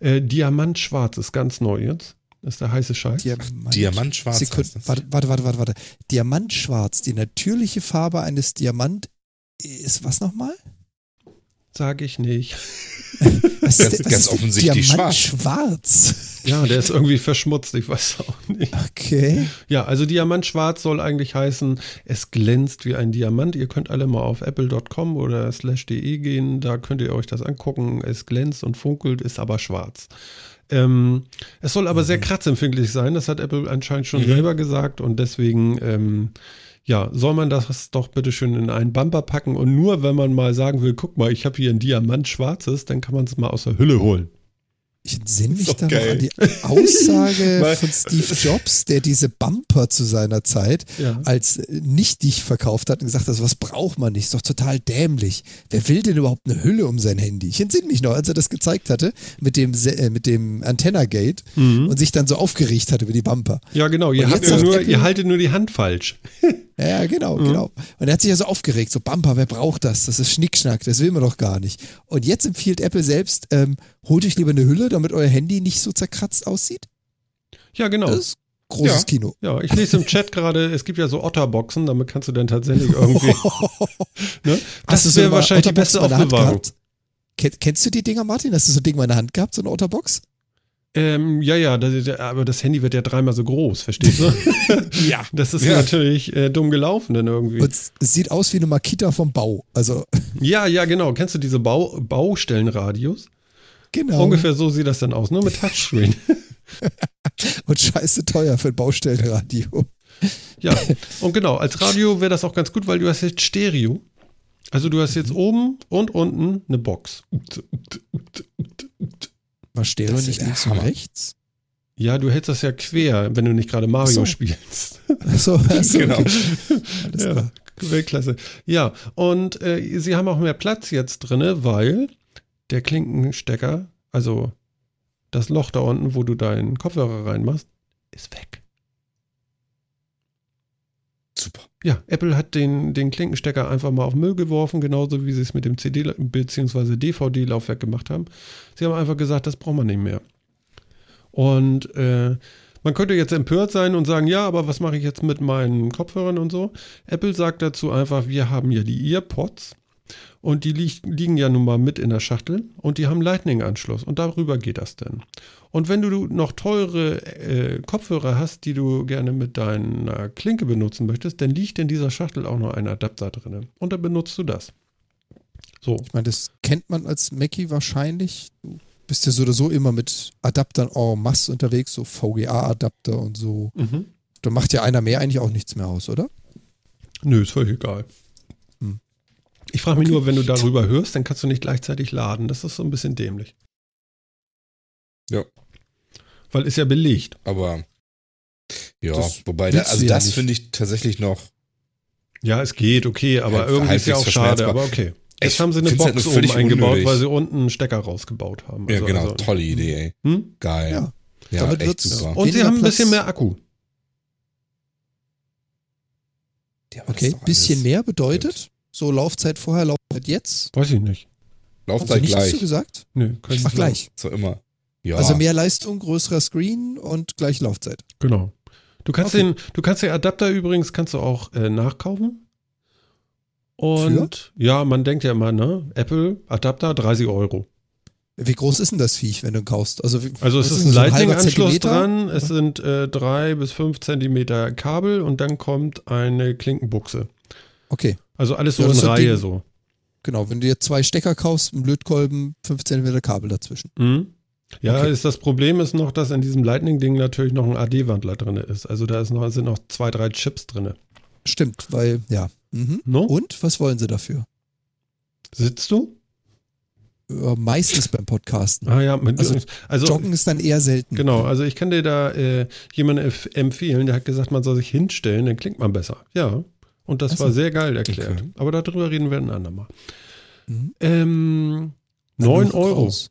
A: Äh, Diamantschwarz ist ganz neu jetzt. Das ist der heiße Scheiß.
B: Diamant.
C: Diamantschwarz
B: Sekund,
C: heißt das.
B: warte, warte, warte, warte, warte. Diamantschwarz, die natürliche Farbe eines Diamant ist was nochmal?
A: Sag ich nicht.
B: Was
C: Ganz-
B: denn- was
C: ganz
B: denn
C: offensichtlich
B: Diamantschwarz.
A: Ja, der ist irgendwie verschmutzt, ich weiß auch nicht.
B: Okay.
A: Ja, also Diamantschwarz soll eigentlich heißen, es glänzt wie ein Diamant. Ihr könnt alle mal auf apple.com oder slash.de gehen, da könnt ihr euch das angucken. Es glänzt und funkelt, ist aber schwarz. Ähm, es soll aber sehr kratzempfindlich sein, das hat Apple anscheinend schon
C: Mhm.
A: selber gesagt und deswegen, ähm, ja, soll man das doch bitte schön in einen Bumper packen und nur wenn man mal sagen will, guck mal, ich habe hier ein Diamant schwarzes, dann kann man es mal aus der Hülle holen.
B: Ich entsinne mich
C: Ist doch
B: da noch
C: geil.
B: an die Aussage von Steve Jobs, der diese Bumper zu seiner Zeit
A: Ja.
B: als nicht dich verkauft hat und gesagt hat, was braucht man nicht, ist doch total dämlich. Wer will denn überhaupt eine Hülle um sein Handy? Ich entsinne mich noch, als er das gezeigt hatte mit dem, äh, mit dem Antenna-Gate und sich dann so aufgeregt hatte über die Bumper.
A: Ja, genau. Ihr, habt ja nur,
B: Apple-
A: ihr haltet nur die Hand falsch.
B: Ja, genau, genau. Und er hat sich ja so aufgeregt, so Bumper, wer braucht das? Das ist Schnickschnack, das will man doch gar nicht. Und jetzt empfiehlt Apple selbst, ähm, holt euch lieber eine Hülle, damit euer Handy nicht so zerkratzt aussieht.
A: Ja, genau.
B: Das ist großes
C: Ja.
B: Kino.
A: Ja, ich lese im Chat gerade, es gibt ja so Otterboxen, damit kannst du dann tatsächlich irgendwie. ne? Das wäre wahrscheinlich die beste Aufbewahrung.
B: kennst du die Dinger, Martin? Hast du so ein Ding mal in der Hand gehabt, so eine Otterbox?
A: Ähm, ja, ja, das, aber das Handy wird ja dreimal so groß, verstehst du?
B: Ja.
A: Das ist
C: Ja.
A: natürlich äh, dumm gelaufen dann irgendwie.
B: Und es sieht aus wie eine Makita vom Bau. Also,
A: Ja, ja, genau. Kennst du diese Bau Baustellenradios?
B: genau.
A: Ungefähr so sieht das dann aus, nur mit Touchscreen.
B: Und scheiße teuer für ein Baustellenradio.
A: ja, und genau, als Radio wäre das auch ganz gut, weil du hast jetzt Stereo. Also du hast jetzt oben und unten eine Box.
B: War Stereo
C: Das
B: nicht links und rechts?
A: Ja, du hältst das ja quer, wenn du nicht gerade Mario
B: Ach so.
A: spielst.
B: Achso, achso
C: Genau.
B: okay. Alles
A: Ja,
B: klar.
A: Weltklasse. Ja, und äh, sie haben auch mehr Platz jetzt drinne, weil der Klinkenstecker, also das Loch da unten, wo du deinen Kopfhörer reinmachst, ist weg.
C: Super.
A: Ja, Apple hat den, den Klinkenstecker einfach mal auf Müll geworfen, genauso wie sie es mit dem CD- bzw. DVD-Laufwerk gemacht haben. Sie haben einfach gesagt, das braucht man nicht mehr. Und äh, man könnte jetzt empört sein und sagen, ja, aber was mache ich jetzt mit meinen Kopfhörern und so? Apple sagt dazu einfach, wir haben ja die EarPods und die lieg, liegen ja nun mal mit in der Schachtel und die haben Lightning-Anschluss und darüber geht das dann. Und wenn du noch teure äh, Kopfhörer hast, die du gerne mit deiner Klinke benutzen möchtest, dann liegt in dieser Schachtel auch noch ein Adapter drin. Und dann benutzt du das. So.
B: Ich meine, das kennt man als Mackie wahrscheinlich. Du bist ja so oder so immer mit Adaptern en masse unterwegs, so VGA-Adapter und so.
A: Mhm.
B: Da macht ja einer mehr eigentlich auch nichts mehr aus, oder?
A: Nö, ist völlig egal.
B: Hm.
A: Ich frage mich nur, wenn du darüber hörst, dann kannst du nicht gleichzeitig laden. Das ist so ein bisschen dämlich.
C: Ja.
A: Weil ist ja belegt.
C: Aber ja,
B: Das
C: wobei, da, also
B: ja
C: das finde ich tatsächlich noch.
A: Ja, es geht, okay, aber
C: Halb-
A: irgendwie ist ja auch schade, aber okay. Jetzt
C: Ich
A: haben sie eine
C: halt
A: Box
C: völlig
A: oben eingebaut,
C: unnötig.
A: weil sie unten einen Stecker rausgebaut haben.
C: Ja,
A: Also-
C: genau,
A: also-
C: tolle Idee, ey.
A: Hm?
C: Geil.
B: Ja.
C: Ja,
B: Damit
C: echt super.
A: Und sie haben ein bisschen mehr Akku.
C: Ja,
B: Okay,
C: doch
B: bisschen mehr bedeutet, so Laufzeit vorher, Laufzeit jetzt.
A: Weiß ich nicht.
B: Hast du
C: Laufzeit
B: nichts
C: gleich.
B: zu gesagt?
A: Nö, kann ich
B: Ach,
A: nicht
B: gleich.
C: So immer. Ja.
B: Also mehr Leistung, größerer Screen und gleich Laufzeit.
A: Genau. Du kannst
B: Okay.
A: den, du kannst den Adapter übrigens kannst du auch äh, nachkaufen. Und ja, man denkt ja immer, ne? Apple Adapter 30 Euro.
B: Wie groß ist denn das Viech, wenn du ihn kaufst? Also, wie-
A: Also es ist ein
B: so
A: Lightning-Anschluss dran, es sind äh, drei bis fünf Zentimeter Kabel und dann kommt eine Klinkenbuchse.
B: Okay,
A: Also alles so
B: Ja,
A: in Reihe
B: Ding.
A: so.
B: genau. Wenn du dir zwei Stecker kaufst, einen Lötkolben, 5 cm Kabel dazwischen.
A: Mhm. Ja,
B: Okay.
A: ist das Problem ist noch, dass in diesem Lightning-Ding natürlich noch ein AD-Wandler drin ist. Also da ist noch, sind noch zwei, drei Chips drin.
B: Stimmt, weil, ja. Mhm.
A: No?
B: Und was wollen sie dafür?
A: Sitzt du?
B: Ja, meistens beim Podcasten.
A: Ah ja, mit,
B: Also,
A: also,
B: Joggen ist dann eher selten.
A: genau. Also ich kann dir da äh, jemanden empf- empfehlen, der hat gesagt, man soll sich hinstellen, dann klingt man besser. Ja. Und das
B: Ach so.
A: war sehr geil erklärt.
C: Okay.
A: Aber darüber reden wir ein andermal.
B: Mhm.
A: Ähm,
B: Dann
A: 9
B: noch
A: Euro.
B: raus.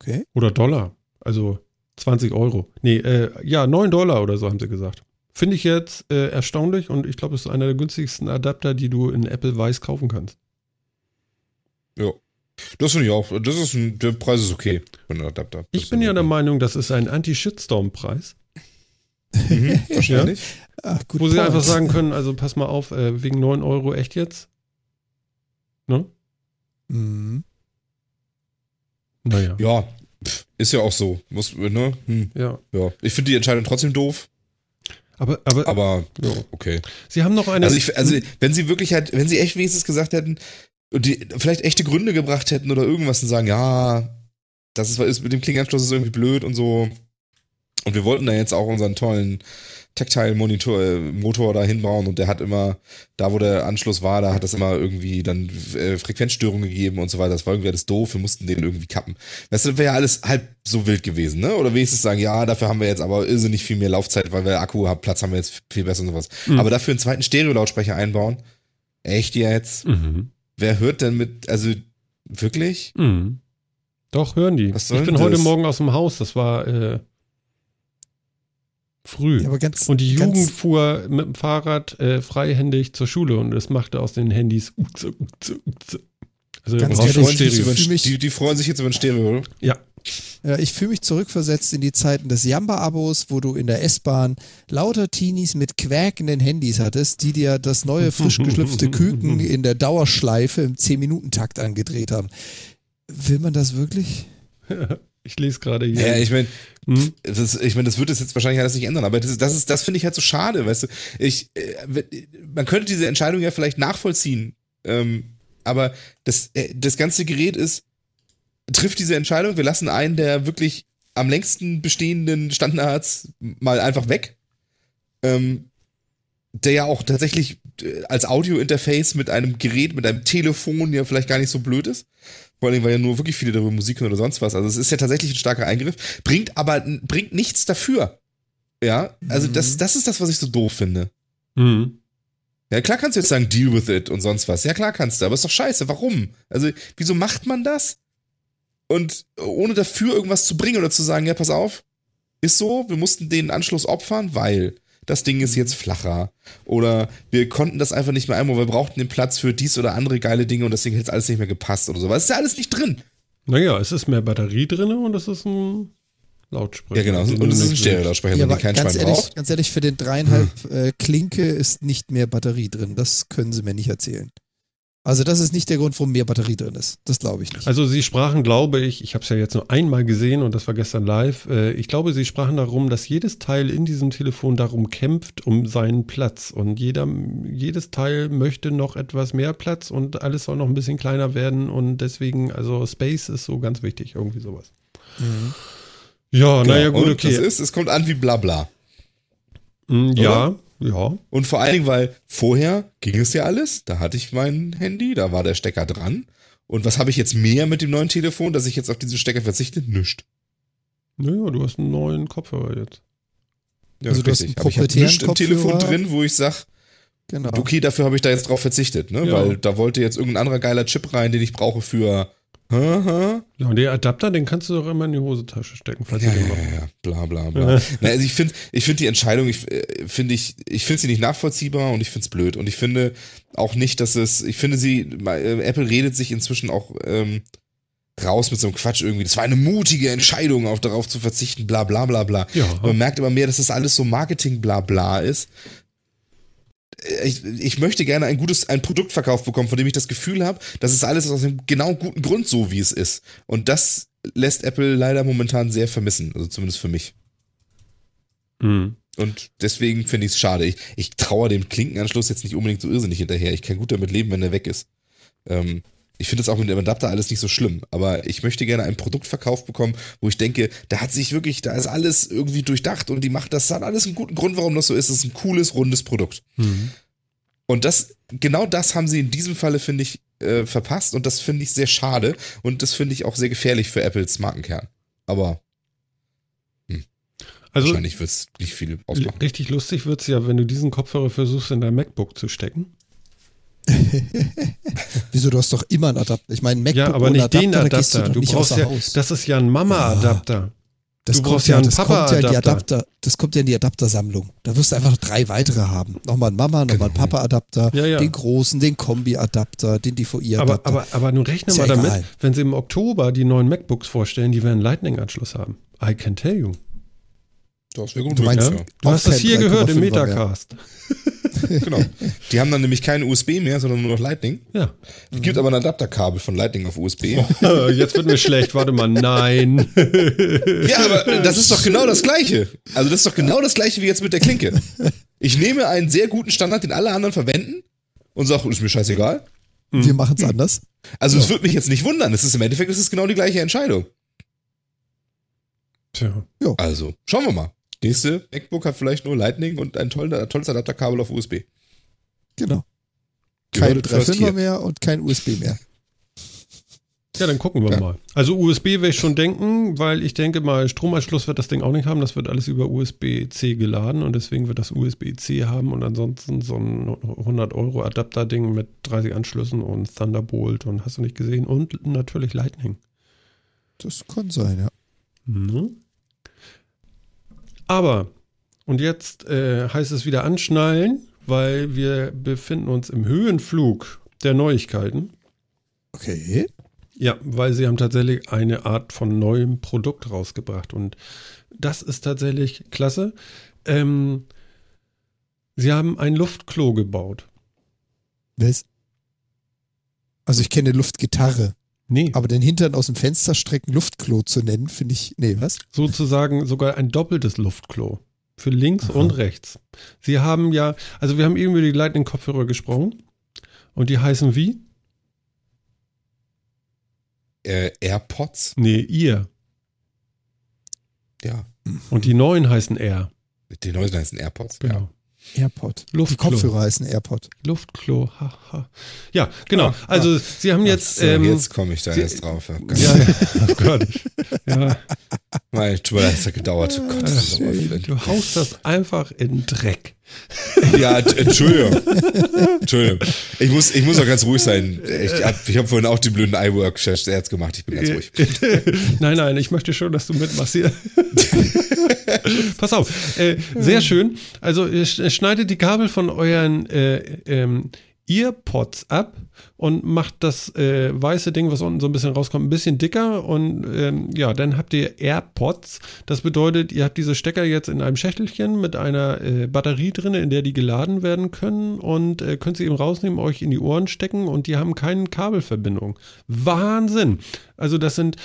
B: Okay.
A: Oder Dollar. Also 20 Euro. Nee, äh, ja, 9 Dollar oder so haben sie gesagt. Finde ich jetzt äh, erstaunlich und ich glaube, es ist einer der günstigsten Adapter, die du in Apple Weiß kaufen kannst.
C: Ja. Das finde ich auch. Das ist ein, der Preis ist okay für einen Adapter. Das
A: Ich bin ja der. Meinung, das ist ein Anti-Shitstorm-Preis,
C: Mhm, wahrscheinlich.
B: Ach, gut
A: wo sie
B: point.
A: einfach sagen können, also pass mal auf, äh, wegen 9 Euro echt jetzt? Ne?
B: Mhm.
A: Naja.
C: Ja, ist ja auch so. Muss, ne? Hm,
A: Ja.
C: ja. Ich finde die Entscheidung trotzdem doof,
A: Aber, aber,
C: aber
A: Ja.
C: okay.
A: sie haben noch eine.
C: Also, ich, also, wenn sie wirklich halt, wenn sie echt wenigstens gesagt hätten und die vielleicht echte Gründe gebracht hätten oder irgendwas und sagen, ja, das ist, ist mit dem Klinganschluss ist irgendwie blöd und so. Und wir wollten da jetzt auch unseren tollen Tactile-Monitor, äh, Motor da hinbauen und der hat immer, da wo der Anschluss war, da hat das immer irgendwie dann äh, Frequenzstörungen gegeben und so weiter. Das war irgendwie alles doof, wir mussten den irgendwie kappen. Weißt du, wäre ja alles halb so wild gewesen, ne? Oder wenigstens sagen, ja, dafür haben wir jetzt aber irrsinnig viel mehr Laufzeit, weil wir Akku haben, Platz haben wir jetzt viel besser und sowas.
A: Mhm.
C: Aber dafür einen zweiten Stereo-Lautsprecher einbauen, echt jetzt?
A: Mhm.
C: Wer hört denn mit, also wirklich?
A: Mhm. Doch, hören die. Ich bin
C: denn
A: heute
C: das?
A: Morgen aus dem Haus, das war äh, früh.
B: Ja, aber ganz,
A: und die
B: ganz,
A: Jugend fuhr mit dem Fahrrad äh, freihändig zur Schule und es machte aus den Handys Uze, Uze, Uze. Also
B: Ganz ehrlich,
C: Freuen
A: Stereo.
B: mich-
C: die, die freuen sich jetzt über ein Stereo.
A: Ja,
B: Ja, ich fühle mich zurückversetzt in die Zeiten des Jamba-Abos, wo du in der S-Bahn lauter Teenies mit quäkenden Handys hattest, die dir das neue frisch geschlüpfte Küken in der Dauerschleife im 10-Minuten-Takt angedreht haben. Will man das wirklich?
A: ich lese gerade hier.
C: Ja, ich meine,
A: Hm?
C: das, ich meine, das wird es jetzt wahrscheinlich alles nicht ändern, aber das, ist- das ist, das finde ich halt so schade, weißt du. Ich, äh, man könnte diese Entscheidung ja vielleicht nachvollziehen, ähm, aber das, äh, das ganze Gerät ist, trifft diese Entscheidung, wir lassen einen der wirklich am längsten bestehenden Standards mal einfach weg, ähm, der ja auch tatsächlich äh, als Audio-Interface mit einem Gerät, mit einem Telefon ja vielleicht gar nicht so blöd ist. Vor allem, weil ja nur wirklich viele darüber Musik hören oder sonst was. Also es ist ja tatsächlich ein starker Eingriff, bringt aber bringt nichts dafür. Ja, also das,
B: Mhm.
C: das ist das, was ich so doof finde.
A: Mhm.
C: Ja, klar kannst du jetzt sagen, deal with it und sonst was. Ja, klar kannst du, aber ist doch scheiße. Warum? Also, wieso macht man das? Und ohne dafür irgendwas zu bringen oder zu sagen, ja, pass auf, ist so, wir mussten den Anschluss opfern, weil das Ding ist jetzt flacher. Oder wir konnten das einfach nicht mehr einbauen, wir brauchten den Platz für dies oder andere geile Dinge und deswegen hätte es alles nicht mehr gepasst oder so. Was ist ja alles nicht drin.
A: Naja, es ist mehr Batterie drin und es ist ein Lautsprecher.
C: Ja, genau.
A: den
C: Und es ist ein Stereo-Lautsprecher,
B: Ja,
C: den kein
B: ganz
C: Schwein
B: ehrlich,
C: braucht.
B: ganz ehrlich, für den dreieinhalb äh, Klinke ist nicht mehr Batterie drin. Das können sie mir nicht erzählen. Also das ist nicht der Grund, warum mehr Batterie drin ist. Das glaube ich nicht.
A: Also sie sprachen, glaube ich, ich habe es ja jetzt nur einmal gesehen und das war gestern live, äh, ich glaube, sie sprachen darum, dass jedes Teil in diesem Telefon darum kämpft, um seinen Platz. Und jeder, jedes Teil möchte noch etwas mehr Platz und alles soll noch ein bisschen kleiner werden und deswegen, also Space ist so ganz wichtig, irgendwie sowas.
B: Mhm.
A: Ja, naja,
C: Genau.
A: gut,
C: Und
A: okay.
C: Das ist, es kommt an wie Blabla.
A: Mm, ja, ja.
C: Und vor allen Dingen, weil vorher ging es ja alles, da hatte ich mein Handy, da war der Stecker dran. Und was habe ich jetzt mehr mit dem neuen Telefon, dass ich jetzt auf diesen Stecker verzichte? Nischt.
A: Naja, du hast einen neuen Kopfhörer jetzt.
C: Ja,
B: Also du hast
C: richtig.
B: einen
C: Aber ich habe nichts im Telefon
B: Kopfhörer.
C: drin, wo ich sage,
B: Genau.
C: okay, dafür habe ich da jetzt drauf verzichtet, ne?
A: Ja.
C: Weil da wollte jetzt irgendein anderer geiler Chip rein, den ich brauche für. Hä?
A: Ja, und der Adapter, den kannst du doch immer in die Hosentasche stecken, falls
C: Ja,
A: du den machst.
C: ja, ja, bla bla bla. Na, also ich finde ich find die Entscheidung, ich äh, finde ich, ich finde sie nicht nachvollziehbar und ich finde es blöd. Und ich finde auch nicht, dass es, ich finde sie, äh, Apple redet sich inzwischen auch ähm, raus mit so einem Quatsch irgendwie. Das war eine mutige Entscheidung, auf darauf zu verzichten, bla bla bla bla.
A: Ja.
C: Man merkt immer mehr, dass das alles so Marketing bla bla ist. Ich, ich möchte gerne ein gutes, ein Produkt verkauft bekommen, von dem ich das Gefühl habe, dass es alles aus einem genau guten Grund so, wie es ist. Und das lässt Apple leider momentan sehr vermissen, also zumindest für mich.
A: Mhm.
C: Und deswegen finde ich es schade. Ich, ich traue dem Klinkenanschluss jetzt nicht unbedingt so irrsinnig hinterher. Ich kann gut damit leben, wenn der weg ist. Ähm, ich finde es auch mit dem Adapter alles nicht so schlimm, aber ich möchte gerne ein Produkt verkauft bekommen, wo ich denke, da hat sich wirklich, da ist alles irgendwie durchdacht und die macht das, hat alles einen guten Grund, warum das so ist. Es ist ein cooles, rundes Produkt.
A: Mhm.
C: Und das, genau das haben sie in diesem Falle, finde ich, äh, verpasst und das finde ich sehr schade und das finde ich auch sehr gefährlich für Apples Markenkern. Aber
A: Also
C: wahrscheinlich wird es nicht viel ausmachen.
A: richtig lustig wird's ja, wenn du diesen Kopfhörer versuchst, in dein MacBook zu stecken.
B: Wieso, du hast doch immer einen Adapter. Ich meine, MacBook
A: ja, aber nicht den
B: da gehst
A: Adapter. Du
B: nicht
A: brauchst ja,
B: Haus.
A: das ist ja ein Mama-Adapter.
B: Das
A: Du
B: kommt
A: brauchst ja einen
B: das kommt ja in die
A: Papa-Adapter.
B: Adapter. Das kommt ja in die Adaptersammlung. Da wirst du einfach noch drei weitere haben. Nochmal ein Mama, nochmal ein
C: Genau.
B: Papa-Adapter,
A: Ja, ja.
B: den großen, den Kombi-Adapter, den
A: Aber,
B: DVI-Adapter.
A: aber, aber nun rechne mal
B: ja
A: damit,
B: egal.
A: wenn sie im Oktober die neuen MacBooks vorstellen, die werden Lightning-Anschluss haben. I can tell you.
C: Das wäre gut.
B: Du meinst-
A: Ja?
C: ja.
A: Du hast das hier gehört im
B: 3,5er mehr.
A: Metacast.
C: Genau. Die haben dann nämlich kein USB mehr, sondern nur noch Lightning.
A: Ja.
C: Es gibt aber ein Adapterkabel von Lightning auf USB.
A: Jetzt wird mir schlecht. Warte mal, nein.
C: ja, aber das ist doch genau das Gleiche. Also das ist doch genau das Gleiche wie jetzt mit der Klinke. Ich nehme einen sehr guten Standard, den alle anderen verwenden und sage, ist mir scheißegal.
B: Wir machen es anders.
C: Also es würde mich jetzt nicht wundern. Es ist im Endeffekt es ist genau die gleiche Entscheidung.
A: Tja.
C: Also, schauen wir mal. Nächste MacBook hat vielleicht nur Lightning und ein tolles, tolles Adapterkabel auf USB.
B: Genau. Kein
C: hörtet first
B: 3.5er
C: hier.
B: mehr und kein USB mehr.
A: Ja, dann gucken wir
C: Ja.
A: mal. Also USB werde ich schon denken, weil ich denke mal, Stromanschluss wird das Ding auch nicht haben. Das wird alles über USB-C geladen und deswegen wird das USB-C haben und ansonsten so ein 100 Euro Adapter-Ding mit 30 Anschlüssen und Thunderbolt und hast du nicht gesehen und natürlich Lightning.
B: Das kann sein, ja.
A: Ne? Aber, und jetzt äh, heißt es wieder anschnallen, weil wir befinden uns im Höhenflug der Neuigkeiten.
B: Okay.
A: Ja, weil sie haben tatsächlich eine Art von neuem Produkt rausgebracht und das ist tatsächlich klasse. Ähm, sie haben ein Luftklo gebaut.
B: Was? Also ich kenne Luftgitarre,
A: Nee,
B: aber den Hintern aus dem Fenster strecken Luftklo zu nennen, finde ich. Nee, was?
A: sozusagen sogar ein doppeltes Luftklo. Für links und rechts. Sie haben ja, also wir haben eben über die Lightning-Kopfhörer gesprochen und die heißen wie?
C: Äh, AirPods?
A: Nee, ihr.
C: Ja.
A: Und die neuen heißen R.
C: Die neuen heißen AirPods.
A: Genau.
B: AirPod. Die
A: Luftklo.
B: Kopfhörer heißen AirPod.
A: Luftklo, haha. Ja, genau.
C: Ah,
A: Also sie haben jetzt.
C: So,
A: ähm,
C: jetzt komme ich da
A: Sie-
C: erst drauf. Gott.
A: ja, ja, oh Gott. Ja,
C: Mein, es hat gedauert. Oh Gott, das ist
A: du haust das einfach in Dreck.
C: Ja, Entschuldigung. Entschuldigung. Ich muss, ich muss auch ganz ruhig sein. Ich habe ich hab vorhin auch den blöden iWork-Scherz gemacht. Ich bin ganz ruhig.
A: nein, nein, ich möchte schon, dass du mitmachst hier. Pass auf, äh, sehr schön. Also sch- schneidet die Kabel von euren äh, ähm, Earpods ab und macht das äh, weiße Ding, was unten so ein bisschen rauskommt, ein bisschen dicker und ähm, ja, dann habt ihr AirPods. Das bedeutet, ihr habt diese Stecker jetzt in einem Schächtelchen mit einer äh, Batterie drin, in der die geladen werden können und äh, könnt sie eben rausnehmen, euch in die Ohren stecken und die haben keine Kabelverbindung. Wahnsinn! Also das sind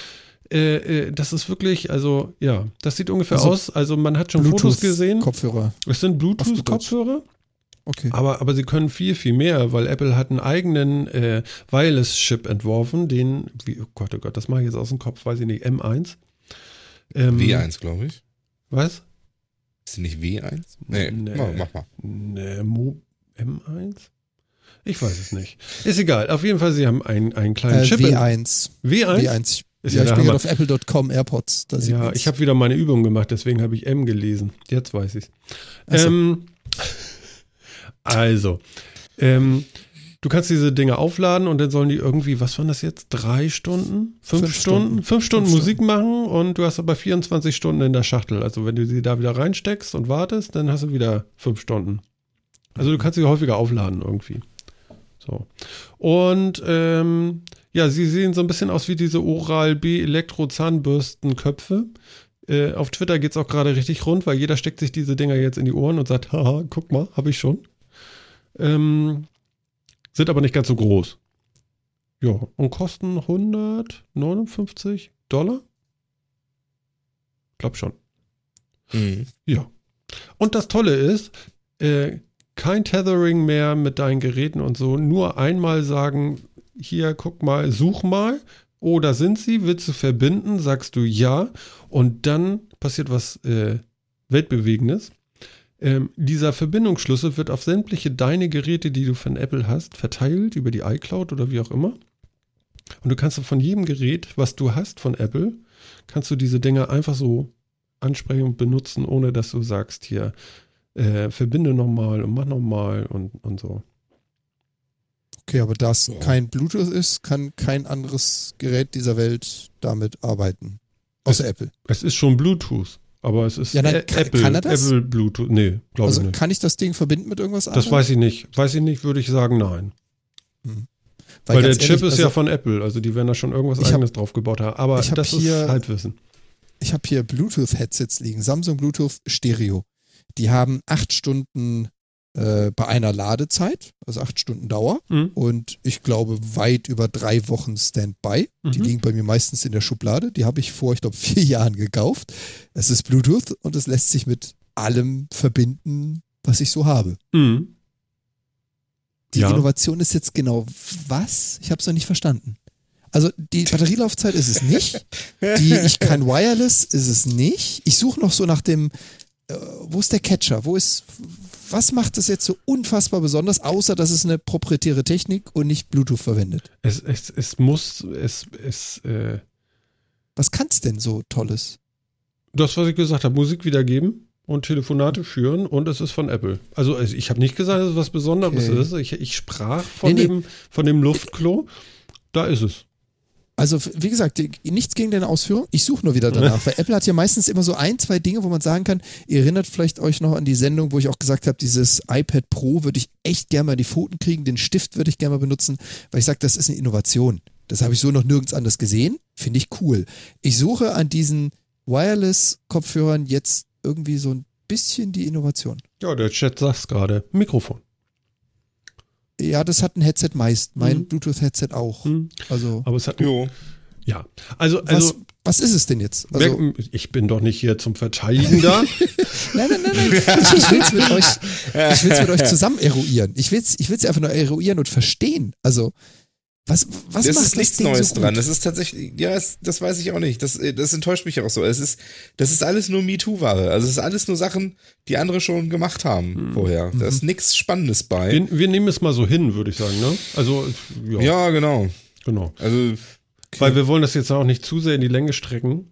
A: äh, äh, das ist wirklich, also ja, das sieht ungefähr
B: Also
A: aus. Also man hat schon Fotos gesehen.
B: Kopfhörer.
A: Es sind. Bluetooth-Kopfhörer.
B: Okay.
A: Aber, aber sie können viel, viel mehr, weil Apple hat einen eigenen äh, Wireless-Chip entworfen, den, wie, oh Gott, oh Gott, das mache ich jetzt aus dem Kopf, weiß ich nicht, M1. Ähm,
C: W1, glaube ich.
A: Was?
C: Ist die nicht W1? Nee,
A: Nee.
C: Mach, mach mal.
A: Ne, Mo M1? Ich weiß es nicht. Ist egal. Auf jeden Fall, sie haben einen, einen kleinen
B: Äh,
A: Chip. in-
B: W1.
A: W1?
B: W1.
A: Ist
B: ja,
A: ja
B: ich bin gerade auf apple.com AirPods.
A: Ja, ich habe wieder meine Übung gemacht, deswegen habe ich M gelesen. Jetzt weiß ich
B: Ach so.
A: ähm, Also, ähm, du kannst diese Dinge aufladen und dann sollen die irgendwie, was waren das jetzt? Drei Stunden? Fünf,
B: Fünf
A: Stunden?
B: Stunden.
A: Fünf Stunden
B: Fünf
A: Musik machen und du hast aber 24 Stunden in der Schachtel. Also, wenn du sie da wieder reinsteckst und wartest, dann hast du wieder fünf Stunden. Also, du kannst sie häufiger aufladen irgendwie. So. Und ähm, ja, sie sehen so ein bisschen aus wie diese Oral-B Elektro-Zahnbürstenköpfe. Äh, auf Twitter geht es auch gerade richtig rund, weil jeder steckt sich diese Dinger jetzt in die Ohren und sagt, haha, guck mal, habe ich schon. Ähm, sind aber nicht ganz so groß. Ja, und kosten 159 Dollar? Glaub schon.
C: Mhm.
A: Ja. Und das Tolle ist, äh, kein Tethering mehr mit deinen Geräten und so. Nur einmal sagen, hier, guck mal, such mal. Oh, da sind sie. Willst du verbinden? Sagst du ja. Und dann passiert was äh, Weltbewegendes. Ähm, dieser Verbindungsschlüssel wird auf sämtliche deine Geräte, die du von Apple hast, verteilt über die iCloud oder wie auch immer. Und du kannst von jedem Gerät, was du hast von Apple, kannst du diese Dinger einfach so ansprechen und benutzen, ohne dass du sagst, hier, äh, verbinde nochmal und mach nochmal und, und so.
B: Okay, aber da es
C: Ja.
B: kein Bluetooth ist, kann kein anderes Gerät dieser Welt damit arbeiten. Außer Apple.
A: Es ist schon Bluetooth, aber es ist
B: Ja, nein, kann-
A: Apple,
B: kann er das?
A: Apple Bluetooth. Nee, glaube
B: Also
A: ich nicht.
B: kann ich das Ding verbinden mit irgendwas anderem?
A: Das weiß ich nicht. Weiß ich nicht, würde ich sagen, nein.
B: Weil,
A: Weil, der Chip
B: ehrlich,
A: ist
B: also
A: ja von Apple, also die werden da schon irgendwas
B: hab-
A: eigenes drauf gebaut haben. Aber
B: ich hab
A: das ist
B: hier-
A: Halbwissen.
B: Ich habe hier Bluetooth-Headsets liegen, Samsung Bluetooth Stereo. Die haben acht Stunden äh, bei einer Ladezeit, also acht Stunden Dauer
A: Mhm.
B: und ich glaube weit über drei Wochen Standby. Die
A: Mhm.
B: liegen bei mir meistens in der Schublade. Die habe ich vor, ich glaube, vier Jahren gekauft. Es ist Bluetooth und es lässt sich mit allem verbinden, was ich so habe.
A: Mhm.
B: Die
A: Ja.
B: Innovation ist jetzt genau was? Ich habe es noch nicht verstanden. Also die Batterielaufzeit ist es nicht. Die, ich kann Wireless ist es nicht. Ich suche noch so nach dem äh, wo ist der Catcher? Wo ist, was macht das jetzt so unfassbar besonders, außer dass es eine proprietäre Technik und nicht Bluetooth verwendet?
A: Es, es, es muss, es, es, äh,
B: Was kann's denn so Tolles?
A: das, was ich gesagt habe, Musik wiedergeben und Telefonate führen und es ist von Apple. Also also ich habe nicht gesagt, dass es was Besonderes
B: Okay.
A: ist. Ich, ich sprach von,
B: Nee, nee.
A: Dem, von dem Luftklo. Da ist es.
B: Also, wie gesagt, nichts gegen deine Ausführung. Ich suche nur wieder danach, weil Apple hat ja meistens immer so ein, zwei Dinge, wo man sagen kann, ihr erinnert vielleicht euch noch an die Sendung, wo ich auch gesagt habe, dieses iPad Pro würde ich echt gerne mal in die Pfoten kriegen, den Stift würde ich gerne mal benutzen, weil ich sage, das ist eine Innovation. Das habe ich so noch nirgends anders gesehen. Finde ich cool. Ich suche an diesen Wireless-Kopfhörern jetzt irgendwie so ein bisschen die Innovation.
A: Ja, der Chat sagt's gerade. Mikrofon.
B: Ja, das hat ein Headset meist, mein
A: Mhm.
B: Bluetooth-Headset auch.
A: Hm.
B: Also,
A: Aber es hat.
C: Jo.
A: Ja. Also,
B: was,
A: also
B: was ist es denn jetzt? Also,
A: ich bin doch nicht hier zum Verteidigen da.
B: Nein, nein, nein, nein. Ich, ich will es mit euch, ich will's mit euch zusammen eruieren. Ich will es ich will's einfach nur eruieren und verstehen. Also, was, was
C: das
B: macht
C: ist
B: das
C: nichts
B: Ding
C: Neues
B: so
C: dran. Das ist tatsächlich, ja, es, das weiß ich auch nicht. Das, äh, das enttäuscht mich auch so. Es ist, das ist alles nur MeToo-Ware. Also es ist alles nur Sachen, die andere schon gemacht haben vorher. Da ist nichts Spannendes bei.
A: Wir, wir nehmen es mal so hin, würde ich sagen. Ne? Also, ja,
C: Ja, genau.
A: genau.
C: Also
A: Weil wir wollen das jetzt auch nicht zu sehr in die Länge strecken.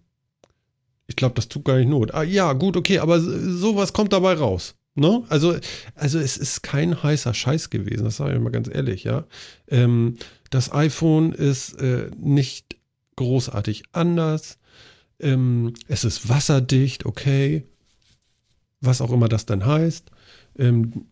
A: Ich glaube, das tut gar nicht Not. Ah, ja, gut, okay, aber sowas kommt dabei raus. Ne? Also, also es ist kein heißer Scheiß gewesen, das sage ich mal ganz ehrlich, ja. Ähm, das iPhone ist äh, nicht großartig anders. Ähm, es ist wasserdicht, okay. Was auch immer das dann heißt. Ähm,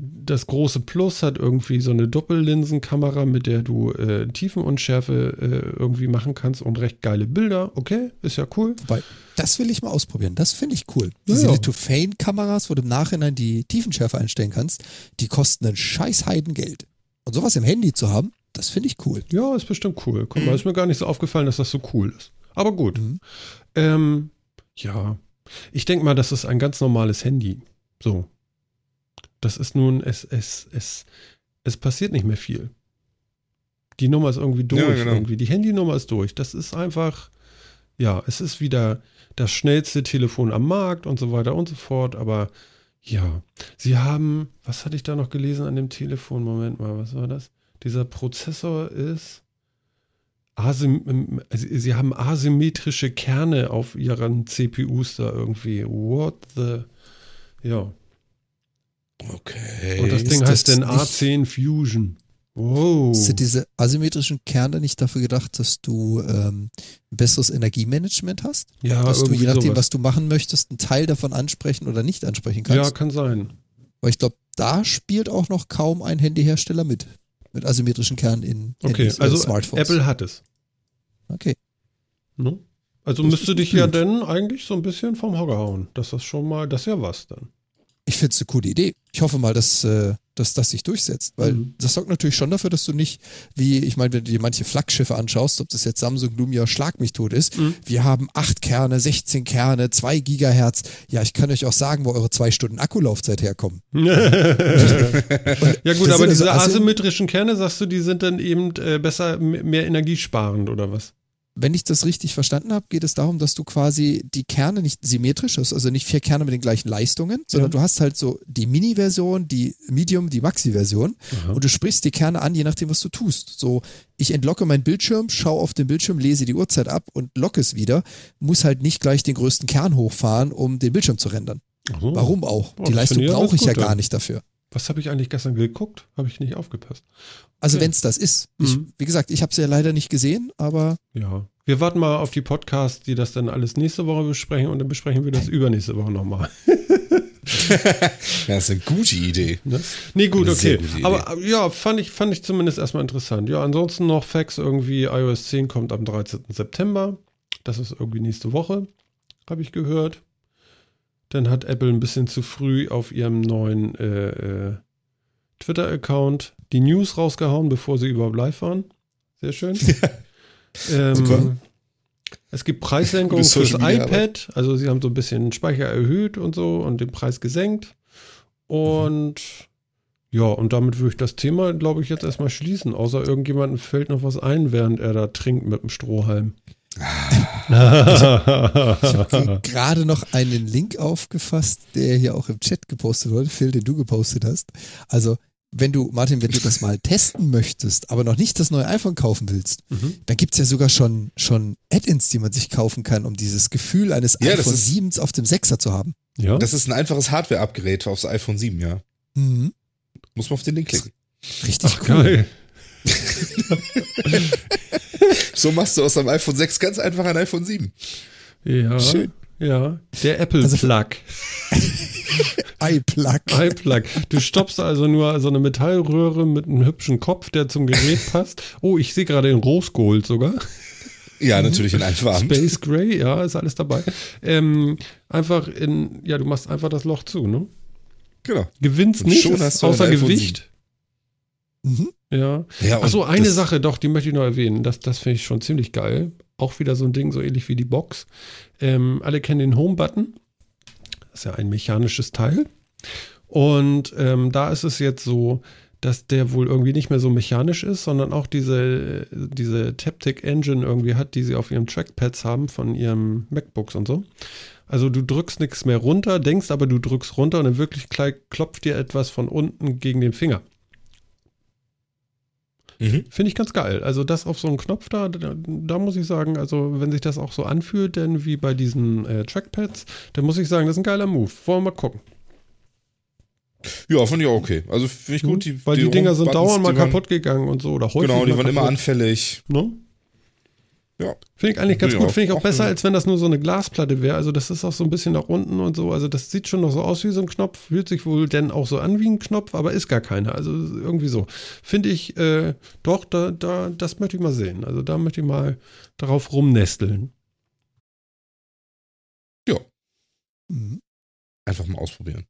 A: das große Plus hat irgendwie so eine Doppellinsenkamera, mit der du äh, Tiefenunschärfe äh, irgendwie machen kannst und recht geile Bilder. Okay, ist ja cool.
B: Wobei, das will ich mal ausprobieren. Das finde ich cool.
A: Ja,
B: Diese
A: ja.
B: Lithophane-Kameras, wo du im Nachhinein die Tiefenschärfe einstellen kannst, die kosten einen scheiß Heidengeld. Und sowas im Handy zu haben, das finde ich cool.
A: Ja, ist bestimmt cool. Guck mal, ist mir gar nicht so aufgefallen, dass das so cool ist. Aber gut.
B: Mhm.
A: Ähm, ja, ich denke mal, das ist ein ganz normales Handy. So. Das ist nun, es, es, es, es passiert nicht mehr viel. Die Nummer ist irgendwie durch.
C: Ja, genau.
A: irgendwie. Die Handynummer ist durch. Das ist einfach, ja, es ist wieder das schnellste Telefon am Markt und so weiter und so fort. Aber ja, sie haben, was hatte ich da noch gelesen an dem Telefon? Moment mal, was war das? Dieser Prozessor ist. Asym also sie haben asymmetrische Kerne auf ihren CPUs da irgendwie. What the? Ja.
C: Okay.
A: Und das
B: ist
A: Ding
B: das
A: heißt denn
B: nicht-
A: A10 Fusion. Wow.
B: Sind diese asymmetrischen Kerne nicht dafür gedacht, dass du ähm, ein besseres Energiemanagement hast?
A: Ja,
B: dass du je nachdem,
A: sowas.
B: was du machen möchtest, einen Teil davon ansprechen oder nicht ansprechen
A: Ja,
B: kannst.
A: kann sein.
B: Weil ich glaube, da spielt auch noch kaum ein Handyhersteller mit. Mit asymmetrischen Kernen in
A: Okay,
B: Handys
A: also
B: Smartphones.
A: Apple hat es.
B: Okay.
A: Ne? Also
B: Das
A: müsste
B: ist
A: dich
B: gut.
A: ja dann eigentlich so ein bisschen vom Hocker hauen. Das ist schon mal, das ist ja was dann.
B: Ich finde es eine coole Idee. Ich hoffe mal, dass, äh, dass das sich durchsetzt, weil
A: Mhm.
B: das sorgt natürlich schon dafür, dass du nicht, wie, ich meine, wenn du dir manche Flaggschiffe anschaust, ob das jetzt Samsung, Lumia, Schlag mich tot ist,
A: Mhm.
B: wir haben acht Kerne, 16 Kerne, 2 Gigahertz. Ja, ich kann euch auch sagen, wo eure zwei Stunden Akkulaufzeit herkommen.
A: ja gut, aber
B: also
A: diese
B: Asym-
A: asymmetrischen Kerne, sagst du, die sind dann eben äh, besser, mehr energiesparend oder was?
B: Wenn ich das richtig verstanden habe, geht es darum, dass du quasi die Kerne nicht symmetrisch hast, also nicht vier Kerne mit den gleichen Leistungen, sondern
A: Ja.
B: du hast halt so die Mini-Version, die Medium, die Maxi-Version
A: Aha.
B: und du sprichst die Kerne an, je nachdem, was du tust. So, ich entlocke meinen Bildschirm, schaue auf den Bildschirm, lese die Uhrzeit ab und locke es wieder, muss halt nicht gleich den größten Kern hochfahren, um den Bildschirm zu rendern.
A: So.
B: Warum auch?
A: Oh,
B: die Leistung brauche ich ja gar nicht dafür.
A: Was habe ich eigentlich gestern geguckt? Habe ich nicht aufgepasst.
B: Also
A: Okay.
B: wenn es das ist. Ich,
A: Mhm.
B: wie gesagt, ich habe es ja leider nicht gesehen, aber
A: Ja. Wir warten mal auf die Podcasts, die das dann alles nächste Woche besprechen und dann besprechen wir das übernächste Woche nochmal.
C: Das ist eine gute Idee.
A: Ne? Nee, gut, okay. Aber ja, fand ich, fand ich zumindest erstmal interessant. Ja, ansonsten noch Facts irgendwie, iOS 10 kommt am 13. September. Das ist irgendwie nächste Woche, habe ich gehört. Dann hat Apple ein bisschen zu früh auf ihrem neuen äh, äh, Twitter-Account die News rausgehauen, bevor sie überhaupt live waren. Sehr schön. ähm,
C: Super.
A: Es gibt Preissenkungen fürs iPad. Also sie haben so ein bisschen Speicher erhöht und so und den Preis gesenkt. Und ja, und damit würde ich das Thema, glaube ich, jetzt erstmal schließen. Außer irgendjemandem fällt noch was ein, während er da trinkt mit dem Strohhalm.
B: Ich habe gerade noch einen Link aufgefasst, der hier auch im Chat gepostet wurde, Phil, den du gepostet hast. Also, wenn du, Martin, wenn du das mal testen möchtest, aber noch nicht das neue iPhone kaufen willst,
A: Mhm.
B: dann gibt's ja sogar schon, schon Add-ins, die man sich kaufen kann, um dieses Gefühl eines
C: Ja,
B: iPhone
C: ist-
B: 7 auf dem 6er zu haben.
A: ja.
C: Das ist ein einfaches Hardware-Upgrade aufs iPhone 7, ja.
B: Mhm.
C: Muss man auf den Link klicken.
B: Richtig
A: Ach,
B: cool.
A: geil.
C: So machst du aus deinem iPhone 6 ganz einfach ein iPhone 7.
A: Ja.
B: Schön.
A: Ja. Der Apple
B: Also-
A: Plug.
B: iPlug.
A: iPlug. Du stoppst also nur so eine Metallröhre mit einem hübschen Kopf, der zum Gerät passt. Oh, ich sehe gerade in Rose Gold sogar.
C: Ja, natürlich in Farben.
A: Space Gray, ja, ist alles dabei. Ähm, einfach in, ja, du machst einfach das Loch zu, ne?
C: Genau.
A: Gewinnst
C: Und
A: nicht,
C: schon
A: ist
C: hast du ein
A: außer Gewicht.
B: Mhm.
A: Ja.
C: Ja,
A: Achso, eine Sache, doch, die möchte ich noch erwähnen. Das, das finde ich schon ziemlich geil. Auch wieder so ein Ding, so ähnlich wie die Box. Ähm, alle kennen den Home-Button. Das ist ja ein mechanisches Teil. Und ähm, da ist es jetzt so, dass der wohl irgendwie nicht mehr so mechanisch ist, sondern auch diese, diese Taptic Engine irgendwie hat, die sie auf ihren Trackpads haben von ihrem MacBooks und so. Also du drückst nichts mehr runter, denkst aber du drückst runter und in Wirklichkeit klopft dir etwas von unten gegen den Finger.
C: Mhm.
A: Finde ich ganz geil. Also das auf so einen Knopf da, da, da muss ich sagen, also wenn sich das auch so anfühlt, denn wie bei diesen äh, Trackpads, dann muss ich sagen, das ist ein geiler Move. Wollen wir mal gucken.
C: Ja, finde ich auch okay. Also finde ich gut. Die,
A: Weil die, Dinger sind dauernd mal
C: die waren-
A: kaputt gegangen und so. Oder häufig
C: Genau, die waren immer
A: kaputt.
C: anfällig.
A: Ne?
C: Ja.
A: Finde ich eigentlich ganz
C: Ja,
A: gut. Finde ich auch
C: auch
A: besser, als wenn das nur so eine Glasplatte wäre. Also das ist auch so ein bisschen nach unten und so. Also das sieht schon noch so aus wie so ein Knopf. Fühlt sich wohl denn auch so an wie ein Knopf, aber ist gar keiner. Also irgendwie so. Finde ich, äh, doch, da, da, das möchte ich mal sehen. Also da möchte ich mal darauf rumnesteln.
B: Mhm.
C: Einfach mal ausprobieren.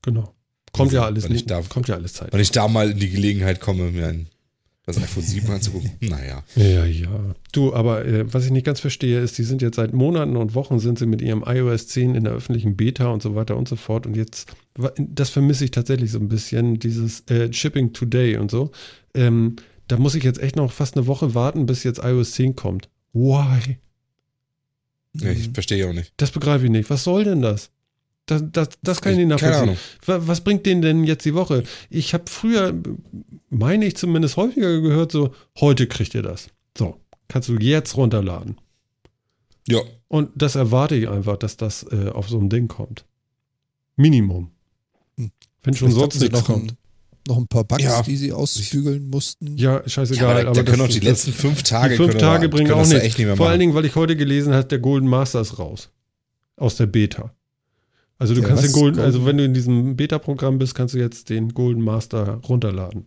A: Genau. Kommt
C: Also,
A: ja alles nicht.
C: darf-
A: kommt ja alles Zeit.
C: Wenn ich da mal in die Gelegenheit komme, mir ein das iPhone 7 anzugucken, naja.
A: Ja, ja. Du, aber äh, was ich nicht ganz verstehe, ist, die sind jetzt seit Monaten und Wochen sind sie mit ihrem iOS 10 in der öffentlichen Beta und so weiter und so fort. Und jetzt, das vermisse ich tatsächlich so ein bisschen, dieses äh, Shipping Today und so. Ähm, da muss ich jetzt echt noch fast eine Woche warten, bis jetzt iOS 10 kommt. Why?
C: Ja, ich verstehe auch nicht.
A: Das begreife ich nicht. Was soll denn das? Das, das, das kann ich nicht nachvollziehen. Was bringt denen denn jetzt die Woche? Ich habe früher, meine ich zumindest häufiger gehört, so, heute kriegt ihr das. So, kannst du jetzt runterladen.
C: Ja,
A: Und das erwarte ich einfach, dass das äh, auf so ein Ding kommt. Minimum.
B: Hm.
A: Wenn schon sonst nichts
B: noch
A: kommt.
B: ein, noch ein paar Bugs,
C: Ja.
B: die sie ausbügeln mussten.
A: Ja,
C: ja
A: scheißegal.
C: aber da, da können
A: das-
C: auch die
A: das-
C: letzten fünf Tage
A: die fünf Tage bringen auch
C: da
A: nichts. Vor allen. Dingen, weil ich heute gelesen habe, der Golden Master ist raus. Aus der Beta. Also du
B: Der
A: kannst den Golden, also wenn du in diesem Beta-Programm bist, kannst du jetzt den Golden Master runterladen.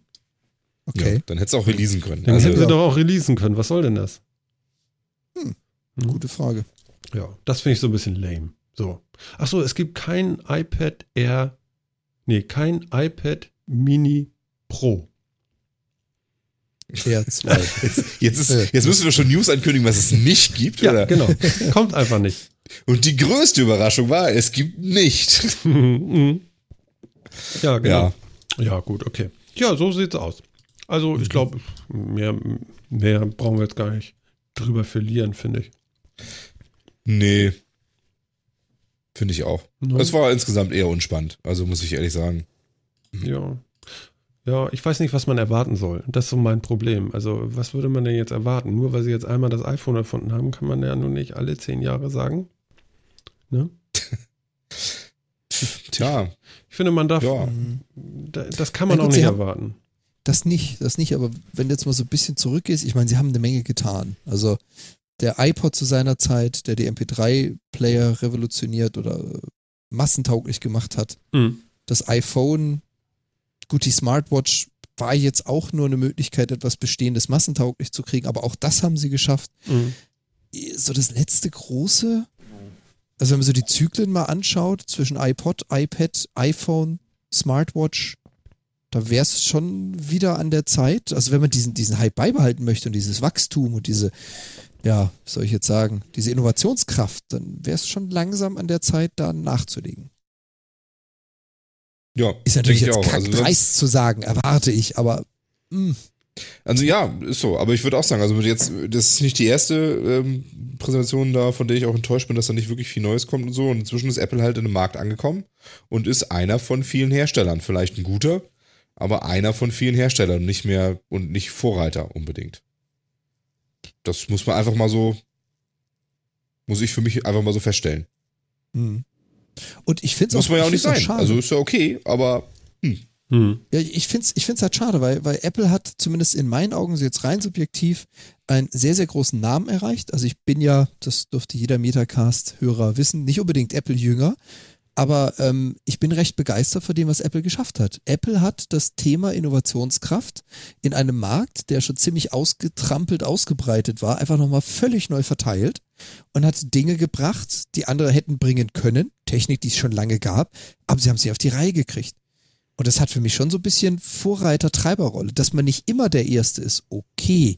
B: Okay.
C: Ja, dann hättest du auch releasen können.
A: Den
C: Also,
A: hätten sie
B: ja.
A: doch auch releasen können. Was soll denn das?
B: Hm.
A: Hm.
B: Gute Frage.
A: Ja, das finde ich so ein bisschen lame. So. Ach so, es gibt kein iPad Air, nee, kein iPad Mini Pro.
B: R2.
C: jetzt, ist, jetzt müssen wir schon News ankündigen, was es nicht gibt.
A: Ja,
C: oder?
A: genau. Kommt einfach nicht.
C: Und die größte Überraschung war, es gibt nicht.
A: Mhm. ja, genau.
C: Ja.
A: Ja. gut, okay. Ja, so sieht's aus. Also, ich glaube, mehr, mehr brauchen wir jetzt gar nicht drüber verlieren, finde ich.
C: Nee. Finde ich auch.
A: No.
C: Es war insgesamt eher unspannend. Also muss ich ehrlich sagen.
A: Ja. Ja, ich weiß nicht, was man erwarten soll. Das ist so mein Problem. Also, was würde man denn jetzt erwarten? Nur weil sie jetzt einmal das iPhone erfunden haben, kann man ja nun nicht alle zehn Jahre sagen. Ne?
C: Tja,
A: Ich finde, man darf,
C: ja.
A: Da- das kann man
B: Ja, gut,
A: auch nicht
B: haben-
A: erwarten.
B: Das nicht, das nicht, aber wenn du jetzt mal so ein bisschen zurückgehst, ich meine, sie haben eine Menge getan. Also der iPod zu seiner Zeit, der die MP3-Player revolutioniert oder massentauglich gemacht hat.
A: Mhm.
B: Das iPhone, gut, die Smartwatch war jetzt auch nur eine Möglichkeit, etwas Bestehendes massentauglich zu kriegen, aber auch das haben sie geschafft.
A: Mhm.
B: So das letzte große, also wenn man so die Zyklen mal anschaut, zwischen iPod, iPad, iPhone, Smartwatch, da wäre es schon wieder an der Zeit, also wenn man diesen, diesen Hype beibehalten möchte und dieses Wachstum und diese, ja, was soll ich jetzt sagen, diese Innovationskraft, dann wäre es schon langsam an der Zeit, da nachzulegen.
C: Ja,
B: Ist natürlich jetzt
C: auch. Also,
B: kackdreist zu sagen, erwarte ich, aber hm, mh,
C: also ja, ist so. Aber ich würde auch sagen, also jetzt, das ist nicht die erste ähm, Präsentation da, von der ich auch enttäuscht bin, dass da nicht wirklich viel Neues kommt und so. Und inzwischen ist Apple halt in dem Markt angekommen und ist einer von vielen Herstellern. Vielleicht ein guter, aber einer von vielen Herstellern, nicht mehr und nicht Vorreiter unbedingt. Das muss man einfach mal so, muss ich für mich einfach mal so feststellen.
B: Mhm. Und ich finde es
C: Muss
B: auch,
C: man ja auch
B: ich
C: nicht sein.
B: schade.
C: Also ist ja okay, aber
A: Hm.
B: Ja, ich finde es ich find's halt schade, weil, weil Apple hat zumindest in meinen Augen so jetzt rein subjektiv einen sehr, sehr großen Namen erreicht. Also ich bin ja, das dürfte jeder Metacast-Hörer wissen, nicht unbedingt Apple-Jünger, aber ähm, ich bin recht begeistert von dem, was Apple geschafft hat. Apple hat das Thema Innovationskraft in einem Markt, der schon ziemlich ausgetrampelt, ausgebreitet war, einfach nochmal völlig neu verteilt und hat Dinge gebracht, die andere hätten bringen können, Technik, die es schon lange gab, aber sie haben sie auf die Reihe gekriegt. Und das hat für mich schon so ein bisschen Vorreiter-Treiberrolle. Dass man nicht immer der Erste ist, okay.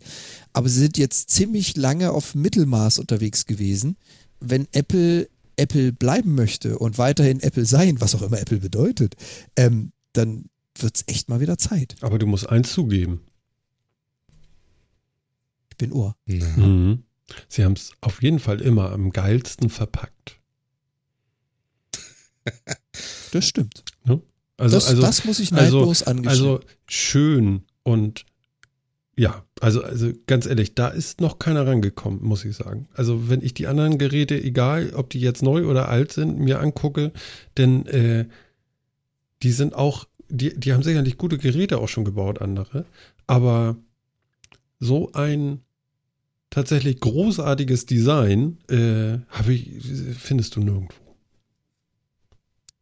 B: Aber sie sind jetzt ziemlich lange auf Mittelmaß unterwegs gewesen. Wenn Apple Apple bleiben möchte und weiterhin Apple sein, was auch immer Apple bedeutet, ähm, dann wird's echt mal wieder Zeit.
A: Aber du musst eins zugeben.
B: Ich bin Ohr.
A: Mhm. Sie haben es auf jeden Fall immer am geilsten verpackt.
B: Das stimmt.
A: Also,
B: das,
A: also,
B: das muss ich
A: also-
B: neidlos angestehen.
A: also schön und ja, also, also ganz ehrlich, da ist noch keiner rangekommen, muss ich sagen. Also wenn ich die anderen Geräte, egal ob die jetzt neu oder alt sind, mir angucke, denn äh, die sind auch, die, die haben sicherlich gute Geräte auch schon gebaut, andere, aber so ein tatsächlich großartiges Design äh, habe ich, findest du nirgendwo.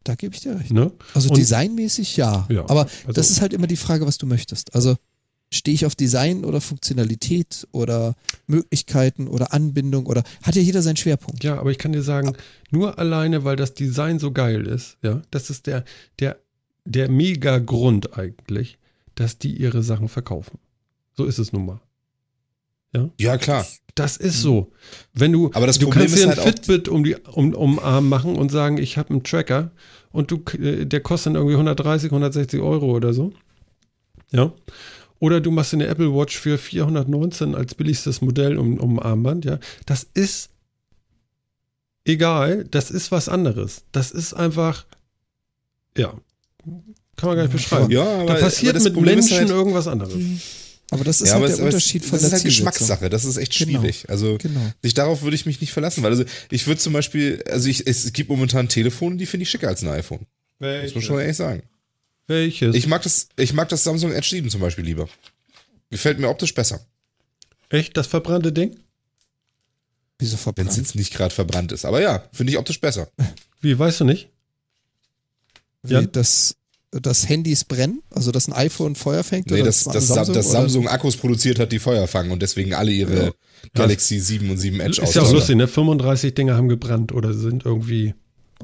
B: Da gebe ich dir recht.
A: Ne?
B: Also
A: Und-
B: designmäßig ja.
A: Ja,
B: Aber
A: also-
B: das ist halt immer die Frage, was du möchtest. Also stehe ich auf Design oder Funktionalität oder Möglichkeiten oder Anbindung oder hat ja jeder seinen Schwerpunkt.
A: Ja, aber ich kann dir sagen, nur alleine, weil das Design so geil ist, ja, das ist der, der, der Mega-Grund eigentlich, dass die ihre Sachen verkaufen. So ist es nun mal.
C: Ja klar.
A: Das ist so. Wenn du,
C: Aber das
A: du
C: Problem
A: kannst dir ein
C: halt
A: Fitbit um, die, um, um den Arm machen und sagen, ich habe einen Tracker und du, äh, der kostet dann irgendwie 130, 160 Euro oder so. Ja. Oder du machst eine Apple Watch für 419 als billigstes Modell um, um Armband, ja. Das ist egal, das ist was anderes. Das ist einfach, ja, kann man gar nicht beschreiben.
C: Ja, aber,
A: da passiert mit
C: Problem
A: Menschen
C: halt,
A: irgendwas anderes.
B: Aber das ist
C: ja,
B: halt der
C: es,
B: Unterschied von
C: das
B: der
C: ist halt. Geschmackssache. Das ist echt
B: Genau.
C: schwierig. Also
B: Genau.
C: sich darauf würde ich mich nicht verlassen, weil also ich würde zum Beispiel, also ich, es gibt momentan Telefone, die finde ich schicker als ein iPhone. Muss man schon ehrlich sagen.
A: Welches?
C: Ich mag das, ich mag das Samsung Edge 7 zum Beispiel lieber. Gefällt mir optisch besser.
A: Echt, das verbrannte Ding?
B: Wieso
C: Wenn es
B: verbrannt?
C: jetzt nicht gerade verbrannt ist. Aber ja, finde ich optisch besser.
A: Wie, weißt du nicht?
B: Wie,
A: Ja.
B: dass, dass Handys brennen? Also dass ein iPhone Feuer fängt?
C: Nee,
B: oder
C: dass,
B: ein
C: dass Samsung, dass
B: oder-
C: Samsung Akkus produziert hat, die Feuer fangen und deswegen alle ihre Galaxy 7 und 7 Edge
A: Ist ja auch lustig, ne? 35 Dinger haben gebrannt oder sind irgendwie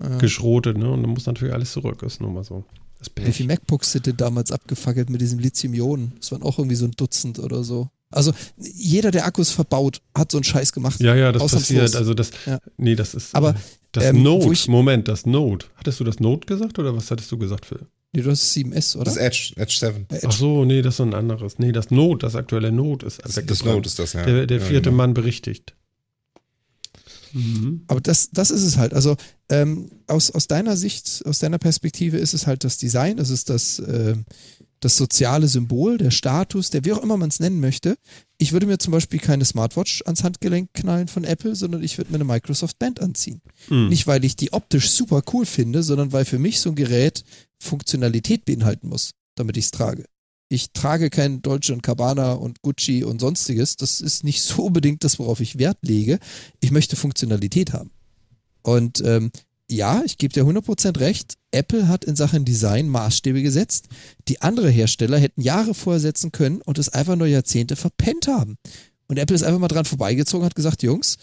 B: Ja.
A: geschrotet, ne? Und dann muss natürlich alles zurück. Ist nun mal so. Das
B: Wie viele MacBooks sind denn damals abgefackelt mit diesem Lithium-Ionen? Das waren auch irgendwie so ein Dutzend oder so. Also jeder, der Akkus verbaut, hat so einen Scheiß gemacht.
A: Ja, ja, das passiert. Also das,
B: Ja.
A: nee, das ist
B: Aber,
A: das
B: ähm,
A: Note.
B: ich-
A: Moment, das Note. Hattest du das Note gesagt oder was hattest du gesagt, Phil?
B: Nee, du hast 7S, oder?
C: Das Edge, Edge 7.
B: Äh,
A: Ach so, nee, das ist so ein anderes. Nee, das Note, das aktuelle Note ist
C: Das, das Note ist das, ja.
A: Der, der
C: Ja,
A: vierte
C: genau.
A: Mann berichtigt. Mhm.
B: Aber das, das ist es halt. Also ähm, aus, aus deiner Sicht, aus deiner Perspektive ist es halt das Design, es ist das, ähm, das soziale Symbol, der Status, der wie auch immer man es nennen möchte. Ich würde mir zum Beispiel keine Smartwatch ans Handgelenk knallen von Apple, sondern ich würde mir eine Microsoft Band anziehen.
A: Mhm.
B: Nicht, weil ich die optisch super cool finde, sondern weil für mich so ein Gerät Funktionalität beinhalten muss, damit ich es trage. Ich trage kein Dolce Cabana und Gucci und sonstiges. Das ist nicht so unbedingt das, worauf ich Wert lege. Ich möchte Funktionalität haben. Und ähm, ja, ich gebe dir 100% recht. Apple hat in Sachen Design Maßstäbe gesetzt, die andere Hersteller hätten Jahre vorher setzen können und es einfach nur Jahrzehnte verpennt haben. Und Apple ist einfach mal dran vorbeigezogen und hat gesagt, Jungs,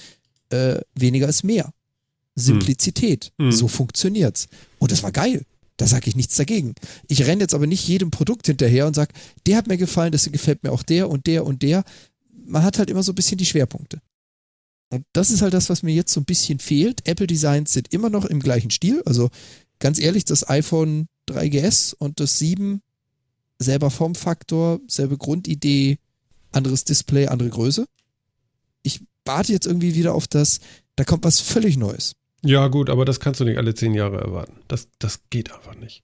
B: äh, weniger ist mehr. Simplizität.
A: Hm.
B: So funktioniert's. Und das war geil. Da sage ich nichts dagegen. Ich renne jetzt aber nicht jedem Produkt hinterher und sage, der hat mir gefallen, deswegen gefällt mir auch der und der und der. Man hat halt immer so ein bisschen die Schwerpunkte. Und das ist halt das, was mir jetzt so ein bisschen fehlt. Apple Designs sind immer noch im gleichen Stil. Also ganz ehrlich, das iPhone 3GS und das 7, selber Formfaktor, selbe Grundidee, anderes Display, andere Größe. Ich warte jetzt irgendwie wieder auf das, da kommt was völlig Neues.
A: Ja, gut, aber das kannst du nicht alle zehn Jahre erwarten. Das, das geht einfach nicht.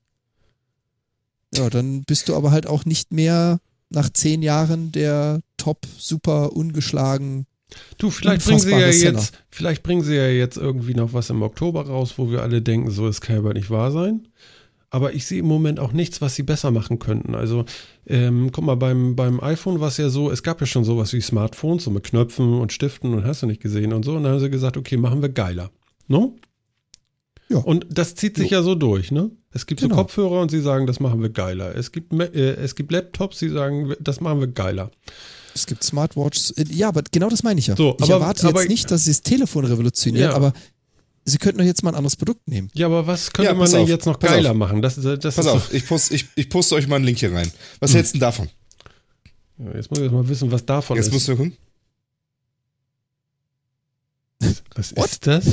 B: Ja, dann bist du aber halt auch nicht mehr nach zehn Jahren der top, super, ungeschlagen.
A: Du, vielleicht bringen sie ja
B: Seller.
A: jetzt, vielleicht bringen sie ja jetzt irgendwie noch was im Oktober raus, wo wir alle denken, so es kann aber nicht wahr sein. Aber ich sehe im Moment auch nichts, was sie besser machen könnten. Also, ähm, guck mal, beim, beim iPhone war es ja so, es gab ja schon sowas wie Smartphones, so mit Knöpfen und Stiften und hast du nicht gesehen und so. Und dann haben sie gesagt, okay, machen wir geiler. No?
B: Ja.
A: Und das zieht sich ja so durch, ne? Es gibt
B: Genau.
A: so Kopfhörer und sie sagen, das machen wir geiler. Es gibt, äh, es gibt Laptops, die sagen, das machen wir geiler.
B: Es gibt Smartwatches. Äh, Ja, aber genau das meine ich ja.
A: So,
B: ich
A: aber-
B: erwarte
A: aber-
B: jetzt nicht, dass sie das Telefon revolutionieren,
A: Ja.
B: aber sie könnten doch jetzt mal ein anderes Produkt nehmen.
A: Ja, aber was könnte
C: Ja,
A: man denn
C: auf,
A: jetzt noch geiler
C: auf.
A: machen? Das, das, das
C: Pass
A: ist
C: auf, ich poste, ich, ich poste euch mal einen Link hier rein. Was
A: Hm.
C: hältst du denn davon?
A: Ja, jetzt muss ich erst mal wissen, was davon
C: Jetzt
A: ist.
C: musst du gucken.
A: was
B: What?
A: ist das?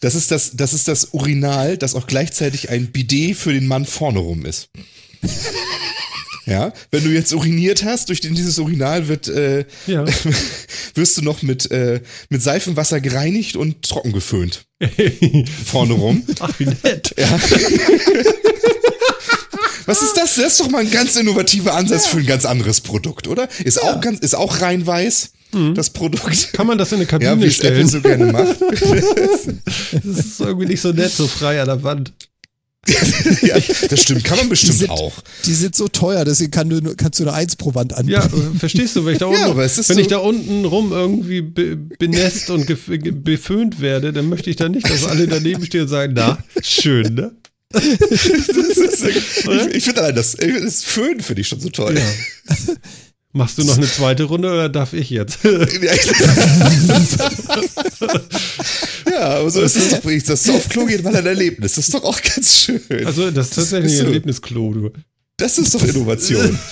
C: Das ist das, das ist das Urinal, das auch gleichzeitig ein Bidet für den Mann vorne rum ist. Ja, wenn du jetzt uriniert hast, durch den, dieses Urinal wird, äh,
A: Ja.
C: wirst du noch mit, äh, mit Seifenwasser gereinigt und trocken geföhnt. Vorne rum.
A: Ach, wie nett.
C: Ja. Was ist das? Das ist doch mal ein ganz innovativer Ansatz für ein ganz anderes Produkt, oder? Ist auch ganz, ist auch rein weiß, das Produkt.
A: Kann man das in eine
C: Ja,
A: Kabine
C: wie es Apple
A: stellen?
C: so gerne macht.
A: Das ist irgendwie nicht so nett, so frei an der Wand.
C: ja, das stimmt, kann man
B: Die
C: bestimmt
B: sind,
C: auch.
B: die sind so teuer, deswegen kann du, kannst du nur eins pro Wand anbieten.
A: Ja, äh, verstehst du, wenn ich da
C: Ja,
A: unten,
C: ist
A: wenn
C: so-
A: ich da unten rum irgendwie be, benässt und beföhnt werde, dann möchte ich da nicht, dass alle daneben stehen und sagen, na, schön, ne?
C: Ist, ich ich finde allein das, das Föhn finde ich schon so toll.
A: Ja. Machst du noch eine zweite Runde oder darf ich jetzt?
C: ja, aber so ist es doch, ich das so auf Klo geht, mal ein Erlebnis. Das ist doch auch ganz schön.
A: Also, das ist tatsächlich ein. Erlebnisklo, du.
C: Das ist doch Innovation.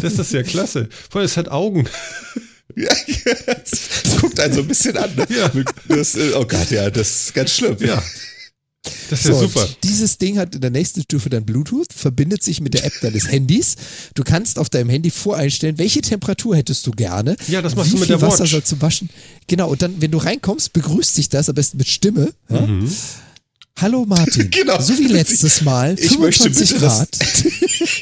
A: Das ist ja klasse. Vor allem, es hat Augen.
C: ja, das guckt einen so ein bisschen an. Ne?
A: Ja.
C: Das, äh, oh Gott, ja, das ist ganz schlimm.
A: Ja. Das ist ja
B: So,
A: super.
B: Dieses Ding hat in der nächsten Stufe dann Bluetooth, verbindet sich mit der App deines Handys. Du kannst auf deinem Handy voreinstellen, welche Temperatur hättest du gerne.
A: Ja, das machst
B: wie
A: du mit
B: viel
A: der
B: Wasser
A: Watch.
B: soll zum Waschen. Genau, und dann, wenn du reinkommst, begrüßt sich das am besten mit Stimme. Ja?
A: Mhm.
B: Hallo Martin.
C: Genau.
B: So wie letztes Mal.
C: Ich möchte
B: 25
C: bitte, dass,
B: Grad.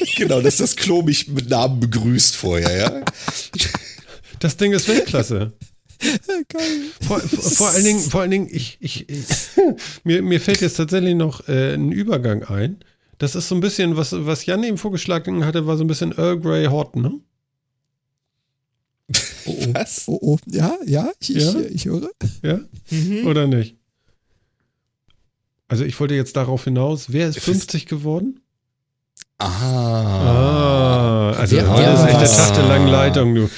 C: genau, dass das Klo mich mit Namen begrüßt vorher, ja.
A: Das Ding ist Weltklasse.
B: Geil.
A: Vor, vor, vor allen Dingen, vor allen Dingen, ich, ich, ich mir, mir fällt jetzt tatsächlich noch äh, ein Übergang ein. Das ist so ein bisschen, was, was Jan eben vorgeschlagen hatte, war so ein bisschen Earl Grey Hot, ne?
B: Oh, oh.
C: Was?
B: Oh, oh. Ja, ja, ich,
A: Ja?
B: Ich, ich höre.
A: Ja? Oder nicht? Also ich wollte jetzt darauf hinaus, wer ist 50 geworden?
C: Ah.
A: Ah, also
B: Wer-
A: heute ist echt der? Tag der langen Leitung, du.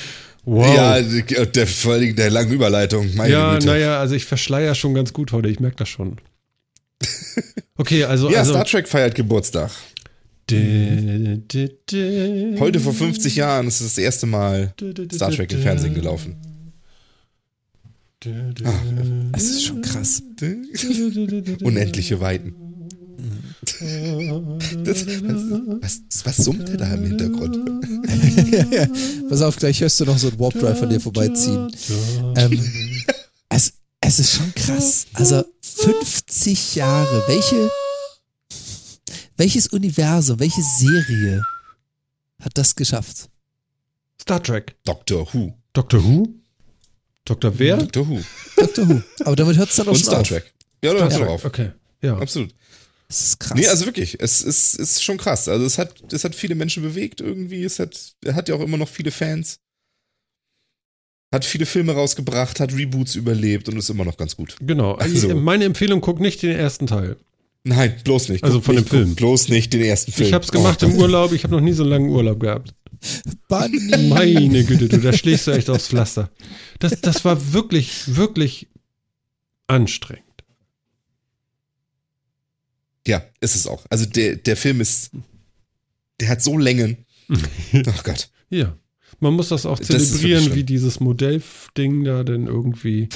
A: Wow.
C: Ja, der, vor Dingen der langen Überleitung. Meine
A: Ja,
C: Güte.
A: naja, also ich verschleier schon ganz gut heute, ich merke das schon. Okay, also.
C: Ja,
A: also
C: Star Trek feiert Geburtstag.
A: Di- di- di-
C: Heute vor 50 Jahren ist das erste Mal Star Trek im Fernsehen gelaufen.
B: Das ist schon krass.
C: Unendliche Weiten. Das, was, was summt der da im Hintergrund?
B: Pass auf, gleich hörst du noch so einen Warp Drive von dir vorbeiziehen. Ähm, es, es ist schon krass. Also 50 Jahre. Welche, welches Universum, welche Serie hat das geschafft?
A: Star Trek.
C: Doctor Who.
A: Doctor Who? Dr. Wer?
C: Doctor Who.
B: Doctor Who. Aber damit hört es dann auch
C: Und
B: schon
C: Star
B: auf.
C: Trek. Ja, da hört's
A: Trek,
C: doch auf.
A: Okay. Ja.
C: Absolut.
B: Das ist krass.
C: Nee, also wirklich, es ist, ist schon krass. Also es hat, es hat viele Menschen bewegt irgendwie. Es hat, er hat ja auch immer noch viele Fans. Hat viele Filme rausgebracht, hat Reboots überlebt und ist immer noch ganz gut.
A: Genau.
C: Also.
A: Meine Empfehlung, guck nicht den ersten Teil.
C: Nein, bloß nicht.
A: Also
C: Guck
A: von
C: nicht,
A: dem Film.
C: Bloß nicht den ersten Film.
A: Ich hab's gemacht
C: Oh.
A: im Urlaub, ich habe noch nie so einen langen Urlaub gehabt.
B: Bunny.
A: Meine Güte, du, da schlägst du echt aufs Pflaster. Das, das war wirklich, wirklich anstrengend.
C: Ja, ist es auch. Also der, der Film ist, der hat so Längen. oh Gott.
A: Ja. Man muss das auch
C: Das
A: zelebrieren,
C: schlimm.
A: wie dieses Modellding da denn irgendwie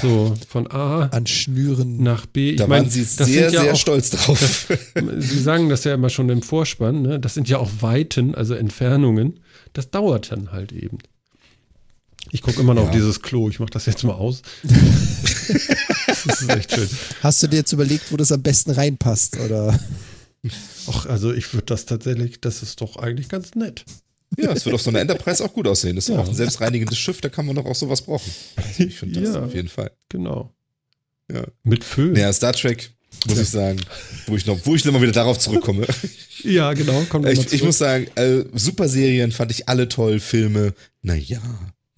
A: so von A
B: An Schnüren.
A: nach B. Ich
C: Da
A: mein,
C: waren sie
A: das
C: sehr,
A: sind ja
C: sehr
A: auch,
C: stolz drauf.
A: Sie sagen das ja immer schon im Vorspann, ne? Das sind ja auch Weiten, also Entfernungen. Das dauert dann halt eben. Ich gucke immer noch
C: Ja.
A: auf dieses Klo. Ich mache das jetzt mal aus. das ist echt schön.
B: Hast du dir jetzt überlegt, wo das am besten reinpasst? Oder?
A: Ach, also ich würde das tatsächlich, das ist doch eigentlich ganz nett.
C: Ja, es wird auf so einer Enterprise auch gut aussehen. Das ist
A: Ja.
C: auch ein selbstreinigendes Schiff, da kann man doch auch sowas brauchen. Also ich finde das
A: Ja.
C: auf jeden Fall.
A: Genau.
C: Ja.
A: Mit Föhn.
C: Naja, Star Trek, muss ich sagen, wo ich noch, wo ich immer wieder darauf zurückkomme.
A: Ja, genau. Mal
C: Ich, ich muss sagen, äh, super Serien fand ich alle toll, Filme, naja.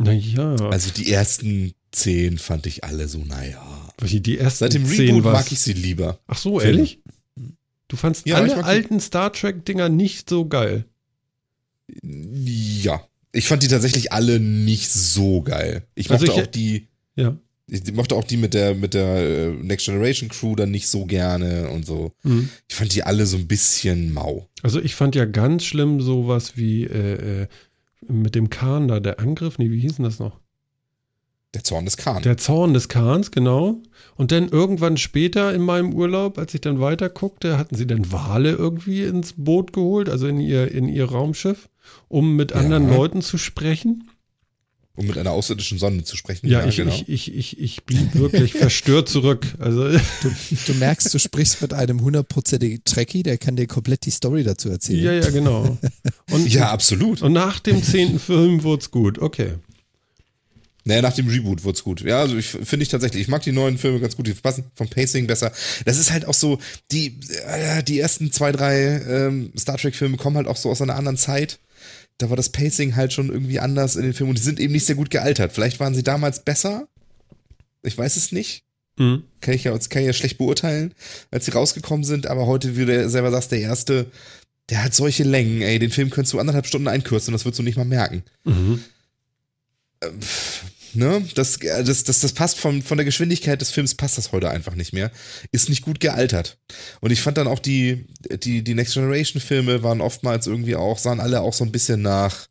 A: Naja,
C: Also die ersten zehn fand ich alle so, naja.
A: die, ersten
C: Seit dem Reboot mag ich sie lieber.
A: Ach so,
C: Filme.
A: ehrlich? Du fandst
C: Ja,
A: alle alten Star Trek-Dinger nicht so geil.
C: Ja. Ich fand die tatsächlich alle nicht so geil. Ich
A: Also
C: mochte
A: ich-
C: auch die,
A: Ja.
C: ich mochte auch die mit der, mit der äh, Next Generation Crew dann nicht so gerne und so.
A: Mhm.
C: Ich fand die alle so ein bisschen mau.
A: Also ich fand ja ganz schlimm sowas wie äh, äh, mit dem Kahn da, der Angriff, nee, wie hieß denn das noch?
C: Der Zorn des Khan.
A: Der Zorn des Kahns, genau. Und dann irgendwann später in meinem Urlaub, als ich dann weiter guckte, hatten sie dann Wale irgendwie ins Boot geholt, also in ihr, in ihr Raumschiff, um mit
C: Ja.
A: anderen Leuten zu sprechen.
C: Um mit einer außerirdischen Sonne zu sprechen.
A: Ja, ich,
C: genau.
A: ich, ich, ich, ich blieb wirklich verstört zurück. Also,
B: Du merkst, du sprichst mit einem hundertprozentigen Trekkie, der kann dir komplett die Story dazu erzählen.
A: ja, ja, genau. Und,
C: ja, absolut.
A: und nach dem zehnten Film wurde es gut. Okay.
C: Naja, nach dem Reboot wird's gut. Ja, also ich finde ich tatsächlich, ich mag die neuen Filme ganz gut, die passen vom Pacing besser. Das ist halt auch so, die, äh, die ersten zwei, drei ähm, Star Trek-Filme kommen halt auch so aus einer anderen Zeit. Da war das Pacing halt schon irgendwie anders in den Filmen und die sind eben nicht sehr gut gealtert. Vielleicht waren sie damals besser. Ich weiß es nicht.
A: Mhm.
C: Kann ich ja, kann ich ja schlecht beurteilen, als sie rausgekommen sind, aber heute, wie du selber sagst, der erste, der hat solche Längen, ey, den Film könntest du anderthalb Stunden einkürzen und das würdest du nicht mal merken.
A: Mhm.
C: Ne? Das, äh, das, das, das passt von, von der Geschwindigkeit des Films passt das heute einfach nicht mehr. Ist nicht gut gealtert. Und ich fand dann auch die, die, die Next Generation Filme waren oftmals irgendwie auch, sahen alle auch so ein bisschen nach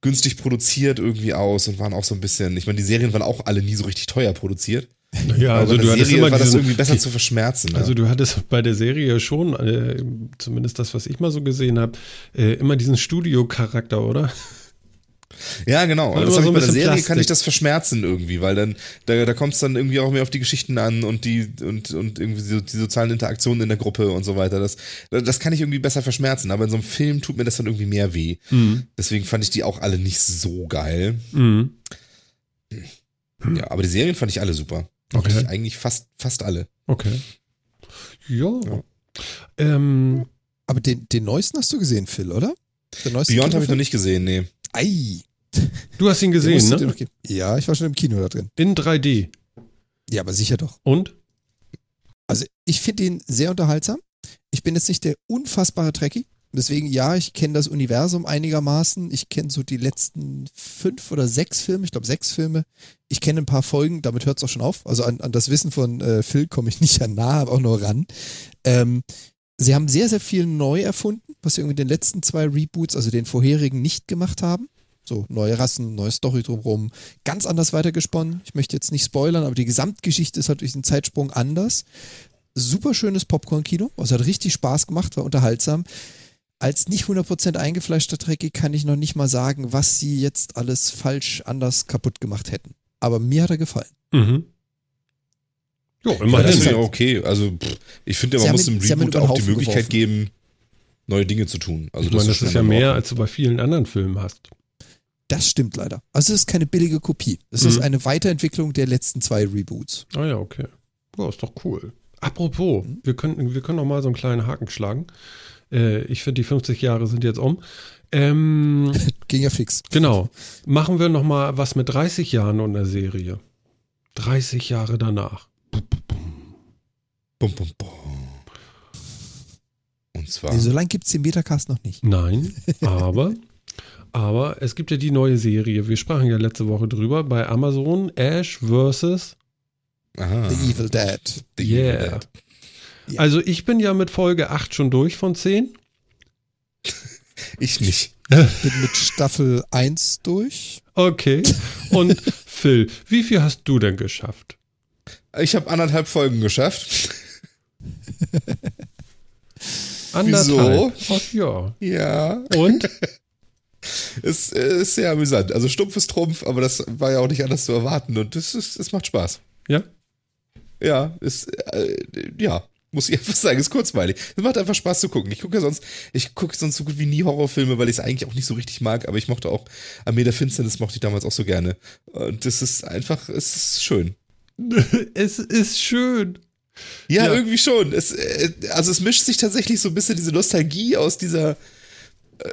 C: günstig produziert irgendwie aus und waren auch so ein bisschen, ich meine, die Serien waren auch alle nie so richtig teuer produziert.
A: Ja, also du hattest
C: Serie
A: immer
C: war das
A: diesen,
C: irgendwie besser
A: die,
C: zu verschmerzen. Ne?
A: Also du hattest bei der Serie schon, äh, zumindest das, was ich mal so gesehen habe, äh, immer diesen Studio-Charakter, oder?
C: Ja, genau. Und das
A: so
C: ich bei der Serie
A: Plastik.
C: kann ich das verschmerzen irgendwie, weil dann, da, da kommt es dann irgendwie auch mehr auf die Geschichten an und die, und, und irgendwie so, die sozialen Interaktionen in der Gruppe und so weiter. Das, das kann ich irgendwie besser verschmerzen, aber in so einem Film tut mir das dann irgendwie mehr weh.
A: Mhm.
C: Deswegen fand ich die auch alle nicht so geil.
A: Mhm.
C: Ja, aber die Serien fand ich alle super.
A: Okay.
C: Eigentlich, eigentlich fast, fast alle.
A: Okay. Ja.
C: Ja.
A: Ähm,
B: Aber den, den neuesten hast du gesehen, Phil, oder? Der neueste
C: Beyond habe ich noch nicht gesehen, nee.
B: Ei.
A: Du hast ihn gesehen, ne?
B: Ja, ich war schon im Kino da drin.
A: In 3D.
B: Ja, aber sicher doch.
A: Und?
B: Also ich finde ihn sehr unterhaltsam. Ich bin jetzt nicht der unfassbare Trekkie. Deswegen, ja, ich kenne das Universum einigermaßen. Ich kenne so die letzten fünf oder sechs Filme, ich glaube sechs Filme. Ich kenne ein paar Folgen, damit hört es auch schon auf. Also an, an das Wissen von äh, Phil komme ich nicht an nah, aber auch nur ran. Ähm, sie haben sehr, sehr viel neu erfunden, was sie irgendwie in den letzten zwei Reboots, also den vorherigen, nicht gemacht haben. So, neue Rassen, neue Story drumherum, ganz anders weitergesponnen. Ich möchte jetzt nicht spoilern, aber die Gesamtgeschichte ist halt durch den Zeitsprung anders. Super schönes Popcorn-Kino, also hat richtig Spaß gemacht, war unterhaltsam. Als nicht 100% eingefleischter Trekkie kann ich noch nicht mal sagen, was sie jetzt alles falsch anders kaputt gemacht hätten. Aber mir hat er gefallen.
A: Mhm. Jo,
C: Ja, das
A: immerhin.
C: ich auch okay. Also, pff, ich finde, man muss
B: haben ihn
C: Reboot auch die
B: Haufen
C: Möglichkeit
B: geworfen.
C: geben, neue Dinge zu tun. Also,
A: ich meine, das
C: schon
A: ist ja mehr, als du bei vielen anderen Filmen hast.
B: Das stimmt leider. Also es ist keine billige Kopie. Es
A: Mhm.
B: ist eine Weiterentwicklung der letzten zwei Reboots.
A: Ah ja, okay. Ja, ist doch cool. Apropos, wir können, wir können noch mal so einen kleinen Haken schlagen. Äh, ich finde, die 50 Jahre sind jetzt um. Ähm,
B: Ging ja fix.
A: genau. Machen wir noch mal was mit 30 Jahren und einer Serie. 30 Jahre danach.
C: Bum, bum, bum. Und zwar.
B: Nee, so lange gibt es den Metacast noch nicht.
A: Nein, aber, aber es gibt ja die neue Serie. Wir sprachen ja letzte Woche drüber bei Amazon Ash vs.
C: Aha.
B: The Evil Dead.
C: The Evil
A: Yeah.
C: Dead.
B: Ja.
A: Also ich bin ja mit Folge 8 schon durch von 10.
C: Ich nicht.
B: Bin mit Staffel 1 durch.
A: Okay. Und Phil, wie viel hast du denn geschafft?
C: Ich habe anderthalb Folgen geschafft.
A: Anderthalb. Ach ja.
C: Ja.
A: Und?
C: ist, äh, ist sehr amüsant. Also stumpf ist Trumpf, aber das war ja auch nicht anders zu erwarten und das, ist, das macht Spaß.
A: Ja?
C: Ja, ist, äh, ja, muss ich einfach sagen, ist kurzweilig. Es macht einfach Spaß zu gucken. Ich gucke ja sonst, ich gucke sonst so gut wie nie Horrorfilme, weil ich es eigentlich auch nicht so richtig mag, aber ich mochte auch Armee der Finsternis mochte ich damals auch so gerne. Und das ist einfach, es ist schön.
A: es ist schön.
C: Ja,
A: Ja.
C: irgendwie schon. Es, äh, also es mischt sich tatsächlich so ein bisschen diese Nostalgie aus dieser,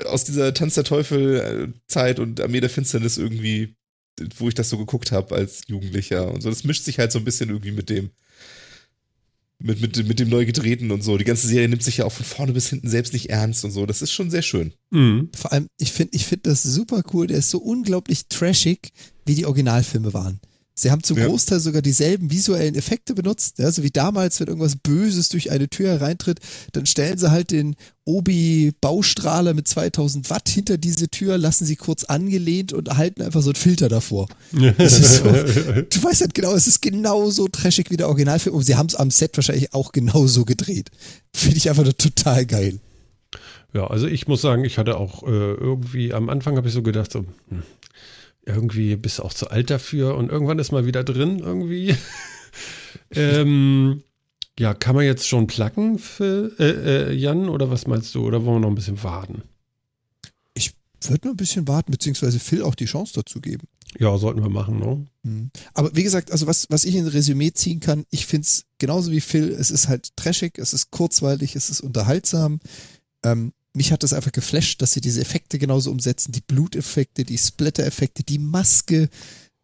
C: aus dieser Tanz der Teufel äh, Zeit und Armee der Finsternis irgendwie, wo ich das so geguckt habe als Jugendlicher und so. Das mischt sich halt so ein bisschen irgendwie mit dem, mit, mit, mit dem neu gedrehten und so. Die ganze Serie nimmt sich ja auch von vorne bis hinten selbst nicht ernst und so. Das ist schon sehr schön.
A: Mhm.
B: Vor allem, ich finde ich find das super cool. Der ist so unglaublich trashig, wie die Originalfilme waren. Sie haben zum
C: Ja.
B: Großteil sogar dieselben visuellen Effekte benutzt. Ja, so wie damals, wenn irgendwas Böses durch eine Tür hereintritt, dann stellen sie halt den Obi-Baustrahler mit 2000 Watt hinter diese Tür, lassen sie kurz angelehnt und halten einfach so einen Filter davor. Das ist so, du weißt halt genau, es ist genauso trashig wie der Originalfilm und sie haben es am Set wahrscheinlich auch genauso gedreht. Finde ich einfach nur total geil.
A: Ja, also ich muss sagen, ich hatte auch äh, irgendwie, am Anfang habe ich so gedacht, so, hm, irgendwie bist du auch zu alt dafür und irgendwann ist mal wieder drin irgendwie. ähm, ja, kann man jetzt schon placken, für, äh, äh, Jan, oder was meinst du? Oder wollen wir noch ein bisschen warten?
B: Ich würde noch ein bisschen warten, beziehungsweise Phil auch die Chance dazu geben.
A: Ja, sollten wir machen, ne?
B: Mhm. Aber wie gesagt, also was, was ich in Resümee ziehen kann, ich finde es genauso wie Phil, es ist halt trashig, es ist kurzweilig, es ist unterhaltsam. Ähm, mich hat das einfach geflasht, dass sie diese Effekte genauso umsetzen, die Bluteffekte, die Splatter-Effekte, die Maske.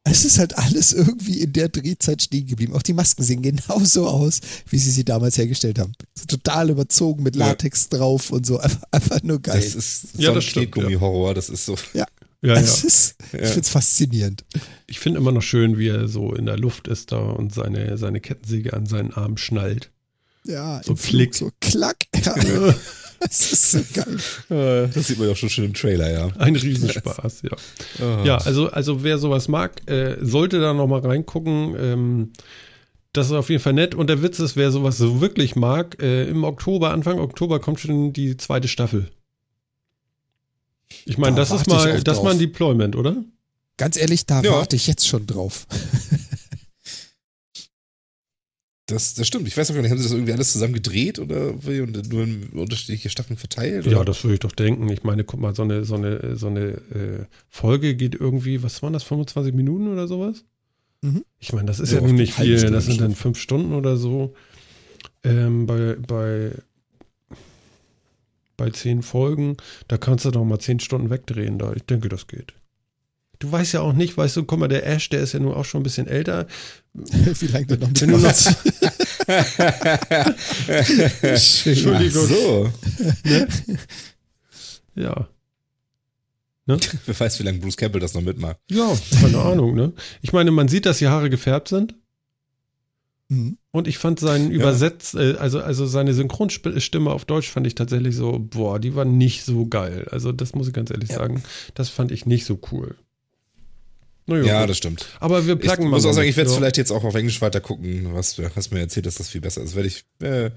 B: Es ist halt alles irgendwie in der Drehzeit stehen geblieben. Auch die Masken sehen genauso aus, wie sie sie damals hergestellt haben. So total überzogen mit
C: Ja.
B: Latex drauf und so. Einfach, einfach nur geil.
C: Das ist
A: Ja,
C: so ein
A: das stimmt,
C: Knetgummi-Horror. Das ist so.
A: Ja, ja.
B: es ist, ich finde es faszinierend.
A: Ich finde immer noch schön, wie er so in der Luft ist da und seine, seine Kettensäge an seinen Arm schnallt.
B: Ja,
A: So
B: im Flug,
A: Klick.
B: so klack. Ja, es ist so geil.
C: Das sieht man auch schon schön im Trailer, ja.
A: Ein Riesenspaß, ja. Ja, also, also wer sowas mag, äh, sollte da noch mal reingucken. Ähm, das ist auf jeden Fall nett. Und der Witz ist, wer sowas so wirklich mag, äh, im Oktober, Anfang Oktober kommt schon die zweite Staffel. Ich meine,
B: Da
A: das ist mal, das mal ein. Deployment, oder?
B: Ganz ehrlich, da
C: Ja.
B: warte ich jetzt schon drauf.
C: Das, das stimmt. Ich weiß auch gar nicht, haben sie das irgendwie alles zusammen gedreht oder wie und nur in unterschiedliche Staffeln verteilt?
A: Ja,
C: oder?
A: das würde ich doch denken. Ich meine, guck mal, so eine, so eine, so eine äh, Folge geht irgendwie, was waren das, 25 Minuten oder sowas?
B: Mhm.
A: Ich meine, das ist
C: Ja,
A: ja, nun nicht
B: halbe
A: viel.
B: Stunde
A: das sind dann fünf Stunden oder so. Ähm, bei, bei, bei zehn Folgen, da kannst du doch mal zehn Stunden wegdrehen. Da. Ich denke, das geht. Du weißt ja auch nicht, weißt du, guck mal, der Ash, der ist ja nun auch schon ein bisschen älter.
B: Wie lange der noch
A: Wenn du noch. Entschuldigung.
C: So.
A: ja.
C: Wer weiß, wie lange Bruce Campbell das noch mitmacht.
A: Ja, keine Ahnung, ne? Ich meine, man sieht, dass die Haare gefärbt sind.
B: Mhm.
A: Und ich fand seinen
C: Ja.
A: Übersetz, äh, also, also seine Synchronstimme auf Deutsch fand ich tatsächlich so, boah, die war nicht so geil. Also, das muss ich ganz ehrlich
B: Ja.
A: sagen. Das fand ich nicht so cool. Naja,
C: Ja, das stimmt.
A: aber wir
C: Ich
A: placken mal.
C: muss auch sagen, ich werde es
A: ja.
C: vielleicht jetzt auch auf Englisch weiter gucken. Was du hast mir erzählt, dass das viel besser ist. Werde ich, äh,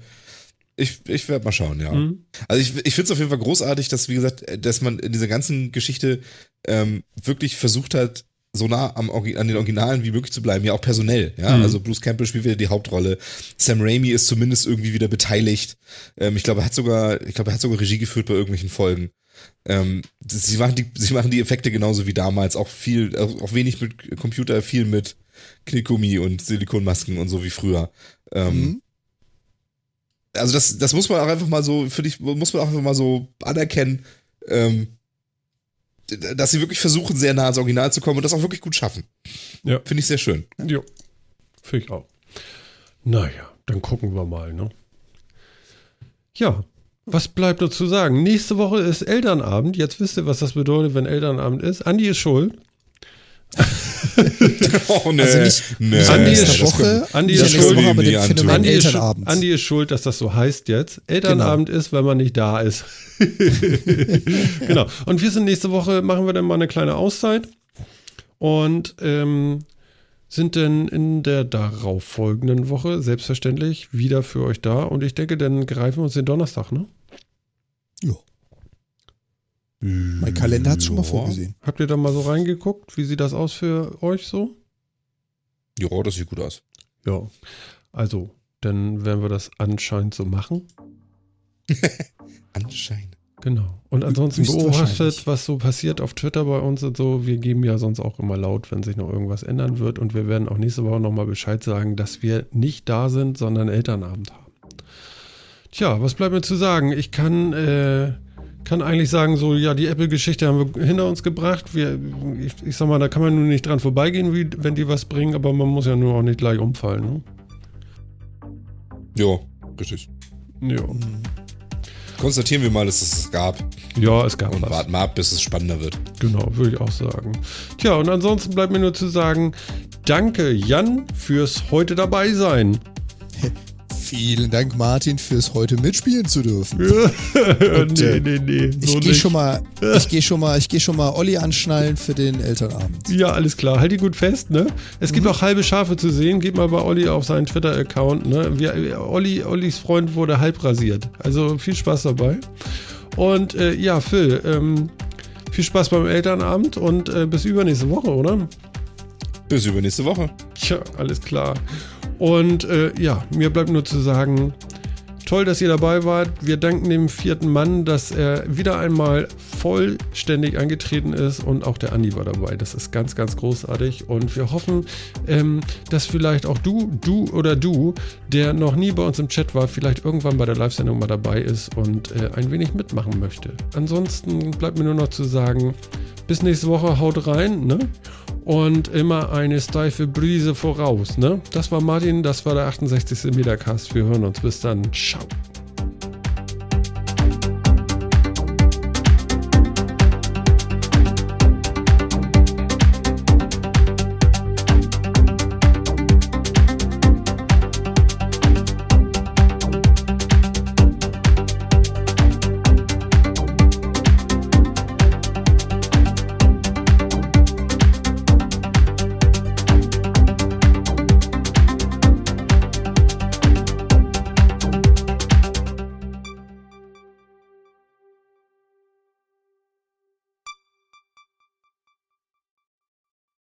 C: ich, ich werde mal schauen, ja.
A: Mhm.
C: Also ich, ich finde es auf jeden Fall großartig, dass, wie gesagt, dass man in dieser ganzen Geschichte ähm, wirklich versucht hat, so nah am, an den Originalen wie möglich zu bleiben, ja auch personell. Ja,
A: Mhm.
C: also Bruce Campbell spielt wieder die Hauptrolle. Sam Raimi ist zumindest irgendwie wieder beteiligt. Ähm, ich glaube, er hat sogar, ich glaube, er hat sogar Regie geführt bei irgendwelchen Folgen. Ähm, sie machen die, sie machen die Effekte genauso wie damals, auch viel, auch wenig mit Computer, viel mit Knickgummi und Silikonmasken und so wie früher. Ähm,
B: Mhm.
C: also das, das muss man auch einfach mal so, finde ich, muss man auch einfach mal so anerkennen, ähm, dass sie wirklich versuchen, sehr nah ans Original zu kommen und das auch wirklich gut schaffen.
A: Ja.
C: Finde ich sehr schön.
A: Jo. Finde ich auch. Naja, dann gucken wir mal, ne? Ja, was bleibt noch zu sagen? Nächste Woche ist Elternabend. Jetzt wisst ihr, was das bedeutet, wenn Elternabend ist. Andi ist schuld.
C: Oh, nee.
B: Also nicht,
C: nee.
A: Andi ist-
B: Woche,
A: Andi ist schuld,
B: Woche, aber
C: Antwort.
B: Phänomen
A: Andi ist,
B: Elternabend.
A: Andi ist schuld, dass das so heißt jetzt. Elternabend ist, wenn man nicht da ist. genau. Und wir sind nächste Woche, machen wir dann mal eine kleine Auszeit und ähm, sind dann in der darauffolgenden Woche selbstverständlich wieder für euch da. Und ich denke, dann greifen wir uns den Donnerstag, ne?
B: Mein Kalender hat es schon mal vorgesehen.
A: Habt ihr da mal so reingeguckt? Wie sieht das aus für euch so?
C: Ja, das sieht gut aus.
A: Ja, also, dann werden wir das anscheinend so machen.
C: Anscheinend.
A: Genau. Und ansonsten beobachtet, was so passiert auf Twitter bei uns und so. Wir geben ja sonst auch immer laut, wenn sich noch irgendwas ändern wird. Und wir werden auch nächste Woche nochmal Bescheid sagen, dass wir nicht da sind, sondern Elternabend haben. Tja, was bleibt mir zu sagen? Ich kann, äh, kann eigentlich sagen, so, ja, die Apple-Geschichte haben wir hinter uns gebracht. Wir, ich, ich sag mal, da kann man nun nicht dran vorbeigehen, wie, wenn die was bringen, aber man muss ja nur auch nicht gleich umfallen. Ne?
C: Ja, richtig.
A: Ja.
C: Konstatieren wir mal, dass es es gab
A: ja, es gab
C: und
A: was.
C: warten mal ab, bis es spannender wird.
A: Genau, würde ich auch sagen. Tja, und ansonsten bleibt mir nur zu sagen, danke Jan fürs heute dabei sein.
B: Vielen Dank, Martin, fürs heute mitspielen zu dürfen. Und,
A: nee,
B: äh,
A: nee, nee.
B: Ich
A: so
B: gehe schon mal, ich gehe schon mal, ich gehe schon mal Olli anschnallen für den Elternabend.
A: Ja, alles klar. Halt die gut fest, ne? Es
B: Mhm.
A: gibt auch halbe Schafe zu sehen. Geht mal bei Olli auf seinen Twitter-Account, ne? Wir, Olli, Ollis Freund wurde halb rasiert. Also viel Spaß dabei. Und äh, ja, Phil, ähm, viel Spaß beim Elternabend und äh, bis übernächste Woche, oder?
C: Bis übernächste Woche.
A: Tja, alles klar. Und äh, ja, mir bleibt nur zu sagen, toll, dass ihr dabei wart. Wir danken dem vierten Mann, dass er wieder einmal vollständig angetreten ist und auch der Andi war dabei. Das ist ganz, ganz großartig und wir hoffen, ähm, dass vielleicht auch du, du oder du, der noch nie bei uns im Chat war, vielleicht irgendwann bei der Live-Sendung mal dabei ist und äh, ein wenig mitmachen möchte. Ansonsten bleibt mir nur noch zu sagen, bis nächste Woche, haut rein, ne? und immer eine steife Brise voraus. Ne? Das war Martin, das war der 68. Metacast. Wir hören uns. Bis dann. Ciao.